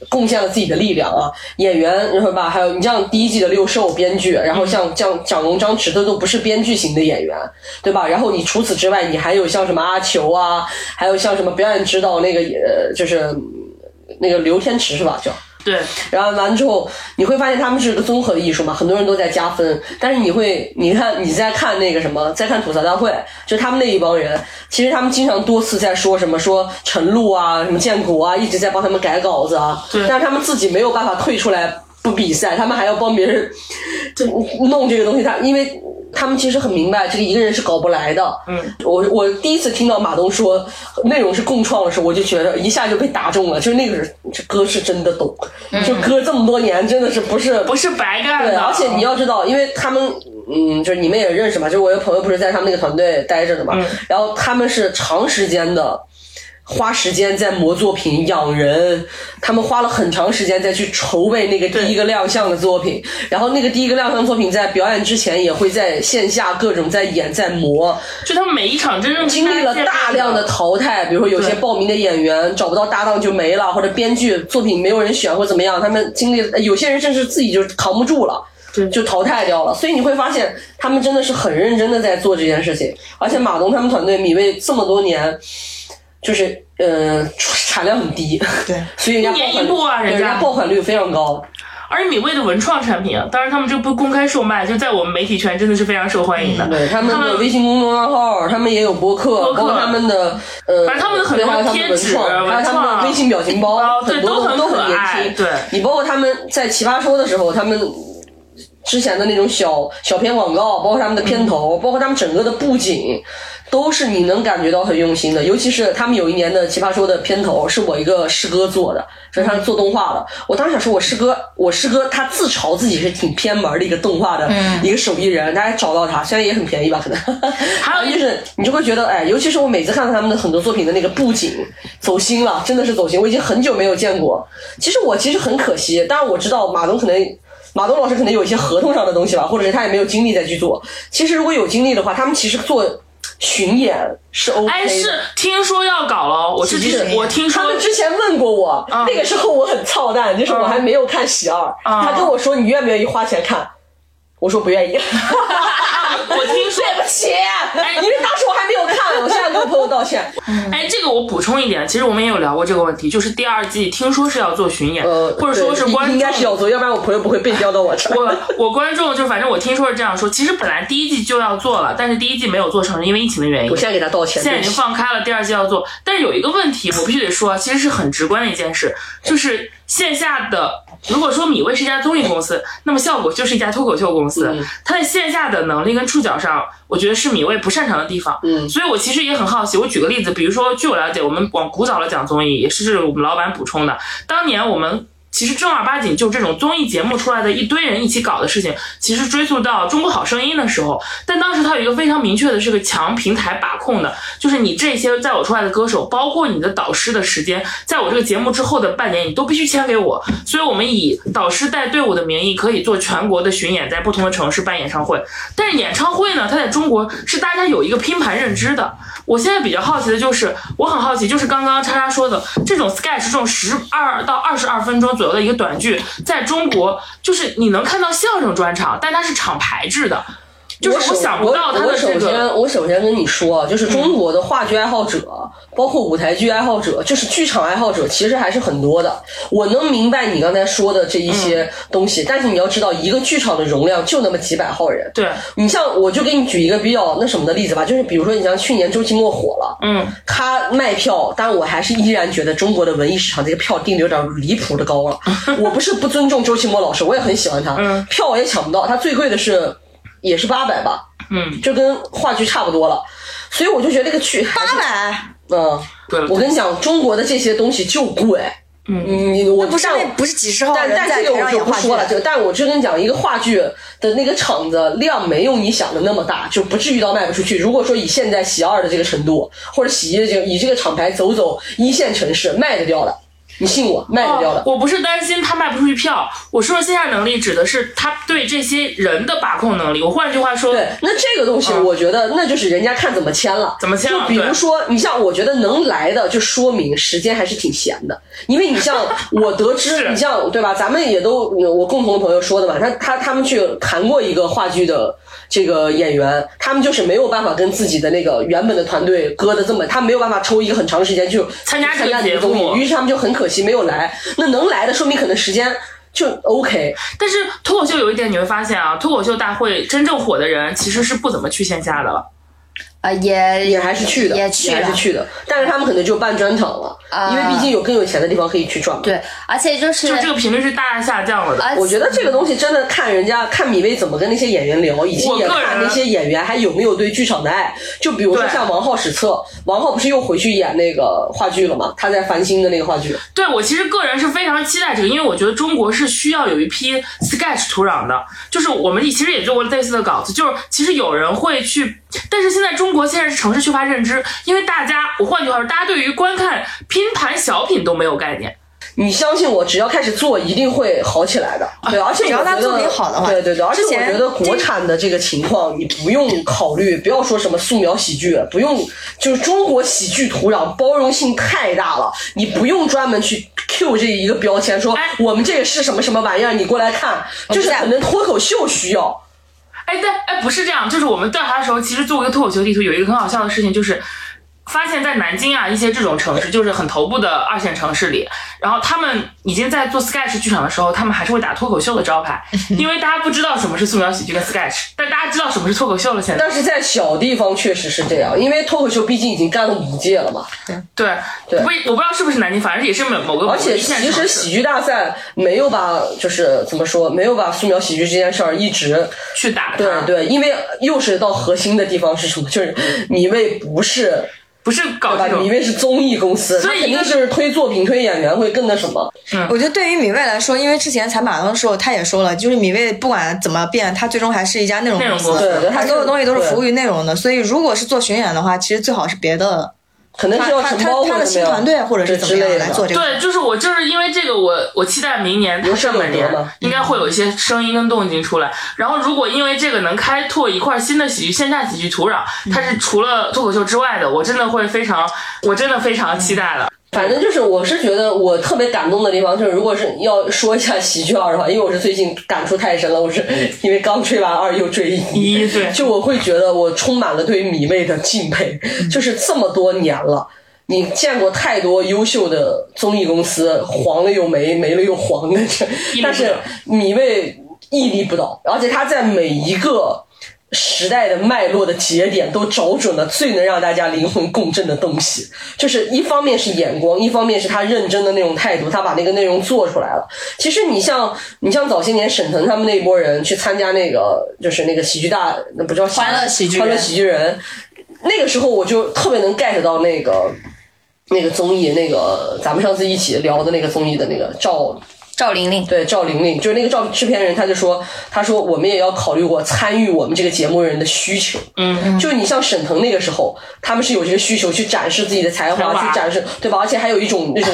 S3: 贡献了自己的力量啊！演员，然后吧，还有你像第一季的六兽编剧，然后像像蒋龙、张弛，这都不是编剧型的演员，对吧？然后你除此之外，你还有像什么阿球啊，还有像什么表演指导那个呃，就是嗯那个刘天池是吧？叫。
S2: 对，
S3: 然后完之后，你会发现他们是个综合艺术嘛，很多人都在加分。但是你会，你看你在看那个什么，在看吐槽大会，就他们那一帮人，其实他们经常多次在说什么，说陈露啊，什么建国啊，一直在帮他们改稿子啊。
S2: 对
S3: 但是他们自己没有办法退出来不比赛，他们还要帮别人就弄这个东西。他因为他们其实很明白，这个一个人是搞不来的。
S2: 嗯，
S3: 我我第一次听到马东说内容是共创的时候，我就觉得一下就被打中了，就是那个人这哥是真的懂，就哥这么多年真的是不是
S2: 不是白干
S3: 对，
S2: 的，
S3: 而且你要知道，因为他们，嗯，就是你们也认识嘛，就是我有朋友不是在他们那个团队待着的嘛，
S2: 嗯
S3: 然后他们是长时间的。花时间在磨作品、养人，他们花了很长时间再去筹备那个第一个亮相的作品，然后那个第一个亮相作品在表演之前也会在线下各种在演在磨，
S2: 就他们每一场真正
S3: 经历了大量的淘汰，比如说有些报名的演员找不到搭档就没了，或者编剧作品没有人选或怎么样，他们经历有些人甚至自己就扛不住了。
S2: 对。
S3: 就淘汰掉了，所以你会发现他们真的是很认真的在做这件事情，而且马东他们团队米未这么多年，就是呃产量很低，
S4: 对，
S3: 所以人家
S2: 一年
S3: 爆款
S2: 一部啊
S3: 对人
S2: 人家
S3: 家爆款率非常高，
S2: 而且米味的文创产品啊，当然他们这不公开售卖，就在我们媒体圈真的是非常受欢迎的。
S3: 嗯对他们的微信公众号，他们也有博客，
S2: 博客
S3: 包括他们的呃，
S2: 反正他们的很多贴纸
S3: 文创，还有他们的微信表情包，
S2: 包对
S3: 很多
S2: 都很
S3: 都年轻。
S2: 对
S3: 你包括他们在奇葩说的时候，他们。之前的那种小小片广告，包括他们的片头，包括他们整个的布景，都是你能感觉到很用心的。尤其是他们有一年的奇葩说的片头，是我一个师哥做的，是他做动画的。我当时想说，我师哥，我师哥他自嘲自己是挺偏门的一个动画的一个手艺人，大家找到他，虽然也很便宜吧，可能。
S2: 还有
S3: 就是你就会觉得，哎，尤其是我每次看到他们的很多作品的那个布景，走心了，真的是走心。我已经很久没有见过。其实我其实很可惜，但是我知道马东可能。马东老师可能有一些合同上的东西吧，或者是他也没有精力再去做。其实如果有精力的话，他们其实做巡演是 OK 的。
S2: 哎，是听说要搞了，我是
S3: 喜剧
S2: 听我听说
S3: 他们之前问过我，
S2: 嗯。
S3: 那个时候我很操蛋，就是我还没有看喜二，
S2: 嗯。
S3: 他跟我说你愿不愿意花钱看，我说不愿意。
S2: 我听说
S3: 对不起，哎因为当时我还没有看，我现在跟我朋友道歉。
S2: 哎，这个我补充一点，其实我们也有聊过这个问题，就是第二季听说是要做巡演，
S3: 呃，
S2: 或者说是观众
S3: 应该是要做，要不然我朋友不会被调到我这儿。
S2: 我我观众就反正我听说是这样说，其实本来第一季就要做了，但是第一季没有做成，是因为疫情的原因
S3: 我。现在给他道歉。
S2: 现在已经放开了，第二季要做，但是有一个问题，我必须得说，啊其实是很直观的一件事，就是线下的，如果说米未是一家综艺公司，那么效果就是一家脱口秀公司，
S3: 嗯
S2: 它在线下的能力跟触角上，我觉得是米未不擅长的地方。
S3: 嗯
S2: 所以我其实也很好奇，我举个例子，比如说，据我了解，我们往古早了讲综艺，也是我们老板补充的，当年我们。其实正儿八经就这种综艺节目出来的一堆人一起搞的事情，其实追溯到《中国好声音》的时候，但当时它有一个非常明确的是个强平台把控的，就是你这些在我出来的歌手，包括你的导师的时间，在我这个节目之后的半年，你都必须签给我。所以我们以导师带队伍的名义，可以做全国的巡演，在不同的城市办演唱会。但是演唱会呢，它在中国是大家有一个拼盘认知的。我现在比较好奇的就是，我很好奇，就是刚刚叉叉说的这种 sketch 这种十二到二十二分钟左右的一个短剧，在中国就是你能看到相声专场，但它是厂牌制的，就是
S3: 首
S2: 我想不到他
S3: 我我首
S2: 的这个。
S3: 先，我首先跟你说，啊就是中国的话剧爱好者，包括舞台剧爱好者，就是剧场爱好者，其实还是很多的。我能明白你刚才说的这一些东西，但是你要知道，一个剧场的容量就那么几百号人。
S2: 对，
S3: 你像，我就给你举一个比较那什么的例子吧，就是比如说，你像去年周奇墨火了，
S2: 嗯，
S3: 他卖票，但我还是依然觉得中国的文艺市场这个票定的有点离谱的高了。我不是不尊重周奇墨老师，我也很喜欢他，
S2: 嗯
S3: 票我也抢不到，他最贵的是也是八百吧，
S2: 嗯，
S3: 就跟话剧差不多了。所以我就觉得这个剧
S4: 八百，
S3: 嗯，
S2: 对，
S3: 我跟你讲，中国的这些东西就贵。嗯，你我
S4: 不是
S3: 但
S4: 那不是几十号
S3: 但但这个我就不说了，就但我就跟你讲，一个话剧的那个场子量没有你想的那么大，就不至于到卖不出去。如果说以现在喜二的这个程度，或者喜一的这个以这个厂牌走走一线城市卖得掉的，你信我，卖得掉的。
S2: 哦。我不是担心他卖不出去票，我说的线下能力指的是他对这些人的把控能力。我换句话说，
S3: 对，那这个东西，
S2: 嗯
S3: 我觉得那就是人家看怎么签了，
S2: 怎么签了
S3: 就比如说，你像我觉得能来的，就说明时间还是挺闲的。因为你像我得知，你像对吧？咱们也都我共同的朋友说的嘛，他他他们去谈过一个话剧的这个演员，他们就是没有办法跟自己的那个原本的团队搁的这么，他没有办法抽一个很长时间去
S2: 参加这个
S3: 参加这个
S2: 节目
S3: 综艺，于是他们就很可惜没有来。那能来的，说明可能时间就 OK。
S2: 但是脱口秀有一点你会发现啊，脱口秀大会真正火的人其实是不怎么去线下的了。
S1: 呃，也
S3: 也还是去的，
S1: 也去了
S3: 还是去的，但是他们可能就办专场了，
S1: 啊
S3: 因为毕竟有更有钱的地方可以去赚嘛。
S1: 对，而且就是
S2: 就这个频率是大大下降了的。
S3: 我觉得这个东西真的看人家看米未怎么跟那些演员聊，以及也
S2: 我个人
S3: 看那些演员还有没有对剧场的爱。就比如说像王浩史册，王浩不是又回去演那个话剧了吗？他在繁星的那个话剧。
S2: 对我其实个人是非常期待这个，因为我觉得中国是需要有一批 sketch 土壤的，就是我们其实也做过类似的稿子，就是其实有人会去，但是现在中国现在是城市缺乏认知，因为大家，我换句话说，大家对于观看拼盘小品都没有概念。
S3: 你相信我，只要开始做，一定会好起来的。对，而且我觉得
S4: 只要他作品好的话
S3: 对对对，而且我觉得国产的这个情况，你不用考虑，不要说什么素描喜剧，不用，就是中国喜剧土壤包容性太大了，你不用专门去 Q 这一个标签，说
S2: 哎
S3: 我们这个是什么什么玩意儿，你过来看，就是可能脱口秀需要。
S2: 哎，对哎不是这样，就是我们调查的时候，其实做过一个脱口秀地图，有一个很好笑的事情，就是发现，在南京啊一些这种城市，就是很头部的二线城市里，然后他们已经在做 sketch 剧场的时候，他们还是会打脱口秀的招牌，因为大家不知道什么是素描喜剧跟 sketch，但大家知道什么是脱口秀了。现在
S3: 但是在小地方确实是这样，因为脱口秀毕竟已经干了五届了嘛。
S2: 对
S3: 对
S2: 我不我不知道是不是南京，反正也是某某个某
S3: 而且其实喜剧大赛没有把，就是怎么说，没有把素描喜剧这件事儿一直
S2: 去打，
S3: 对对，因为又是到核心的地方是什么？就是你为不是
S2: 不是搞
S3: 对吧？
S2: 这种
S3: 米未是综艺公司，
S2: 所以肯定
S3: 是推作品、推演员会更那什么。
S4: 我觉得对于米未来说，因为之前采马东的时候，他也说了，就是米未不管怎么变，他最终还是一家内容公司，
S2: 内容公司
S3: 对对，
S4: 他所有东西都是服务于内容的。所以如果是做巡演的话，其实最好是别的，
S3: 可能是要
S4: 他他
S3: 承包
S4: 他他的新团队或者是怎么样来做这个。
S2: 对，就是我就是因为这个我，我期待明年它
S3: 有舍有
S2: 上半年应该会有一些声音跟动静出来。然后，如果因为这个能开拓一块新的喜剧线下喜剧土壤，它是除了脱口秀之外的，我真的会非常，我真的非常期待了。
S3: 反正就是，我是觉得我特别感动的地方，就是如果是要说一下喜剧二的话，因为我是最近感触太深了，我是因为刚追完二又追一，
S2: 一对。
S3: 就我会觉得我充满了对于米未的敬佩，就是这么多年了。你见过太多优秀的综艺公司，黄了又没，没了又黄的，但是米未屹立不倒，而且他在每一个时代的脉络的节点都找准了最能让大家灵魂共振的东西，就是一方面是眼光，一方面是他认真的那种态度，他把那个内容做出来了。其实你像你像早些年沈腾他们那波人去参加那个就是那个喜剧大，那不叫
S1: 欢乐喜剧
S3: 欢乐喜剧人，那个时候我就特别能 get 到那个那个综艺，那个咱们上次一起聊的那个综艺的那个赵
S1: 赵玲玲，
S3: 对赵玲玲，就是那个赵制片人，他就说，他说我们也要考虑过参与我们这个节目人的需求。嗯，就你像沈腾那个时候，他们是有这个需求去展示自己的才华，去展示，对吧？而且还有一种那种，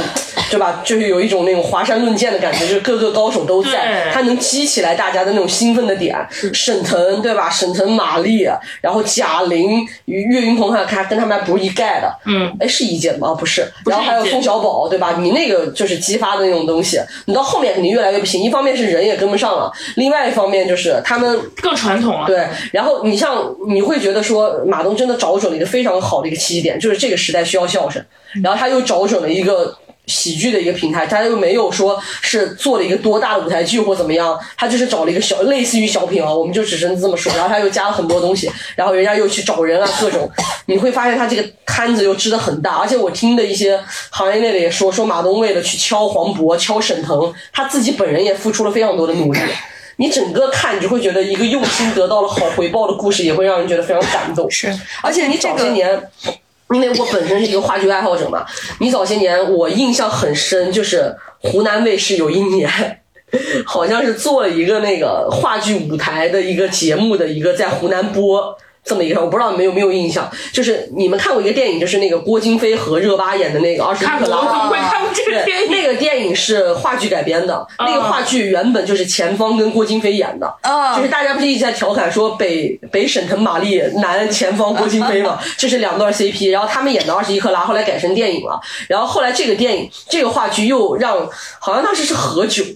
S3: 对吧？就是有一种那种华山论剑的感觉，就是各个高手都在，他能激起来大家的那种兴奋的点。沈腾，对吧？沈腾、马丽，然后贾玲、岳云鹏，还看跟他们还不是一届的。嗯，哎，是一届的吗？哦不是。然后还有宋小宝，对吧？你那个就是激发的那种东西，你到后面肯定越来越不行。一方面是人也跟不上了，另外一方面就是他们
S2: 更传统了。
S3: 对，然后你像你会觉得说马东真的找准了一个非常好的一个契机点，就是这个时代需要孝顺，然后他又找准了一个。喜剧的一个平台，他又没有说是做了一个多大的舞台剧或怎么样，他就是找了一个小类似于小品啊，我们就只是这么说，然后他又加了很多东西，然后人家又去找人啊，各种，你会发现他这个摊子又支得很大，而且我听的一些行业内的也说，说马东为了去敲黄渤、敲沈腾，他自己本人也付出了非常多的努力。你整个看，你就会觉得一个用心得到了好回报的故事，也会让人觉得非常感动。
S4: 是，
S3: 而且你早些年，因为我本身是一个话剧爱好者嘛，你早些年我印象很深，就是湖南卫视有一年，好像是做了一个那个话剧舞台的一个节目的一个在湖南播。这么一个，我不知道你们有没有印象，就是你们看过一个电影，就是那个郭京飞和热巴演的那个《二十一克拉》。
S2: 我怎么会看过这个
S3: 对
S2: 电影？
S3: 那个电影是话剧改编的，那个话剧原本就是钱枫跟郭京飞演的，
S4: 啊
S3: 就是大家不是一直在调侃说北北沈腾马丽，南钱方郭京飞嘛，这是两段 CP，然后他们演的《二十一克拉》后来改成电影了，然后后来这个电影这个话剧又让好像当时是何炅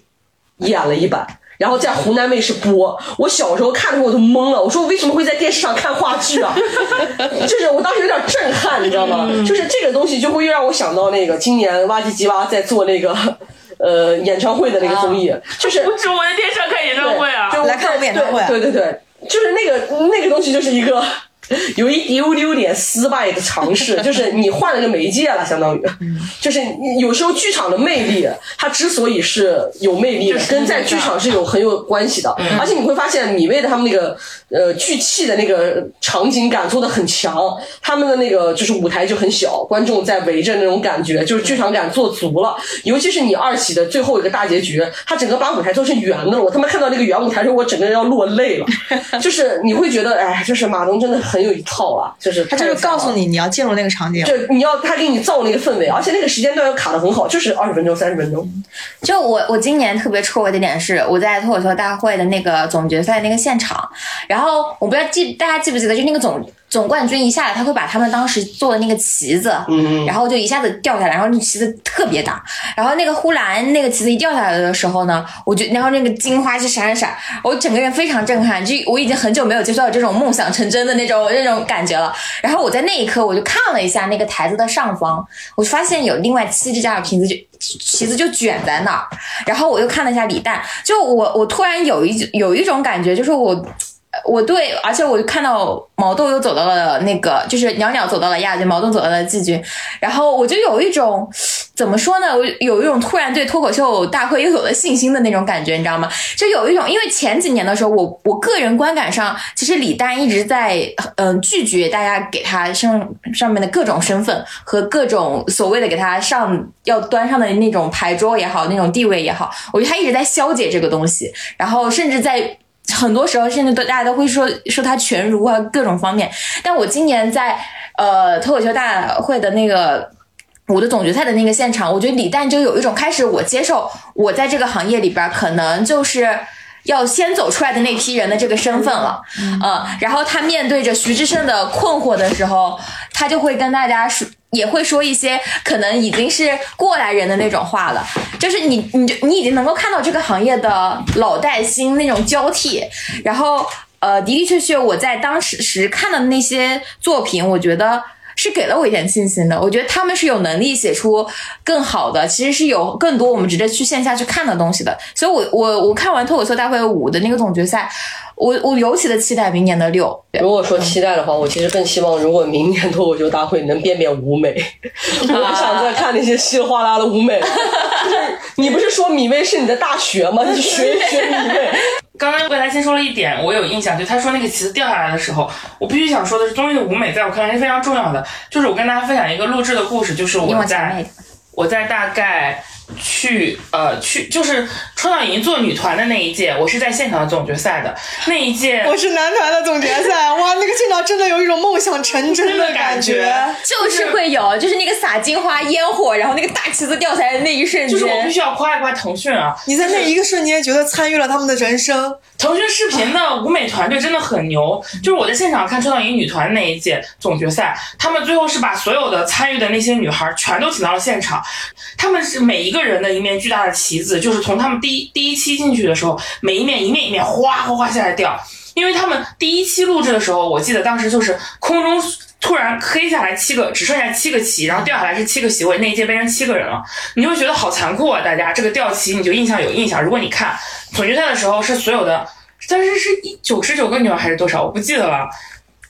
S3: 演了一版。然后在湖南卫视播，我小时候看的时候我都懵了，我说我为什么会在电视上看话剧啊？就是我当时有点震撼，你知道吗？就是这个东西就会又让我想到那个今年哇唧唧哇在做那个呃演唱会的那个综艺，就是
S2: 为什么我在电视上看演唱会啊？
S3: 对
S4: 来看我们演唱会
S3: 对对对对，就是那个那个东西就是一个。有一丢丢点失败的尝试，就是你换了个媒介了，相当于，就是有时候剧场的魅力，它之所以是有魅力的，跟在剧场是有很有关系的。而且你会发现，米未的他们那个呃聚气的那个场景感做的很强，他们的那个就是舞台就很小，观众在围着那种感觉，就是剧场感做足了。尤其是你二喜的最后一个大结局，他整个把舞台做成圆的了，我他妈看到那个圆舞台的时候，我整个人要落泪了。就是你会觉得，哎，就是马东真的很有一套了，就是
S4: 他就是告诉
S3: 你。
S4: 你你要进入那个场景，
S3: 就你要他给你造那个氛围，而且那个时间段又卡的很好，就是二十分钟、三十分钟。
S1: 就我我今年特别戳我的点是，我在脱口秀大会的那个总决赛那个现场，然后我不知道记大家记不记得，就那个总总冠军一下来，他会把他们当时做的那个旗子，
S3: 嗯
S1: 然后就一下子掉下来，然后那旗子特别大，然后那个呼兰那个旗子一掉下来的时候呢，我就然后那个金花是闪闪闪，我整个人非常震撼，就我已经很久没有接触到这种梦想成真的那种那种感觉了。然后我在那一刻我就看了一下那个台子的上方，我就发现有另外七只这样的瓶子就旗子就卷在那儿，然后我又看了一下李诞，就我我突然有一有一种感觉，就是我。我对，而且我看到毛豆又走到了那个，就是袅袅走到了亚军，毛豆走到了季军，然后我就有一种怎么说呢？我有一种突然对脱口秀大会又有了信心的那种感觉，你知道吗？就有一种，因为前几年的时候，我我个人观感上，其实李诞一直在嗯、拒绝大家给他上上面的各种身份和各种所谓的给他上要端上的那种牌桌也好，那种地位也好，我觉得他一直在消解这个东西，然后甚至在。很多时候，甚至都大家都会说说他全儒啊，各种方面。但我今年在呃脱口秀大会的那个我的总决赛的那个现场，我觉得李诞就有一种开始我接受我在这个行业里边儿可能就是。要先走出来的那批人的这个身份了，嗯、然后他面对着徐志胜的困惑的时候，他就会跟大家说，也会说一些可能已经是过来人的那种话了，就是你你就你已经能够看到这个行业的老带新那种交替，然后呃的的确确我在当时时看的那些作品，我觉得。是给了我一点信心的，我觉得他们是有能力写出更好的，其实是有更多我们值得去线下去看的东西的。所以我，我我看完脱口秀大会五的那个总决赛，我我尤其的期待明年的六。
S3: 如果说期待的话，我其实更希望，如果明年脱口秀大会能变变舞美，我不想再看那些稀里哗啦的舞美。就是你不是说米未是你的大学吗？你学一学米未。
S2: 刚刚未来先说了一点，我有印象，就他说那个旗子掉下来的时候，我必须想说的是，综艺的舞美在我看来是非常重要的。就是我跟大家分享一个录制的故事，就是我在我在大概去呃去就是创造营做女团的那一届，我是在现场总决赛的。那一届，
S4: 我是男团的总决赛，哇，那个现场真的有一种梦想成真的感
S2: 真的感
S1: 就是会有，就是那个撒金花烟火，然后那个大旗子掉下来的那一瞬间。
S2: 就是我必，须要夸一夸腾讯啊，
S4: 你在那一个瞬间觉得参与了他们的人生，
S2: 腾讯视频的舞美团队真的很牛，就是我在现场看创造营女团那一届总决赛，他们最后是把所有的参与的那些女孩全都请到了现场，他们是每一个个人的一面巨大的旗子，就是从他们第一第一期进去的时候，每一面一面一面哗哗哗下来掉，因为他们第一期录制的时候，我记得当时就是空中。突然黑下来七个，只剩下七个旗，然后掉下来是七个席位，那一届变成七个人了，你就会觉得好残酷啊！大家这个掉旗你就印象有印象。如果你看总决赛的时候是所有的，但是是一九十九个女孩还是多少，我不记得了。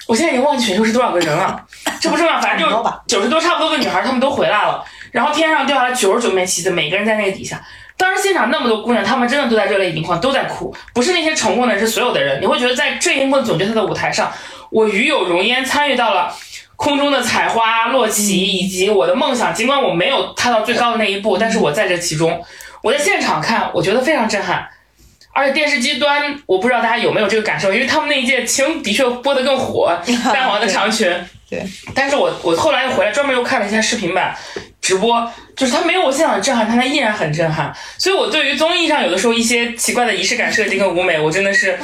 S2: 我现在已经忘记选秀是多少个人了，这不重要，反正就九十多差不多个女孩，她们都回来了。然后天上掉下来九十九面旗子，每个人在那个底下。当时现场那么多姑娘，她们真的都在热泪盈眶，都在哭，不是那些成功的人，是所有的人。你会觉得在这一幕总决赛的舞台上，我与有荣焉参与到了空中的采花落旗，以及我的梦想。尽管我没有踏到最高的那一步，但是我在这其中，我在现场看，我觉得非常震撼。而且电视机端，我不知道大家有没有这个感受，因为他们那一届情的确播得更火，淡黄的长裙。
S4: 对，
S2: 但是我我后来又回来专门又看了一下视频版直播，就是他没有我现场震撼，但他依然很震撼。所以我对于综艺上有的时候一些奇怪的仪式感设计跟舞美，我真的是，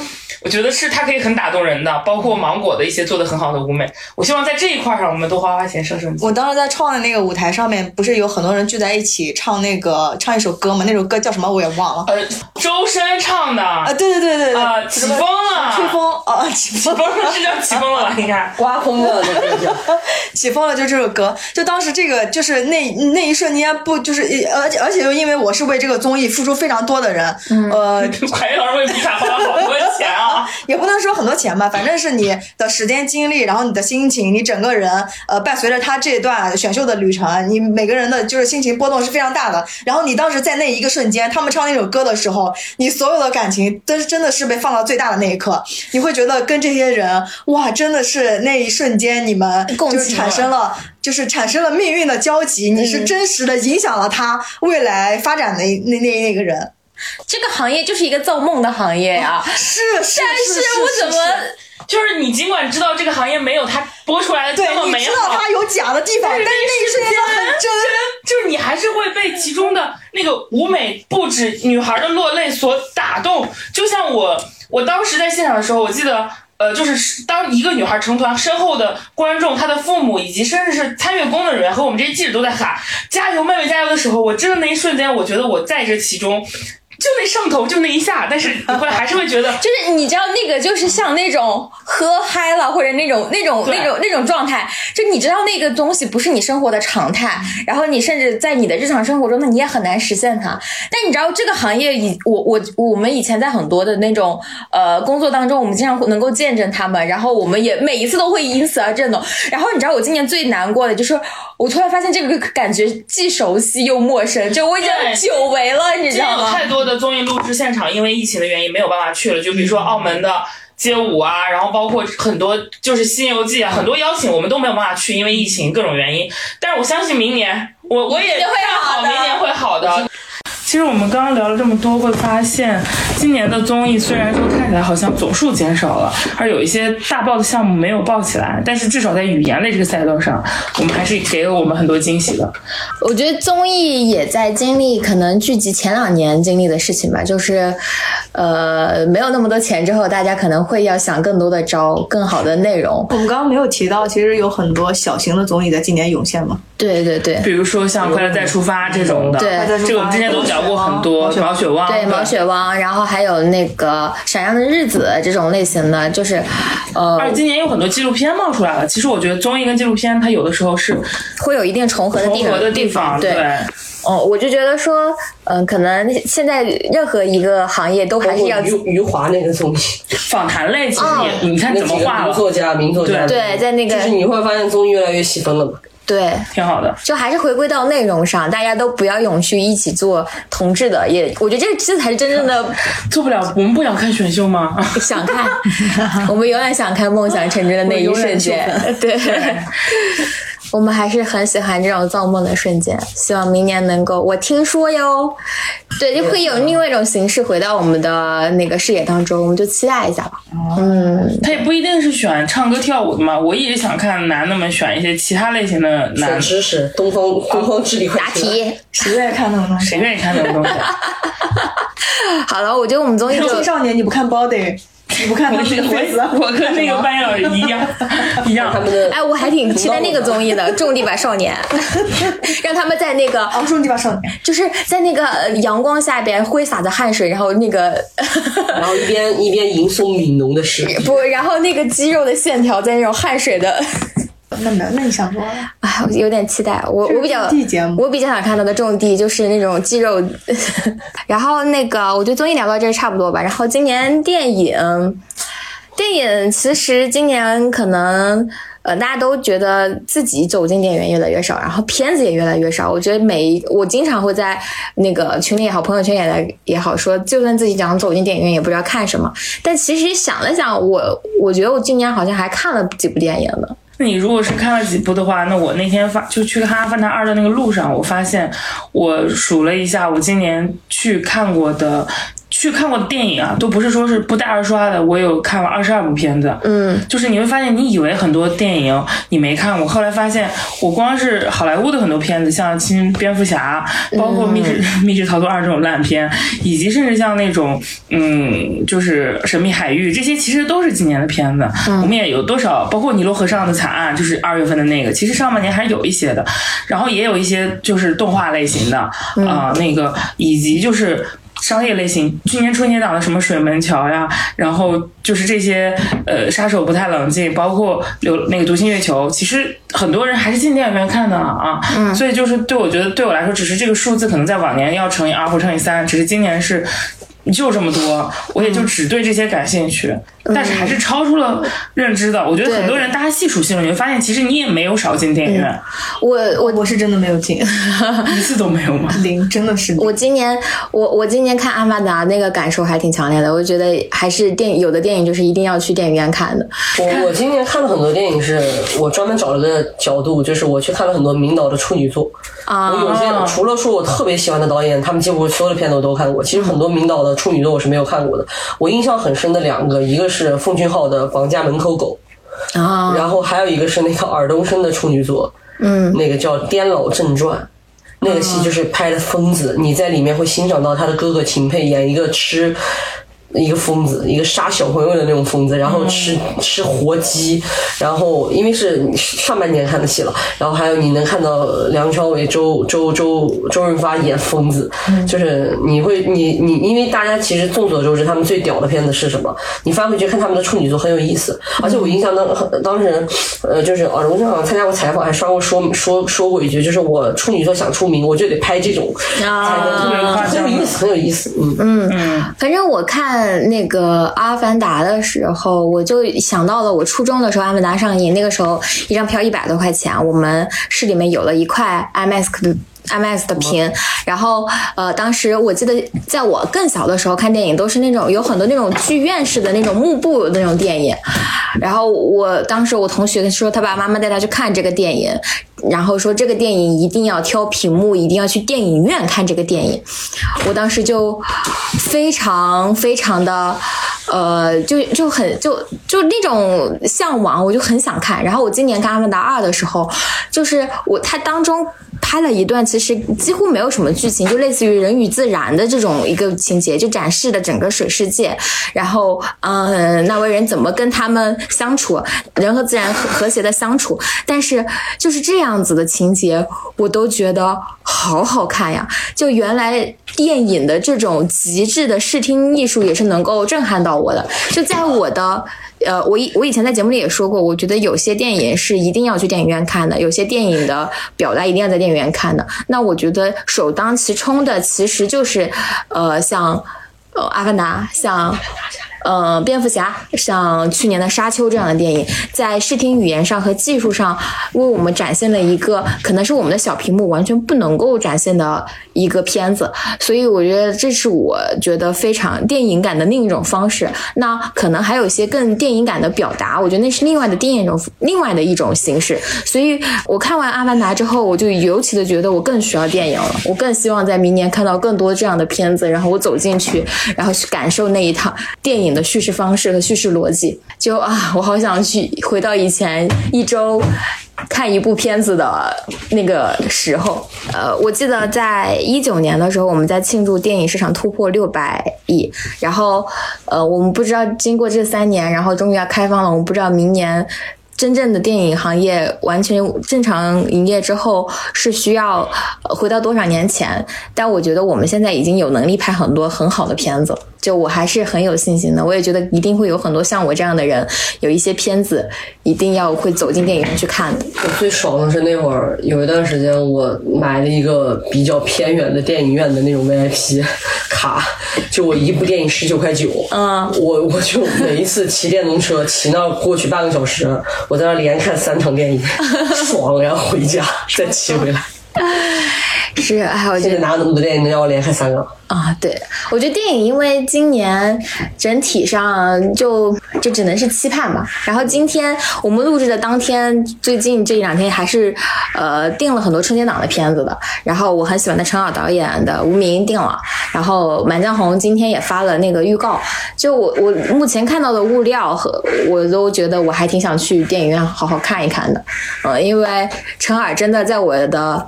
S2: 我觉得是它可以很打动人的，包括芒果的一些做的很好的舞美。我希望在这一块上，我们多花花钱升升级。
S4: 我当时在创的那个舞台上面，不是有很多人聚在一起唱那个唱一首歌吗？那首歌叫什么我也忘了。
S2: 呃，周深唱的
S4: 啊，对对对对对，
S2: 啊，起风了，
S4: 吹风啊，起风
S2: 风了是叫起风了吧？你看，
S3: 刮风了，那个叫。
S4: 起风了，就这首歌，就当时这个就是那那一瞬间不就是，而且而且又因为我是为这个综艺付出非常多的人，呃，
S2: 海云老师为皮卡花了好多钱啊，
S4: 也不能说很多钱吧，反正是你的时间精力，然后你的心情，你整个人，呃，伴随着他这段选秀的旅程，你每个人的就是心情波动是非常大的。然后你当时在那一个瞬间，他们唱那首歌的时候，你所有的感情都真的是被放到最大的那一刻，你会觉得跟这些人，哇，真的是那一瞬间你们就是产生了。就是产生了命运的交集，你是真实的影响了他未来发展的那那那个人，
S1: 这个行业就是一个造梦的行业呀、
S4: 是是，
S1: 但
S4: 是
S1: 是我怎么？
S2: 就是你尽管知道这个行业没有它播出来的
S4: 对
S2: 这么，
S4: 你
S2: 美好，
S4: 知道他有假的地方，但是那一瞬间很真。
S2: 就是你还是会被其中的那个舞美布置、女孩的落泪所打动。就像我，我当时在现场的时候，我记得。呃，就是当一个女孩成团，身后的观众、她的父母以及甚至是参与工作人员和我们这些记者都在喊“加油，妹妹加油”的时候，我真的那一瞬间，我觉得我在这其中，就那上头，就那一下，但是 你会还是会觉得，
S1: 就是你知道那个就是像那种喝嗨了或者那种那种那种那种状态，就你知道那个东西不是你生活的常态，然后你甚至在你的日常生活中那，你也很难实现它。但你知道这个行业以我我我们以前在很多的那种呃工作当中，我们经常能够见证他们，然后我们也每一次都会因此而震动。然后你知道我今年最难过的就是，我突然发现这个感觉既熟悉又陌生，就我已经久违了，你知道吗？
S2: 太多的综艺录制现场，因为疫情的原因没有办法去了。就比如说澳门的街舞啊，然后包括很多就是《西游记》啊，很多邀请我们都没有办法去，因为疫情各种原因。但是我相信明年，我我也
S1: 会
S2: 看好，明年会好的。其实我们刚刚聊了这么多，会发现今年的综艺虽然说看起来好像总数减少了，而有一些大爆的项目没有爆起来，但是至少在语言类这个赛道上，我们还是给了我们很多惊喜的。
S1: 我觉得综艺也在经历可能剧集前两年经历的事情吧，就是，呃，没有那么多钱之后，大家可能会要想更多的招、更好的内容。
S4: 我们刚刚没有提到，其实有很多小型的综艺在今年涌现嘛。
S1: 对对对。
S2: 比如说像《快乐再出发》这种的，
S1: 对。
S2: 这个我们之前都聊过很多，
S4: 毛
S2: 毛血旺，
S1: 对，毛血旺，然后还有那个《闪亮的日子》这种类型的，就是，呃，
S2: 而且今年有很多纪录片冒出来了。其实我觉得综艺跟纪录片，它有的时候是
S1: 会有一定重合的地方。
S2: 重合的地方，
S1: 对，哦，我就觉得说，嗯、可能现在任何一个行业都还是要
S3: 余余华那个综艺，
S2: 访谈类，其实也、
S1: 哦
S2: 你看怎么画了，
S3: 名作家、名作家，
S1: 对，在那个
S3: 就是你会发现综艺越来越细分了嘛。
S1: 对。
S2: 挺好的。
S1: 就还是回归到内容上，大家都不要永续一起做同志的，也我觉得这这才是真正的
S2: 做不了，我们不想看选秀吗？
S1: 想看，我们永远想看梦想成真的那一瞬间。对，我们还是很喜欢这种造梦的瞬间，希望明年能够。我听说哟，对，就会有另外一种形式回到我们的那个视野当中，我们就期待一下吧。嗯，
S2: 他也不一定是选唱歌跳舞的嘛，我一直想看男的们选一些其他类型的男
S3: 知识，东方东方智力会
S1: 答。题。
S4: 谁愿意看那种东西？
S2: 谁愿意看那种东西？
S1: 好了，我觉得我们综艺就
S4: 青少年，你不看 Body，你不看他们的我，
S2: 我跟那个班长一样 一样
S3: 他。们的
S1: 哎，我还挺期待那个综艺的《种地吧少年 》，让他们在那个
S4: 哦，种地吧少年，
S1: 就是在那个呃阳光下边挥洒着汗水，然后那个
S3: 然后一边一边吟诵悯农的诗，
S1: 不，然后那个肌肉的线条在那种汗水的，
S4: 那没有，那你想多了。
S1: 哎，我有点期待。我我比较我比较想看到的种地就是那种肌肉。然后那个，我觉得综艺聊到这儿差不多吧。然后今年电影，电影其实今年可能。呃，大家都觉得自己走进电影院越来越少，然后片子也越来越少。我觉得每一我经常会在那个群里也好，朋友圈也来也好说，就算自己想走进电影院，也不知道看什么。但其实想了想，我我觉得我今年好像还看了几部电影呢。
S2: 那你如果是看了几部的话，那我那天发就去看《阿凡达二》的那个路上，我发现我数了一下，我今年去看过的。去看过的电影啊，都不是说是不带二刷的，我有看了二十二部片子。
S1: 嗯，
S2: 就是你会发现，你以为很多电影你没看过，后来发现我光是好莱坞的很多片子，像《新蝙蝠侠》，包括《密室、密室逃脱二》这种烂片，以及甚至像那种嗯，就是《神秘海域》这些，其实都是今年的片子。我们也有多少，包括《尼罗河上的惨案》，就是二月份的那个，其实上半年还是有一些的，然后也有一些就是动画类型的啊、那个以及就是。商业类型，去年春节档的什么水门桥呀，然后就是这些呃杀手不太冷静，包括流那个独行月球，其实很多人还是进电影院看的啊，嗯，所以就是对我觉得对我来说，只是这个数字可能在往年要乘以二或乘以三，只是今年是就这么多，我也就只对这些感兴趣，但是还是超出了认知的。我觉得很多人大家细数细数，你会发现其实你也没有少进电影院，
S1: 我我
S4: 我是真的没有进，
S2: 一次都没有吗？
S4: 零真的是零。
S1: 我今年我我今年看《阿凡达》那个感受还挺强烈的，我觉得还是电影有的电影就是一定要去电影院看的。
S3: 我我今年看了很多电影是，我专门找了个角度，就是我去看了很多名导的处女作。
S1: 啊
S3: 我有些除了说我特别喜欢的导演，他们几乎所有的片子我都看过。其实很多名导的处女作我是没有看过的。我印象很深的两个，一个是奉俊昊的《绑架门口狗》，
S1: 啊，
S3: 然后还有一个是那个尔冬升的处女作，
S1: 嗯，
S3: 那个叫《颠老正传》。那个戏就是拍的疯子，你在里面会欣赏到他的哥哥秦沛演一个吃一个疯子，一个杀小朋友的那种疯子，然后吃、吃活鸡，然后因为是上半年看的戏了，然后还有你能看到梁朝伟、周周周周润发演疯子，就是你会你你因为大家其实众所周知，他们最屌的片子是什么？你翻回去看他们的处女作很有意思，而且我印象当当时呃就是尔冬升好像参加过采访，还刷过说说说过一句，就是我处女作想出名，我就得拍这种才能
S2: 特别夸张
S3: 很有意思，很有意思，嗯嗯。
S1: 反正我看那个《阿凡达》的时候，我就想到了我初中的时候，《阿凡达》上映，那个时候一张票一百多块钱，我们市里面有了一块 IMAX 的。IMAX 的屏，然后呃，当时我记得在我更小的时候看电影，都是那种有很多那种剧院式的那种幕布那种电影，然后我当时我同学说他爸爸妈妈带他去看这个电影，然后说这个电影一定要挑屏幕，一定要去电影院看这个电影。我当时就非常非常的呃，就就很就就那种向往，我就很想看。然后我今年看《阿凡达二》的时候，就是我它当中拍了一段，其实几乎没有什么剧情，就类似于人与自然的这种一个情节，就展示了整个水世界，然后嗯，那位人怎么跟他们相处，人和自然和谐的相处。但是就是这样子的情节，我都觉得好好看呀！就原来电影的这种极致的视听艺术也是能够震撼到我的。就在我的呃，我以我以前在节目里也说过，我觉得有些电影是一定要去电影院看的，有些电影的表达一定要在电影院看的。那我觉得首当其冲的其实就是呃，像呃《阿凡达》，像呃，蝙蝠侠，像去年的沙丘这样的电影，在视听语言上和技术上为我们展现了一个可能是我们的小屏幕完全不能够展现的一个片子，所以我觉得这是我觉得非常电影感的另一种方式。那可能还有一些更电影感的表达，我觉得那是另外的电影一种另外的一种形式。所以我看完《阿凡达》之后，我就尤其的觉得我更需要电影了，我更希望在明年看到更多这样的片子，然后我走进去，然后去感受那一套电影的叙事方式和叙事逻辑。就啊，我好想去回到以前一周。看一部片子的那个时候，呃，我记得在一九年的时候，我们在庆祝电影市场突破六百亿，然后，呃，我们不知道经过这三年，然后终于要开放了，我们不知道明年真正的电影行业完全正常营业之后是需要回到多少年前，但我觉得我们现在已经有能力拍很多很好的片子，就我还是很有信心的，我也觉得一定会有很多像我这样的人，有一些片子一定要会走进电影院去看的。
S3: 我最爽的是那会儿有一段时间，我买了一个比较偏远的电影院的那种 VIP 卡，就我一部电影十九块九，
S1: 嗯，
S3: 我我就每一次骑电动车骑那过去半个小时，我在那连看三场电影，爽，然后回家再骑回来。
S1: 是，哎，我觉得
S3: 哪有那么多电影能让我连看三个？
S1: 啊，对，我觉得电影因为今年整体上就就只能是期盼吧。然后今天我们录制的当天，最近这一两天还是呃定了很多春节档的片子的。然后我很喜欢的陈耳导演的《无名》定了，然后《满江红》今天也发了那个预告。就我我目前看到的物料和我都觉得我还挺想去电影院好好看一看的。呃，因为陈耳真的在我的。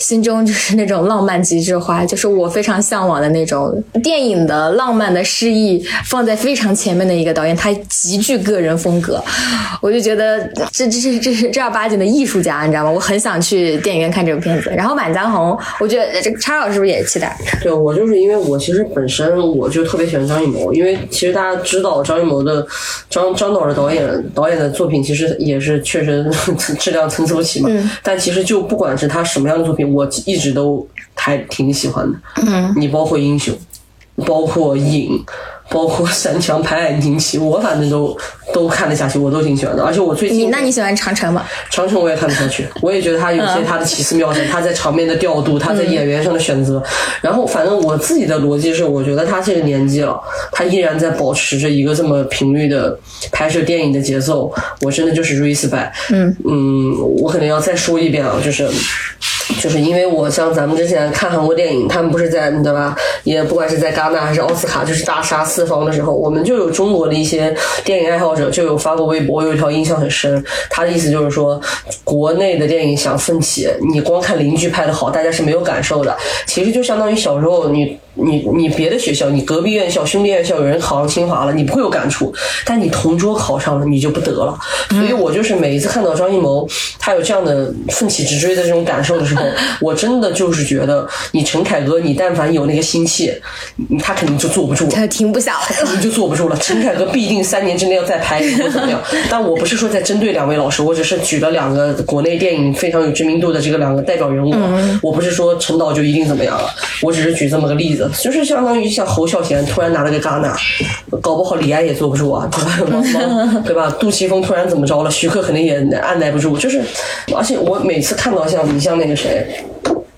S1: 心中就是那种浪漫极致化，就是我非常向往的那种电影的浪漫的诗意放在非常前面的一个导演，他极具个人风格，我就觉得这这是这是正儿八经的艺术家，你知道吗？我很想去电影院看这部片子。然后《满江红》，我觉得这个叉老师是不是也期待？
S3: 对我就是因为我其实本身我就特别喜欢张艺谋，因为其实大家知道张艺谋的张张导的导演导演的作品其实也是确实 质量参差不齐嘛，但其实就不管是他什么样的作品。我一直都还挺喜欢的，
S1: 嗯，
S3: 你包括英雄，包括影，包括三枪拍案惊奇，我反正都都看得下去，我都挺喜欢的。而且我最
S1: 你
S3: 近
S1: 那你喜欢长城吗？
S3: 长城我也看得下去，我也觉得他有些他的奇思妙想，他在场面的调度，他在演员上的选择。然后反正我自己的逻辑是，我觉得他这个年纪了，他依然在保持着一个这么频率的拍摄电影的节奏，我真的就是 respect。
S1: 嗯
S3: 嗯，我可能要再说一遍啊，就是。就是因为我像咱们之前看韩国电影，他们不是在对吧？也不管是在戛纳还是奥斯卡，就是大杀四方的时候，我们就有中国的一些电影爱好者就有发过微博，有一条印象很深。他的意思就是说，国内的电影想奋起，你光看邻居拍的好，大家是没有感受的。其实就相当于小时候你你你别的学校，你隔壁院校、兄弟院校有人考上清华了，你不会有感触，但你同桌考上了，你就不得了。所以我就是每一次看到张艺谋他有这样的奋起直追的这种感受的时候，我真的就是觉得，你陈凯歌，你但凡有那个心气，他肯定就坐不住了。
S1: 他停不下来了。
S3: 你就坐不住了。陈凯歌必定三年之内要再拍或者怎么样。但我不是说在针对两位老师，我只是举了两个国内电影非常有知名度的这个两个代表人物。我不是说陈导就一定怎么样了，我只是举这么个例子，就是相当于像侯孝贤突然拿了个戛纳，搞不好李安也坐不住啊，对吧？杜琪峰突然怎么着了，徐克肯定也按耐不住。就是，而且我每次看到像你像那个谁。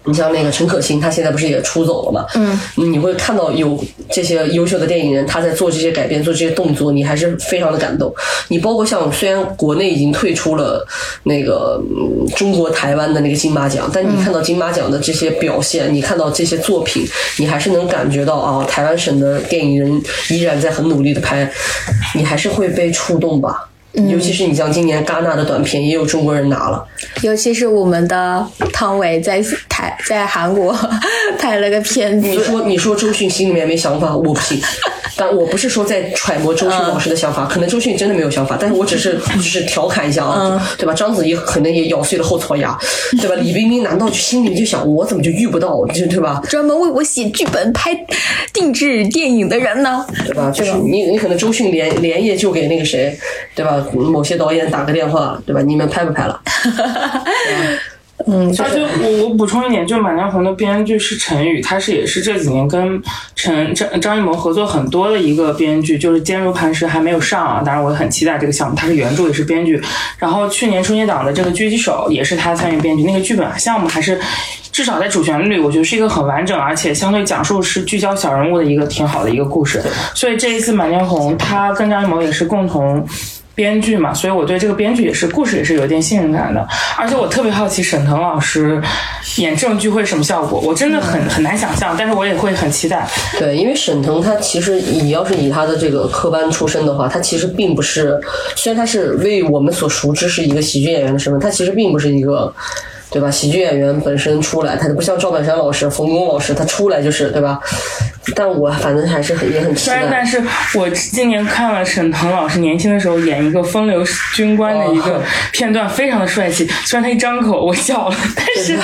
S3: 你像那个陈可辛，他现在不是也出走了嘛？
S1: 嗯，
S3: 你会看到有这些优秀的电影人，他在做这些改变、做这些动作，你还是非常的感动。你包括像虽然国内已经退出了那个、嗯、中国台湾的那个金马奖，但你看到金马奖的这些表现，你看到这些作品，你还是能感觉到啊，台湾省的电影人依然在很努力的拍，你还是会被触动吧。尤其是你像今年戛纳的短片，也有中国人拿了。
S1: 尤其是我们的汤唯在台在韩国 拍了个片子，
S3: 你说你说周迅心里面没想法，我不信。但我不是说在揣摩周迅老师的想法，可能周迅真的没有想法，但是我只是就是调侃一下啊，对吧？章子怡可能也咬碎了后槽牙，对吧？李冰冰难道就心里就想我怎么就遇不到，就对吧？
S1: 专门为我写剧本、拍定制电影的人呢？
S3: 对吧？就是你你可能周迅连连夜就给那个谁，对吧？某些导演打个电话，对吧？你们拍不拍了？
S1: 嗯，
S2: 而且我我补充一点，就《满江红》的编剧是陈宇，他是也是这几年跟陈张张艺谋合作很多的一个编剧，就是《坚如磐石》还没有上啊，当然我很期待这个项目，他是原著也是编剧。然后去年春节档的这个《狙击手》也是他参与编剧，那个剧本项目还是至少在主旋律，我觉得是一个很完整，而且相对讲述是聚焦小人物的一个挺好的一个故事。所以这一次《满江红》，他跟张艺谋也是共同。编剧嘛，所以我对这个编剧也是故事也是有一点信任感的，而且我特别好奇沈腾老师演正剧会什么效果，我真的很很难想象，但是我也会很期待。
S3: 对，因为沈腾他其实你要是以他的这个科班出身的话，他其实并不是，虽然他是为我们所熟知是一个喜剧演员的身份，他其实并不是一个。对吧？喜剧演员本身出来，他就不像赵本山老师、冯巩老师，他出来就是对吧？但我反正还是很也很期待。
S2: 但是我今年看了沈腾老师年轻的时候演一个风流军官的一个片段，非常的帅气。虽然他一张口我笑了，但是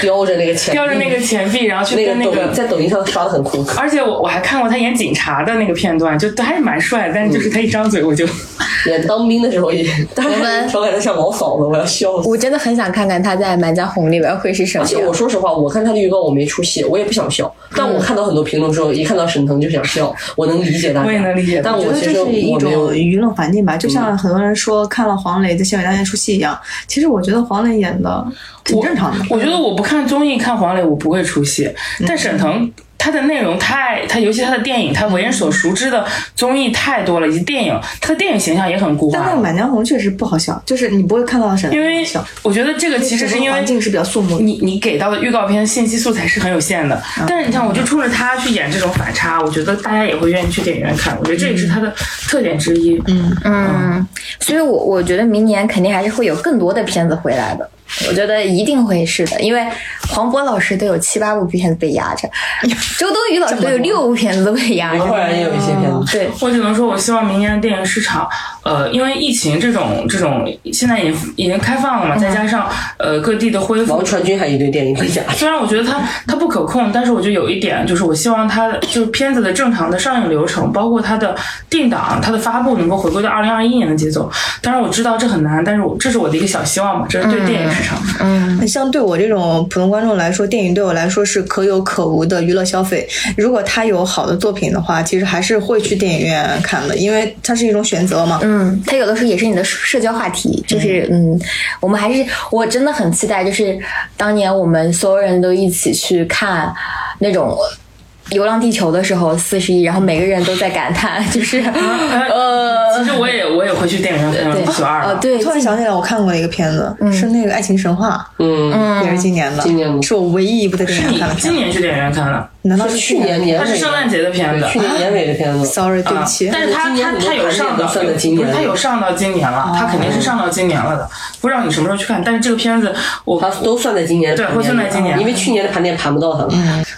S3: 叼着那个钱，
S2: 叼着那个钱币，然后去跟那个
S3: 在抖音上刷的很酷。
S2: 而且我我还看过他演警察的那个片段，就还是蛮帅。但是就是他一张嘴我就
S3: 演当兵的时候也，我们调侃他像老嫂子，我要笑死。
S1: 我真的很想看看他在满。江红里边会是什么？
S3: 而且我说实话，我看他的预告我没出戏，我也不想笑。但我看到很多评论说，一看到沈腾就想笑，我能理解大家。
S2: 我也能理解。
S3: 但
S4: 我
S3: 觉得
S4: 这是一种舆论环境吧，就像很多人说看了黄磊在《新闻大院》出戏一样。其实我觉得黄磊演的挺正常的。
S2: 我觉得我不看综艺看黄磊我不会出戏，但沈腾。他的内容太，他尤其他的电影，他为人所熟知的综艺太多了，以及电影，他的电影形象也很固化。
S4: 但那个《满江红》确实不好笑，就是你不会看到什么。
S2: 因为我觉得这个其实是因为
S4: 环境是比较肃穆。
S2: 你你给到的预告片信息素材是很有限的，但是你看，我就冲着他去演这种反差，我觉得大家也会愿意去电影院看。我觉得这也是他的特点之一。
S1: 嗯嗯，所以我我觉得明年肯定还是会有更多的片子回来的。我觉得一定会是的，因为黄渤老师都有七八部片子被压着，周冬雨老师都有六部片子都被压着，
S3: 后来也有一些片子。
S1: 对
S2: 我只能说，我希望明年的电影市场，呃，因为疫情这种这种现在已经已经开放了嘛，再加上呃各地的恢复，
S3: 王传君还一堆电影被压。
S2: 虽然我觉得他 他不可控，但是我觉得有一点就是，我希望它就是片子的正常的上映流程，包括它的定档、它的发布，能够回归到二零二一年的节奏。当然我知道这很难，但是我这是我的一个小希望嘛，这是对电影市场。
S1: 嗯，
S4: 像对我这种普通观众来说，电影对我来说是可有可无的娱乐消费。如果他有好的作品的话，其实还是会去电影院看的，因为它是一种选择嘛。
S1: 嗯，它有的时候也是你的社交话题，就是嗯，我们还是我真的很期待，就是当年我们所有人都一起去看那种。《流浪地球》的时候四十亿，然后每个人都在感叹，就是呃，
S2: 其实我也我也会去电影院看《地球二》
S1: 呃，对，
S4: 突然想起来，我看过一个片子，是那个《爱情神话》，
S3: 嗯，
S4: 也是今年的，
S3: 今年
S4: 是我唯一一部在电影院看的。
S2: 今年去电影院看的？
S4: 难道是
S3: 去年年？
S2: 它是圣诞节的片子，
S3: 去年年尾的片子。
S4: Sorry，对不起。
S2: 但是它它它有上到，不是它有上到今年了，它肯定是上到今年了的。不知道你什么时候去看，但是这个片子我
S3: 它都算在今年，
S2: 对，会算在今年，
S3: 因为去年的盘点盘不到它了。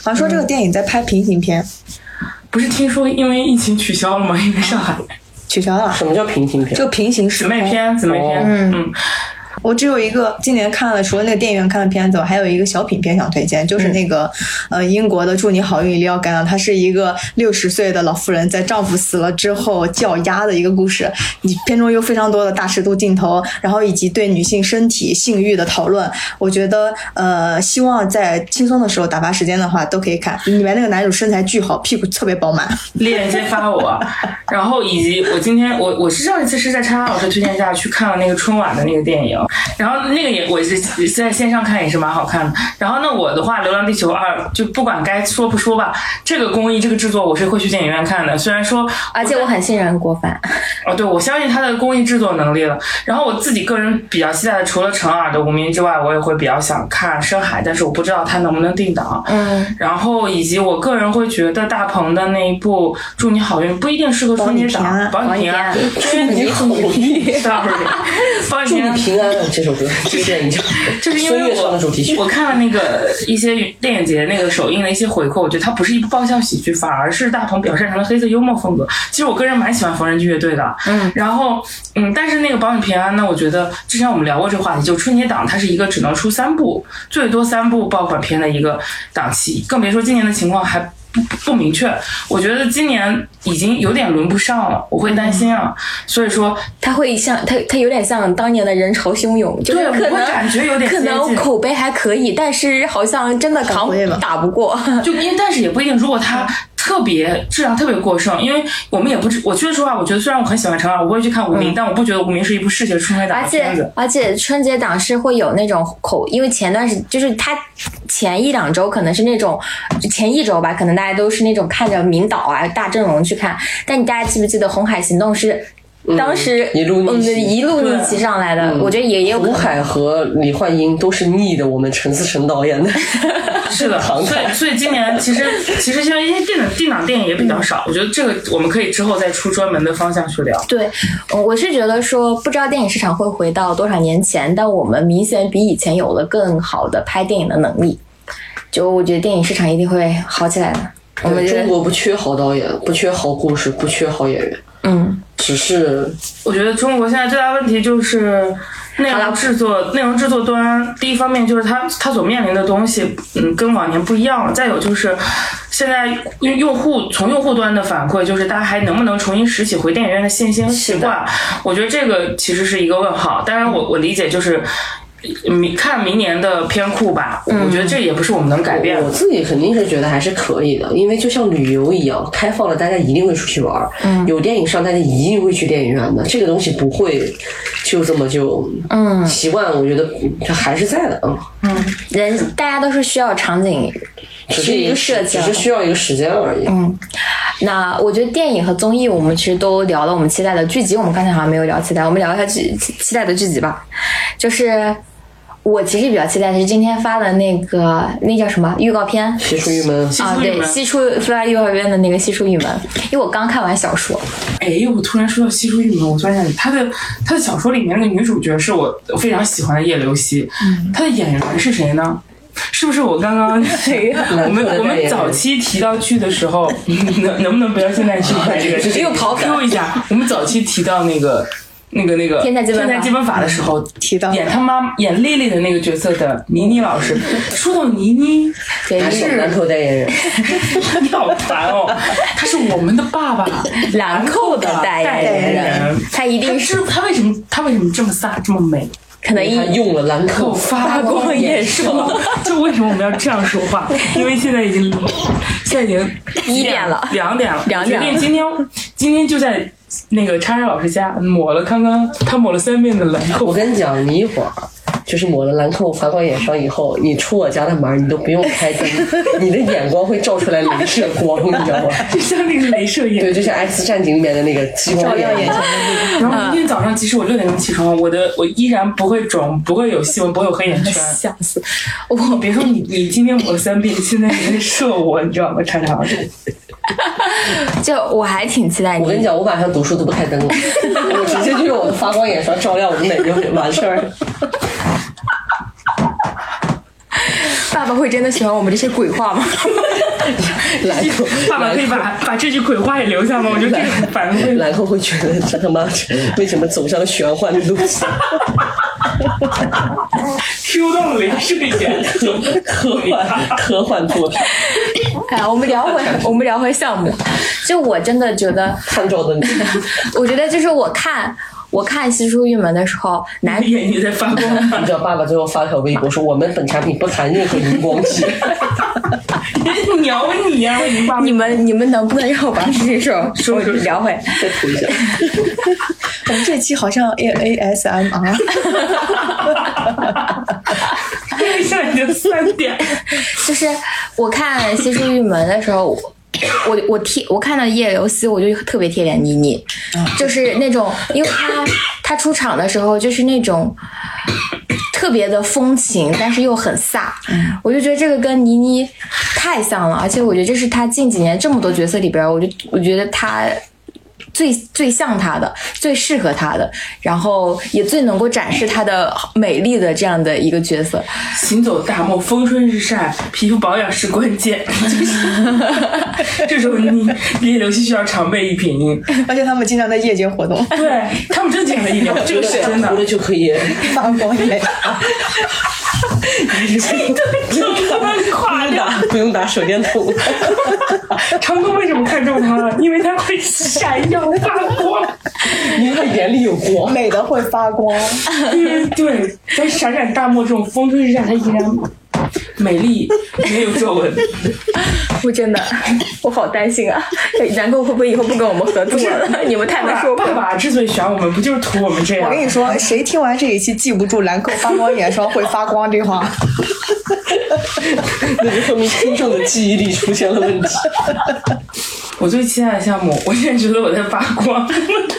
S4: 好像说这个电影在拍平行片。
S2: 不是听说因为疫情取消了吗？因为上海
S4: 取消了。
S3: 什么叫平行片？
S4: 就平行时
S2: 姊妹片，姊妹片。嗯。
S4: 我只有一个今年看了，除了那个电影院看的片子，我还有一个小品片想推荐，就是那个呃英国的《祝你好运，里奥甘娜》，它是一个六十岁的老妇人在丈夫死了之后叫鸭的一个故事。你片中有非常多的大尺度镜头，然后以及对女性身体性欲的讨论。我觉得呃，希望在轻松的时候打发时间的话都可以看。里面那个男主身材巨好，屁股特别饱满。
S2: 链接发我，然后以及我今天我我是上一次是在叉叉老师推荐下去看了那个春晚的那个电影。然后那个也我是在线上看也是蛮好看的。然后那我的话，《流浪地球二》就不管该说不说吧，这个工艺这个制作我是会去电影院看的。虽然说，
S1: 而且我很信任郭帆。
S2: 哦，对，我相信他的工艺制作能力了。然后我自己个人比较期待的，除了陈耳的《无名》之外，我也会比较想看《深海》，但是我不知道他能不能定档。
S1: 嗯。
S2: 然后以及我个人会觉得大鹏的那一部《祝你好运》不一定适合春节档，保你平安，
S3: 祝你好运
S2: 保
S3: 你平安。这首歌，这个电影
S2: 就是因为我我看了那个一些电影节那个首映的一些回扣，我觉得它不是一部爆笑喜剧，反而是大鹏表现成了黑色幽默风格。其实我个人蛮喜欢缝纫机乐队的，
S1: 嗯，
S2: 然后嗯，但是那个保你平安呢，我觉得之前我们聊过这个话题，就春节档它是一个只能出三部，最多三部爆款片的一个档期，更别说今年的情况还。不不明确。我觉得今年已经有点轮不上了，我会担心啊。所以说，
S1: 他会像他他有点像当年的人潮汹涌，就是
S2: 对我
S1: 可能
S2: 感觉有点
S1: 可能口碑还可以，但是好像真的扛打不过。
S2: 就因为但是也不一定，如果他特别质量特别过剩，因为我们也不知，我说实话，我觉得虽然我很喜欢陈二，我不会去看《无名》但我不觉得《无名》是一部嗜血春节档
S1: 而且
S2: 的片子。
S1: 而且春节档是会有那种口，因为前段时就是他前一两周可能是那种前一周吧，可能大家都是那种看着明导啊大阵容去看，但你大家记不记得《红海行动》是当时
S3: 一路逆
S1: 嗯
S3: 袭
S1: 一路逆袭上来的？我觉得也也有可能。
S3: 胡海和李焕英都是逆的，我们陈思诚导演的。
S2: 是的，所以所以今年其实 其实现在因为电影定档电影也比较少，我觉得这个我们可以之后再出专门的方向去聊。
S1: 对，呃我是觉得说，不知道电影市场会回到多少年前，但我们明显比以前有了更好的拍电影的能力。就我觉得电影市场一定会好起来的。我们
S3: 中，国不缺好导演，不缺好故事，不缺好演员，
S1: 嗯，
S3: 只是
S2: 我觉得中国现在最大问题就是内容制作，内容制作端，第一方面就是它它所面临的东西，嗯，跟往年不一样了。再有就是现在用用户从用户端的反馈，就是大家还能不能重新拾起回电影院的信心和习惯？我觉得这个其实是一个问号。当然我，我理解就是。明看明年的片库吧，我觉得这也不是我们能改变的
S3: 我。自己肯定是觉得还是可以的，因为就像旅游一样，开放了，大家一定会出去玩儿。嗯，有电影上，大家一定会去电影院的。这个东西不会就这么就嗯习惯，我觉得它还是在的嗯，
S1: 人大家都是需要场景
S3: 只是一个
S1: 设计
S3: 只是需要一个时间而已。嗯，
S1: 那我觉得电影和综艺，我们其实都聊了我们期待的剧集。我们刚才好像没有聊期待，我们聊一下剧期期待的剧集吧。就是我其实比较期待的是今天发的那个那叫什么预告片
S3: 西出玉门，
S1: 啊，对，西出出来幼儿园的那个西出玉门，因为我刚看完小说，
S2: 哎，我突然说到西出玉门，我突然想起她的他的小说里面那个女主角是我非常喜欢的叶流西，她的演员是谁呢？是不是我刚刚 我们我们早期提到剧的时候，能能不能不要现在去拍这个？
S1: 又跑梗
S2: Q 一下，我们早期提到那个。那个那个
S1: 天才基本法。
S2: 的时候
S4: 提到
S2: 演他妈演丽丽的那个角色的倪妮老师，说到倪妮，
S1: 对
S3: 还是兰蔻代言人，
S2: 你好烦哦，他是我们的爸爸，
S1: 兰蔻的代
S2: 代
S1: 言
S2: 言人，
S1: 他一定是。
S2: 是他为什么他为什么这么飒这么美？
S1: 可能一
S3: 他用了兰蔻。
S2: 发光眼霜，就为什么我们要这样说话？因为现在已经现在已经
S1: 一点了。
S2: 两点了，
S1: 两点了。
S2: 决定今天今天就在那个叉叉老师家抹了刚刚他抹了三遍的蓝，
S3: 我跟你讲，你一会儿就是抹了兰蔻发光眼霜以后，你出我家的门，你都不用开灯，你的眼光会照出来镭射光，你知道吗？
S2: 就 像那个镭射眼
S3: 对，就像《X 战警》里面的那个激光
S4: 照亮眼前
S3: 眼。
S2: 然后明天早上，即使我六点钟起床，我的我依然不会肿，不会有细纹，不会有黑眼圈。
S1: 吓死。
S2: 我别说你，你今天抹了三遍，现在你在射我，你知道吗？叉叉老师，
S1: 就我还挺期待你，
S3: 我跟你讲，我晚上读书都不开灯了，我直接就用我的发光眼霜照亮我的美就完事儿。
S1: 爸爸会真的喜欢我们这些鬼话吗？
S3: 兰蔻，
S2: 爸爸可以把把这句鬼话也留下吗？我觉得这个很反胃。
S3: 兰蔻会觉得这他妈为什么走上了玄幻的路线
S2: ？Q 到了镭射眼，
S3: 科幻科幻作品，
S1: 哎呀，我们聊回我们聊回项目，就我真的觉得，
S3: 看照的你。
S1: 我觉得就是我看我看《西出玉门》的时候，男
S2: 眼睛在发光。
S3: 你知道爸爸最后发条微博说：“我们本产品不含任何荧光剂。
S2: 鸟你呀、我已经爸爸
S1: 你们你们能不能让我把这件事儿说聊回？”
S3: 再涂一下。
S4: 我们这期好像 A A S M R，
S2: 现在已经三点。
S1: 就是我看《西出玉门》的时候，我我我贴我看到叶刘思，我就特别贴脸倪妮，就是那种，因为他他出场的时候就是那种。特别的风情，但是又很飒，我就觉得这个跟倪妮太像了，而且我觉得这是他近几年这么多角色里边，我就我觉得他最最像他的，最适合他的，然后也最能够展示他的美丽的这样的一个角色。
S2: 行走大漠，风吹日晒，皮肤保养是关键。就 是这时候你叶刘希需要常备一瓶。
S4: 而且他们经常在夜间活动，
S2: 对他们真讲了一点，这个是真的
S3: 涂。了就可以。
S4: 发光眼。
S2: 不用垮掉。
S3: 不用打手电筒。
S2: 看中它了？因为它会闪耀发光。
S3: 因为它眼里有光。
S4: 美的会发光。
S2: 嗯，对，在闪闪大漠这种风吹日晒，它依然美丽，没有皱纹。
S1: 我真的，我好担心啊！然后会不会以后不跟我们合作了？你们太能说
S2: 爸爸之所以选我们，不就是图我们这样？
S4: 我跟你说，谁听完这一期记不住兰蔻发光眼霜会发光这话？
S3: 那就说明听众的记忆力出现了问题。
S2: 我最期待的项目，我现在觉得我在发光。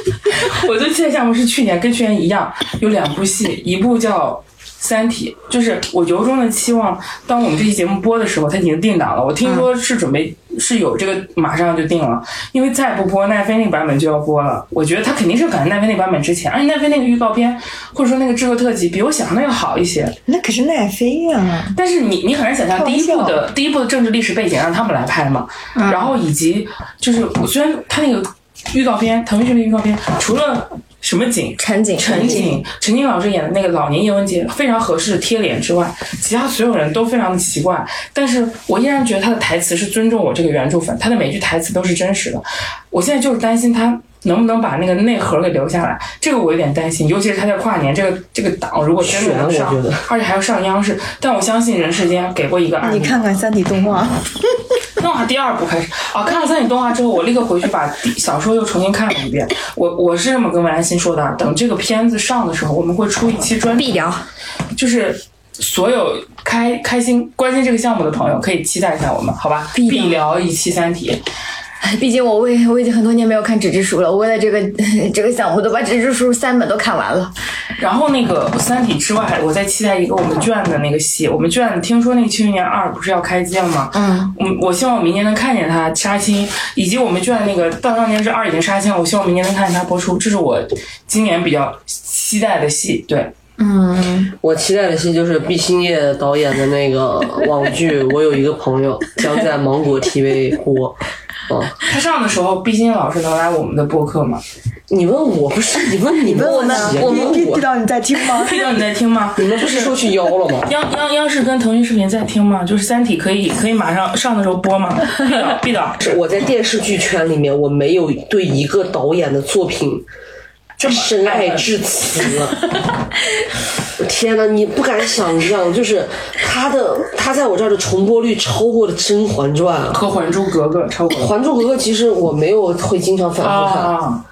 S2: 我最期待的项目是去年跟去年一样，有两部戏，一部叫。三体就是我由衷的期望，当我们这期节目播的时候，它已经定档了。我听说是准备是有这个，马上就定了，因为再不播奈飞那个版本就要播了。我觉得它肯定是赶在奈飞那个版本之前，而且奈飞那个预告片或者说那个制作特辑比我想象的要好一些。
S4: 那可是奈飞呀！
S2: 但是你你很难想象第一部的第一部的政治历史背景让他们来拍嘛，然后以及就是虽然他那个预告片腾讯的预告片除了。什么景？
S1: 陈景，
S2: 陈景，陈景老师演的那个老年叶文洁非常合适贴脸之外，其他所有人都非常的奇怪。但是我依然觉得他的台词是尊重我这个原著粉，他的每句台词都是真实的。我现在就是担心他能不能把那个内核给留下来，这个我有点担心。尤其是他在跨年这个这个档，如果真的能上，而且还要上央视，但我相信人世间给过一个。
S4: 你看看三体动画。
S2: 那我第二部开始啊，看了三体动画之后，我立刻回去把小说又重新看了一遍。我我是这么跟文兰心说的，等这个片子上的时候，我们会出一期专
S1: 必聊，
S2: 就是所有开开心关心这个项目的朋友可以期待一下我们，好吧？
S1: 必
S2: 聊一期三体。
S1: 毕竟我为我已经很多年没有看纸质书了，我为了这个这个项目都把纸质书三本都看完了。
S2: 然后那个《三体》之外，我在期待一个我们卷的那个戏。我们卷听说那个《庆余年二》不是要开机了吗？
S1: 嗯，
S2: 我我希望我明年能看见它杀青，以及我们卷那个《到少年之二》已经杀青了，我希望明年能看见它播出。这是我今年比较期待的戏。对，
S1: 嗯，
S3: 我期待的戏就是毕兴业导演的那个网剧《我有一个朋友》将在芒果 TV 播。哦，
S2: 他上的时候，毕鑫老师能来我们的播客吗？
S3: 你问我不是？你问你
S4: 问
S3: 我
S4: 呢？我们毕导你在听吗？
S2: 毕导你在听吗？
S3: 你们不是说去邀了吗？
S2: 央央央视跟腾讯视频在听吗？就是《三体》可以可以马上上的时候播吗？毕导毕导，
S3: 我在电视剧圈里面，我没有对一个导演的作品。深爱至此，天哪！你不敢想象，就是他的他在我这儿的重播率超过了《甄嬛传》
S2: 和《还珠格格》，超过。
S3: 《还珠格格》其实我没有会经常反复
S2: 看。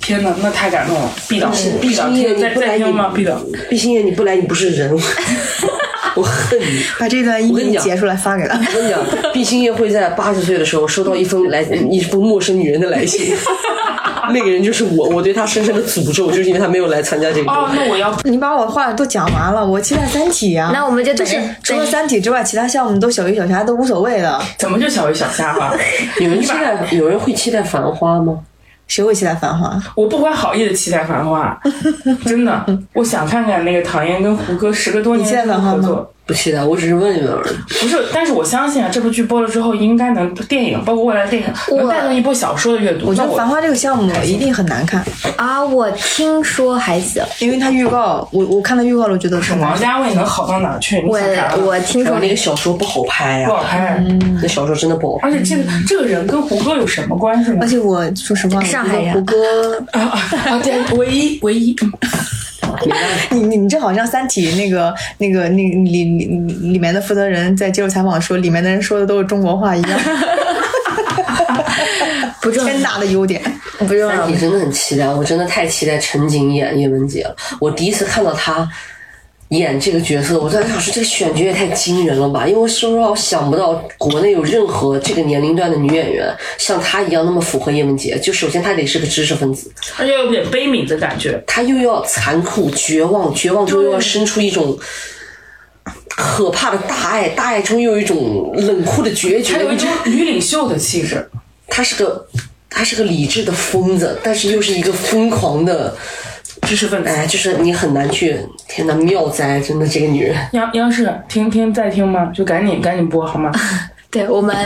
S2: 天哪，那太感动了！毕导，毕导，
S3: 你
S2: 不来听吗？毕导，
S3: 毕星夜，你不来，你不是人。我恨你！
S4: 把这段音频截出来发给他。
S3: 我跟你讲，毕星夜会在八十岁的时候收到一封来一封陌生女人的来信。那个人就是我，我对他深深的诅咒，就是因为他没有来参加这个。
S2: 哦，那我要
S4: 你把我话都讲完了，我期待三体呀。
S1: 那我们就
S4: 就是除了三体之外，其他项目都小鱼小虾都无所谓的。
S2: 怎么就小鱼小虾了？
S3: 有人期待，有人会期待繁花吗？
S4: 谁会期待繁花？
S2: 我不怀好意的期待繁花，真的，我想看看那个唐嫣跟胡歌时隔多年合作。
S3: 不期待，我只是问一问而已。
S2: 不是，但是我相信啊，这部剧播了之后，应该能电影，包括未来电影，能带动一波小说的阅读。
S4: 我觉得《繁花》这个项目一定很难看
S1: 啊！我听说还行，
S4: 因为它预告，我我看到预告了，我觉得是
S2: 王家卫能好到哪去？
S1: 我我听说
S3: 那个小说不好拍呀，
S2: 不好拍。
S3: 那小说真的不好拍。
S2: 而且这个这个人跟胡歌有什么关系呢？
S4: 而且我说实话，
S1: 上海人，
S4: 胡歌
S2: 啊啊，对，唯一唯一。
S4: 你你你这好像《三体》那个那个那里里里面的负责人在接受采访说，里面的人说的都是中国话一样。
S1: 不重要，
S4: 天大的优点。
S1: 不重要。
S3: 三体真的很期待，我真的太期待陈瑾演叶文洁了。我第一次看到她。演这个角色，我在想说这个选角也太惊人了吧！因为说实话，我想不到国内有任何这个年龄段的女演员像她一样那么符合叶文洁。就首先她得是个知识分子，
S2: 而且有点悲悯的感觉。
S3: 她又要残酷、绝望，绝望中又要生出一种可怕的大爱，大爱中又有一种冷酷的决绝，
S2: 有一种女领袖的气质。
S3: 她是个，她是个理智的疯子，但是又是一个疯狂的。
S2: 知识分子，
S3: 哎，就是你很难去，天呐，妙哉，真的这个女人。
S2: 央央视听听在听吗？就赶紧赶紧播好吗？
S1: 对我们，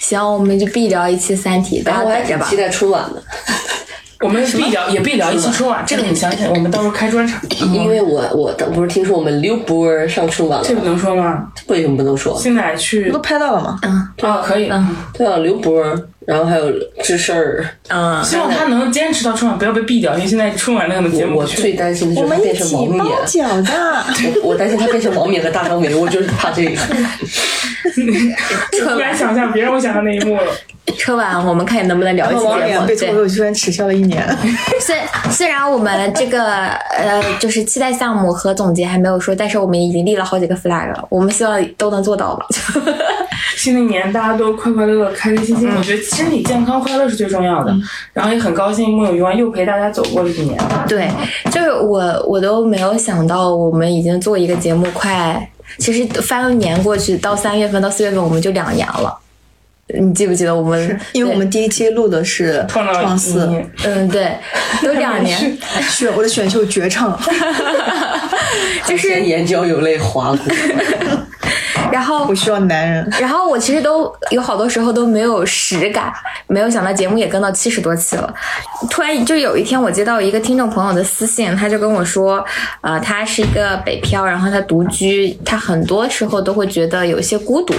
S1: 行，我们就必聊一期《三体》，大家等着吧。
S3: 期待春晚的。
S2: 我们必聊也必聊一期春晚，这个你相信？我们到时候开专场，
S3: 因为我我当不是听说我们刘波儿上春晚了，
S2: 这个能说吗？
S3: 为什么不能说？
S2: 现在去
S4: 都拍到了吗？
S2: 啊，可以。
S3: 对啊，刘波儿，然后还有智事儿。
S1: 嗯，
S2: 希望他能坚持到春晚，不要被毙掉，因为现在春晚那个节目
S3: 我最担心的就是他变成王冕，
S4: 脚的。
S3: 我我担心他变成王冕和大张伟，我就是怕这个。
S2: 突然想象，别让我想象那一幕了。
S1: 春晚我们看能不能聊一期
S4: 王
S1: 节目。
S4: 冕被脱口秀圈耻笑了一年。
S1: 虽虽然我们这个呃就是期待项目和总结还没有说，但是我们已经立了好几个 flag 了，我们希望都能做到吧。
S2: 新的一年大家都快快乐乐、开开心心，我觉得身体健康、快乐是最重要的。然后也很高兴木有鱼丸又陪大家走过了一年。
S1: 对，就是我我都没有想到，我们已经做一个节目快，其实翻了年过去，到三月份到四月份我们就两年了。你记不记得我们？
S4: 因为我们第一期录的是
S2: 创
S4: 四，
S1: 嗯，对，有两年。
S4: 选我的选秀绝唱，
S1: 就是
S3: 眼角有泪滑过。
S1: 然后
S4: 我需要男人。
S1: 然后我其实都有好多时候都没有实感，没有想到节目也跟到七十多期了。突然就有一天，我接到一个听众朋友的私信，他就跟我说，呃，他是一个北漂，然后他独居，他很多时候都会觉得有一些孤独，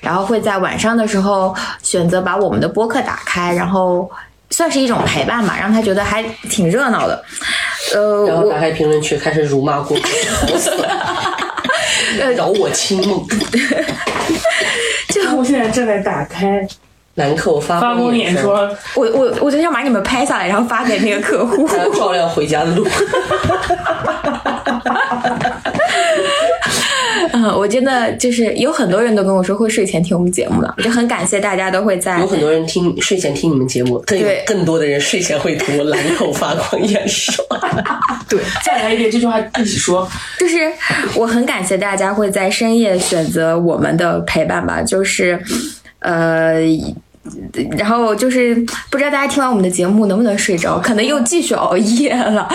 S1: 然后会在晚上的时候选择把我们的播客打开，然后算是一种陪伴吧，让他觉得还挺热闹的。呃，
S3: 然后打开评论区开始辱骂郭 郭，好死了，饶我清梦。
S2: 就我现在正在打开
S3: 兰蔻发
S2: 发光眼霜，
S1: 我我我就想把你们拍下来，然后发给那个客户。
S3: 照亮回家的路。
S1: 嗯，我真的就是有很多人都跟我说会睡前听我们节目的，我就很感谢大家都会在
S3: 有很多人听睡前听你们节目，更有
S1: 对
S3: 更多的人睡前会涂兰蔻发光眼霜。
S4: 对，
S2: 再来一遍这句话一起说。
S1: 就是我很感谢大家会在深夜选择我们的陪伴吧，就是呃。然后就是不知道大家听完我们的节目能不能睡着，可能又继续熬夜了。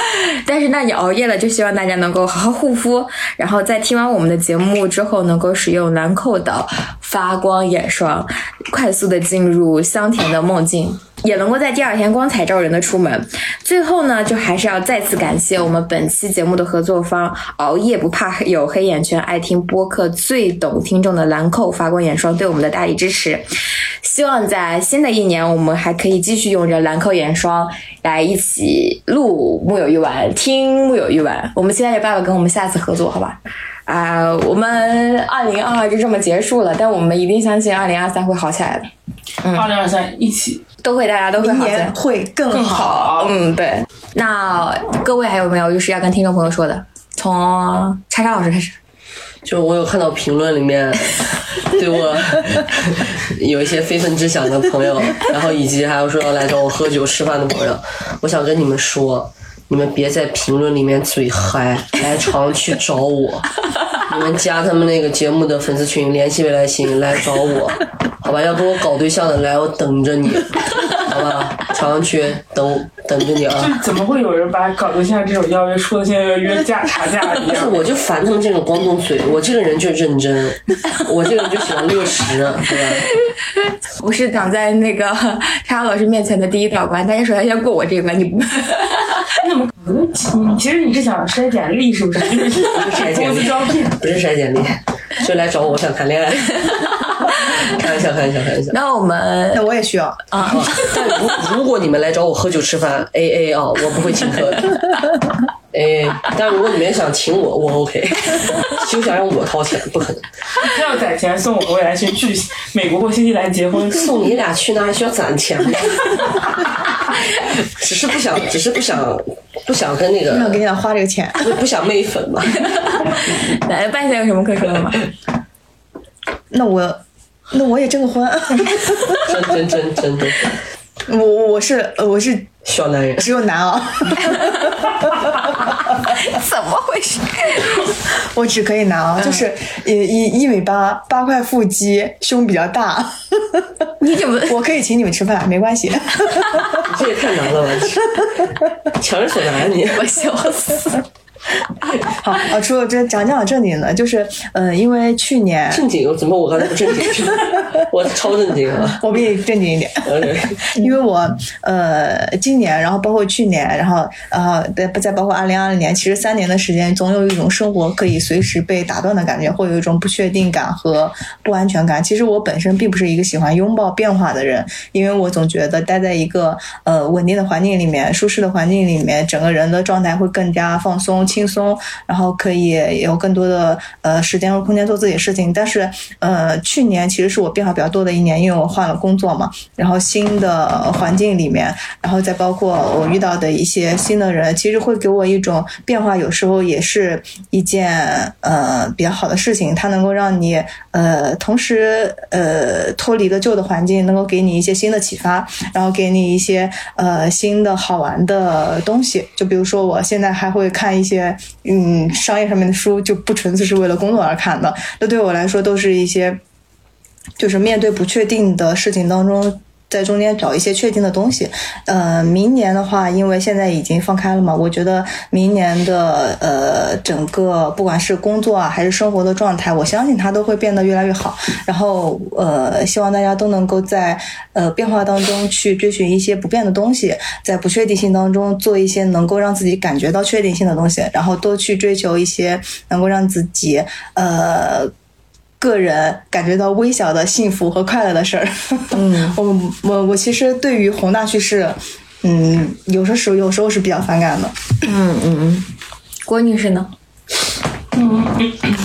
S1: 但是那你熬夜了，就希望大家能够好好护肤，然后在听完我们的节目之后，能够使用兰蔻的发光眼霜，快速的进入香甜的梦境。也能够在第二天光彩照人的出门。最后呢，就还是要再次感谢我们本期节目的合作方——熬夜不怕有黑眼圈、爱听播客最懂听众的兰蔻发光眼霜对我们的大力支持。希望在新的一年，我们还可以继续用着兰蔻眼霜来一起录木有鱼丸，听木有鱼丸。我们期待着爸爸跟我们下次合作，好吧？啊、我们二零二二就这么结束了，但我们一定相信二零二三会好起来的，
S2: 二零二三一起
S1: 都会大家都会
S4: 明
S1: 好。
S4: 会更。好。
S1: 嗯，对。那各位还有没有就是要跟听众朋友说的？从叉叉老师开始。
S3: 就我有看到评论里面 对我有一些非分之想的朋友，然后以及还有说要来找我喝酒吃饭的朋友，我想跟你们说，你们别在评论里面嘴嗨，来常去找我，你们加他们那个节目的粉丝群，联系未来星来找我，好吧？要跟我搞对象的来，我等着你，好吧？常去等等着你啊！
S2: 就怎么会有人把搞对象这种邀约说的像要约架查架一
S3: 但是
S2: 样？
S3: 我就烦他们这种光动嘴，我这个人就认真，我这个人就喜欢落实，对吧？
S1: 我是挡在那个 叉叉老师面前的第一道关，大家首先先过我这一关，你不。
S2: 那么你其实你是想筛简历是不是？就是公
S3: 筛简历
S2: 司招聘。
S3: 不是筛简历，就来找我，我想谈恋爱。开玩笑，开玩笑，开玩笑。
S1: 那我们
S4: 那我也需要，
S3: 啊，但如 如果你们来找我喝酒吃饭，A A 啊，我不会请客的。哎，但如果你们想请我，我 OK，休想让我掏钱，不可能。
S2: 他要攒钱送我和未来去去美国或新西兰结婚，
S3: 送你俩去那还需要攒钱吗？只是不想，只是不想，不想跟那个，
S4: 不想给你俩花这个钱。
S3: 不不想媚粉嘛。
S1: 来半仙有什么可说的吗？
S4: 那我，那我也征个婚。
S3: 真真真真的，
S4: 我我我是呃我是
S3: 小男人。
S4: 只有男啊，
S1: 怎么回事？
S4: 我只可以男啊，就是一一一米八，八块腹肌，胸比较大。
S1: 你怎么？
S4: 我可以请你们吃饭，没关系。
S3: 这也太难了吧！强人所难，你
S1: 我笑死。
S4: 好，啊，除了这讲讲正经的，就是嗯，因为去年
S3: 正经，怎么我刚才不正经？我超正经了！
S4: 我比你正经一点。
S3: 呃
S4: 因为我呃今年，然后包括去年，然后呃再再包括二零二零年，其实三年的时间，总有一种生活可以随时被打断的感觉，会有一种不确定感和不安全感。其实我本身并不是一个喜欢拥抱变化的人，因为我总觉得待在一个呃稳定的环境里面、舒适的环境里面，整个人的状态会更加放松、轻松，然后可以有更多的呃时间和空间做自己的事情。但是呃去年其实是我变化比较多的一年，因为我换了工作嘛，然后新的环境里面，然后再包括我遇到的一些新的人，其实会给我一种变化，有时候也是一件呃比较好的事情，它能够让你呃同时呃脱离了旧的环境，能够给你一些新的启发，然后给你一些呃新的好玩的东西。就比如说我现在还会看一些嗯商业上面的书，就不纯粹是为了工作而看的，那对我来说都是一些。就是面对不确定的事情当中，在中间找一些确定的东西。呃，明年的话，因为现在已经放开了嘛，我觉得明年的呃整个不管是工作啊还是生活的状态，我相信它都会变得越来越好。然后呃，希望大家都能够在呃变化当中去追寻一些不变的东西，在不确定性当中做一些能够让自己感觉到确定性的东西，然后多去追求一些能够让自己呃。个人感觉到微小的幸福和快乐的事儿。嗯，我我我其实对于宏大叙事，嗯，有的时候有时候是比较反感的。
S1: 嗯嗯嗯，郭女士呢？
S2: 嗯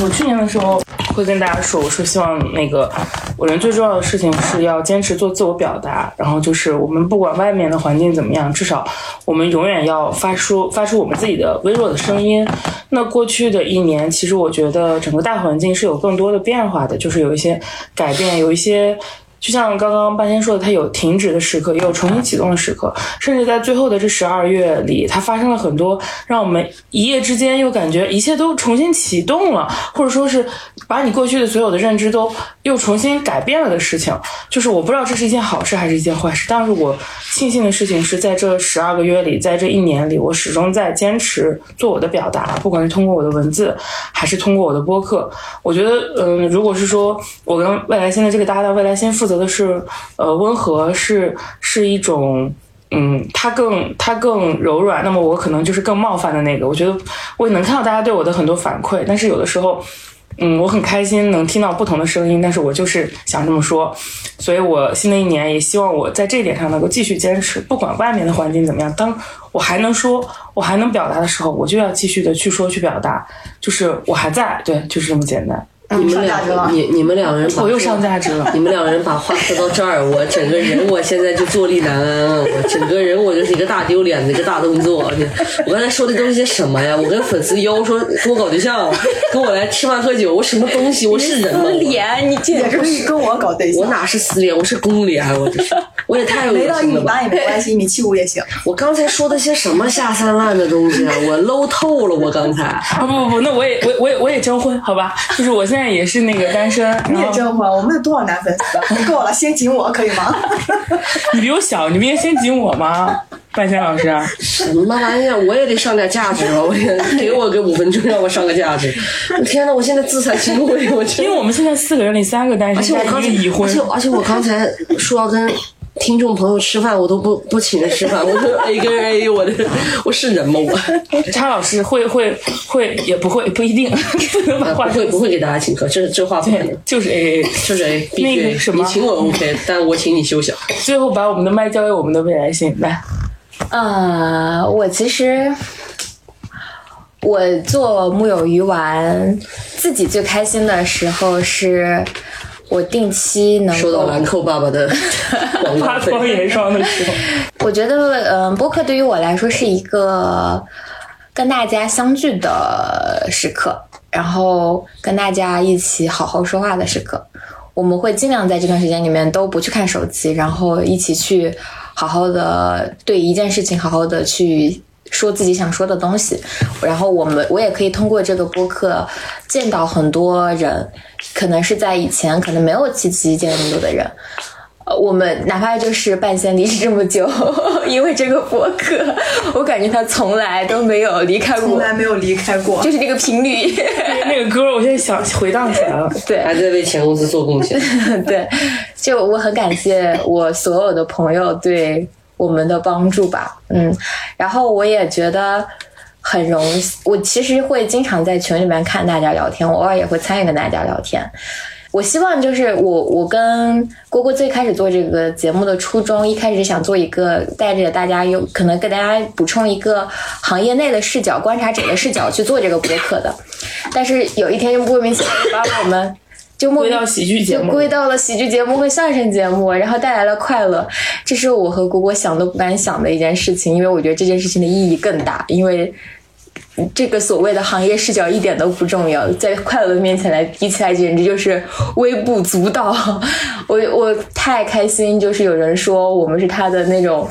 S2: 我去年的时候会跟大家说，我说希望那个我人最重要的事情是要坚持做自我表达，然后就是我们不管外面的环境怎么样，至少我们永远要发出发出我们自己的微弱的声音。那过去的一年，其实我觉得整个大环境是有更多的变化的，就是有一些改变，有一些。就像刚刚半仙说的，它有停止的时刻，也有重新启动的时刻，甚至在最后的这十二月里，它发生了很多让我们一夜之间又感觉一切都重新启动了，或者说是把你过去的所有的认知都又重新改变了的事情。就是我不知道这是一件好事还是一件坏事，但是我庆幸的事情是在这十二个月里，在这一年里，我始终在坚持做我的表达，不管是通过我的文字，还是通过我的播客。我觉得，嗯，如果是说我跟未来星的这个搭档，未来星负责的是，呃，温和是是一种，嗯，它更它更柔软，那么我可能就是更冒犯的那个。我觉得我也能看到大家对我的很多反馈，但是有的时候，嗯，我很开心能听到不同的声音，但是我就是想这么说，所以我新的一年也希望我在这一点上能够继续坚持，不管外面的环境怎么样，当我还能说，我还能表达的时候，我就要继续的去说去表达，就是我还在，对，就是这么简单。
S3: 你们俩，你你们两个人把
S2: 我又上价值了
S3: 你们两个人把话说到这儿，我整个人我现在就坐立难安啊！我整个人我就是一个大丢脸的一个大动作。我刚才说的都是些什么呀？我跟粉丝邀说跟我搞对象，跟我来吃饭喝酒，我什么东西？我是人吗？我
S1: 脸，你简
S4: 直可以跟我搞对象。
S3: 我哪是死脸，我是公脸，我这是，我也太恶
S4: 没到一
S3: 心了吧！
S4: 米八也没关系，一米七五也行。
S3: 我刚才说的些什么下三滥的东西啊？我 low 透了，我刚才。
S2: 啊不不不，那我也我我也我也征婚，好吧？就是我现在也是那个单身，
S4: 你也征婚，我们有多少男粉丝？啊够了，先紧我可以吗？
S2: 你比我小，你不应该先紧我吗？半仙老师，
S3: 什么玩意儿？我也得上点价值吧！我也给我个五分钟，让我上个价值。天呐，我现在自惭形秽，我真
S2: 因为我们现在四个人里三个单
S3: 而且
S2: 身，加
S3: 我刚才，
S2: 一个已婚
S3: 而且，而且我刚才说要跟听众朋友吃饭，我都不不请人吃饭，我就 A 跟 A，我的我是人吗？我
S2: 查老师会会会也不会不一定，不能把话
S3: 不会不会给大家请客，这这话不可能
S2: 对，。就是 A A，
S3: 就是 A，必须
S2: 那个什么
S3: 你请我 OK，但我请你休想。
S2: 最后把我们的麦交给我们的未来星来。
S1: 呃，我其实我做木有鱼丸，自己最开心的时候是我定期能
S3: 收到兰蔻爸爸的广告
S2: 发光
S3: 费，
S2: 眼霜的时候，
S1: 我觉得，嗯、播客对于我来说是一个跟大家相聚的时刻，然后跟大家一起好好说话的时刻。我们会尽量在这段时间里面都不去看手机，然后一起去好好的对一件事情好好的去说自己想说的东西。然后我们我也可以通过这个播客见到很多人，可能是在以前可能没有七七见那么多的人。呃我们哪怕就是半仙离世这么久，因为这个播客，我感觉他从来都没有离开过，
S4: 从来没有离开过。
S1: 就是那个频率。
S2: 那个歌，我现在想回荡起来了。
S1: 对，
S3: 还在为前公司做贡献。
S1: 对，就我很感谢我所有的朋友对我们的帮助吧，嗯，然后我也觉得很荣幸，我其实会经常在群里面看大家聊天，我偶尔也会参与跟大家聊天。我希望就是我，我跟蝈蝈最开始做这个节目的初衷，一开始想做一个带着大家有可能给大家补充一个行业内的视角、观察者的视角去做这个博客的，但是有一天就莫名其妙把我们就
S2: 归到喜剧节
S1: 就
S2: 目，
S1: 归到了喜剧节目和相声节目，然后带来了快乐，这是我和果果想都不敢想的一件事情，因为我觉得这件事情的意义更大，因为这个所谓的行业视角一点都不重要，在快乐的面前来比起来，简直就是微不足道。我我太开心，就是有人说我们是他的那种。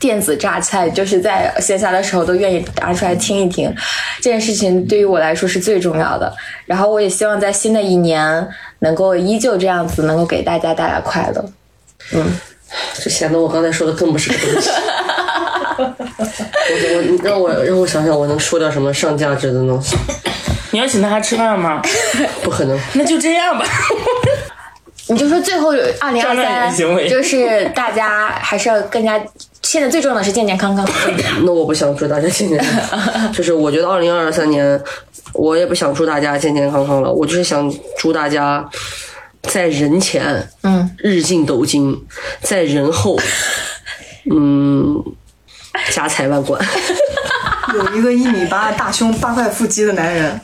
S1: 电子榨菜，就是在闲暇的时候都愿意拿出来听一听，这件事情对于我来说是最重要的。然后我也希望在新的一年能够依旧这样子，能够给大家带来快乐。
S3: 嗯这显得我刚才说的更不是个东西。我我让我让我想想，我能说点什么上价值的东西？
S2: 你要请大家吃饭吗？
S3: 不可能。
S2: 那就这样吧。
S1: 你就说最后二零二三，就是大家还是要更加，现在最重要的是健健康康。
S3: 那我不想祝大家健健康康，就是我觉得二零二三年，我也不想祝大家健健康康了，我就是想祝大家在人前，
S1: 嗯，
S3: 日进斗金，在人后，嗯，家财万贯。
S4: 有一个一米八、大胸、八块腹肌的男人，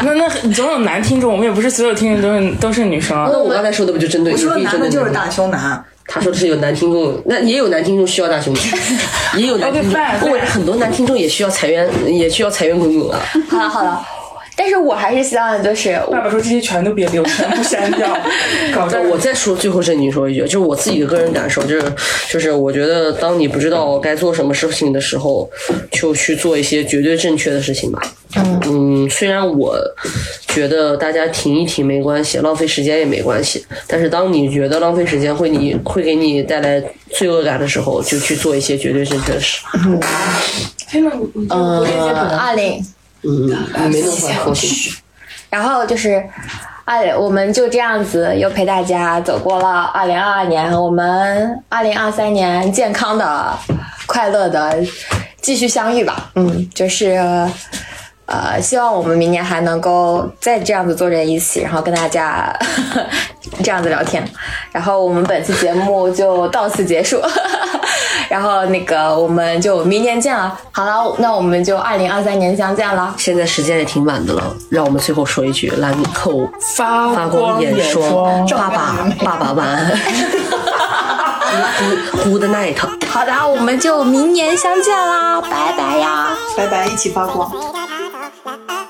S2: 那那总有男听众，我们也不是所有听众都是都是女生啊。
S3: 那我刚才说的不就针对
S4: 我说的
S3: 你？
S4: 男的就是大胸男。
S3: 他说的是有男听众，那也有男听众需要大胸的，也有男听众很多男听众也需要财源，也需要财源滚滚啊。
S1: 好了好了，但是我还是希望就是
S2: 爸爸说这些全都别留，全部删掉，搞
S3: 那
S2: 得
S3: 我再说最后正经说一句，就是我自己的个人感受，就是就是我觉得当你不知道该做什么事情的时候，就去做一些绝对正确的事情吧。嗯。虽然我觉得大家停一停没关系，浪费时间也没关系，但是当你觉得浪费时间会你会给你带来罪恶感的时候，就去做一些绝对正确的事。
S2: 天呐，我我
S1: 呃二零，
S3: 嗯，你没那么快放心。
S1: 然后就是。哎，我们就这样子又陪大家走过了二零二二年，我们二零二三年健康的、快乐的继续相遇吧。嗯，就是呃，希望我们明年还能够再这样子坐在一起，然后跟大家 这样子聊天。然后我们本期节目就到此结束，然后那个我们就明年见了。好了，那我们就二零二三年相见了。
S3: 现在时间也挺晚的了，让我们最后说一句：兰蔻
S2: 发
S3: 发光眼
S2: 霜，
S3: 爸爸爸爸晚安，Good night。
S1: 好的，我们就明年相见啦，拜拜呀。
S4: 拜拜，一起发光。
S5: la, la.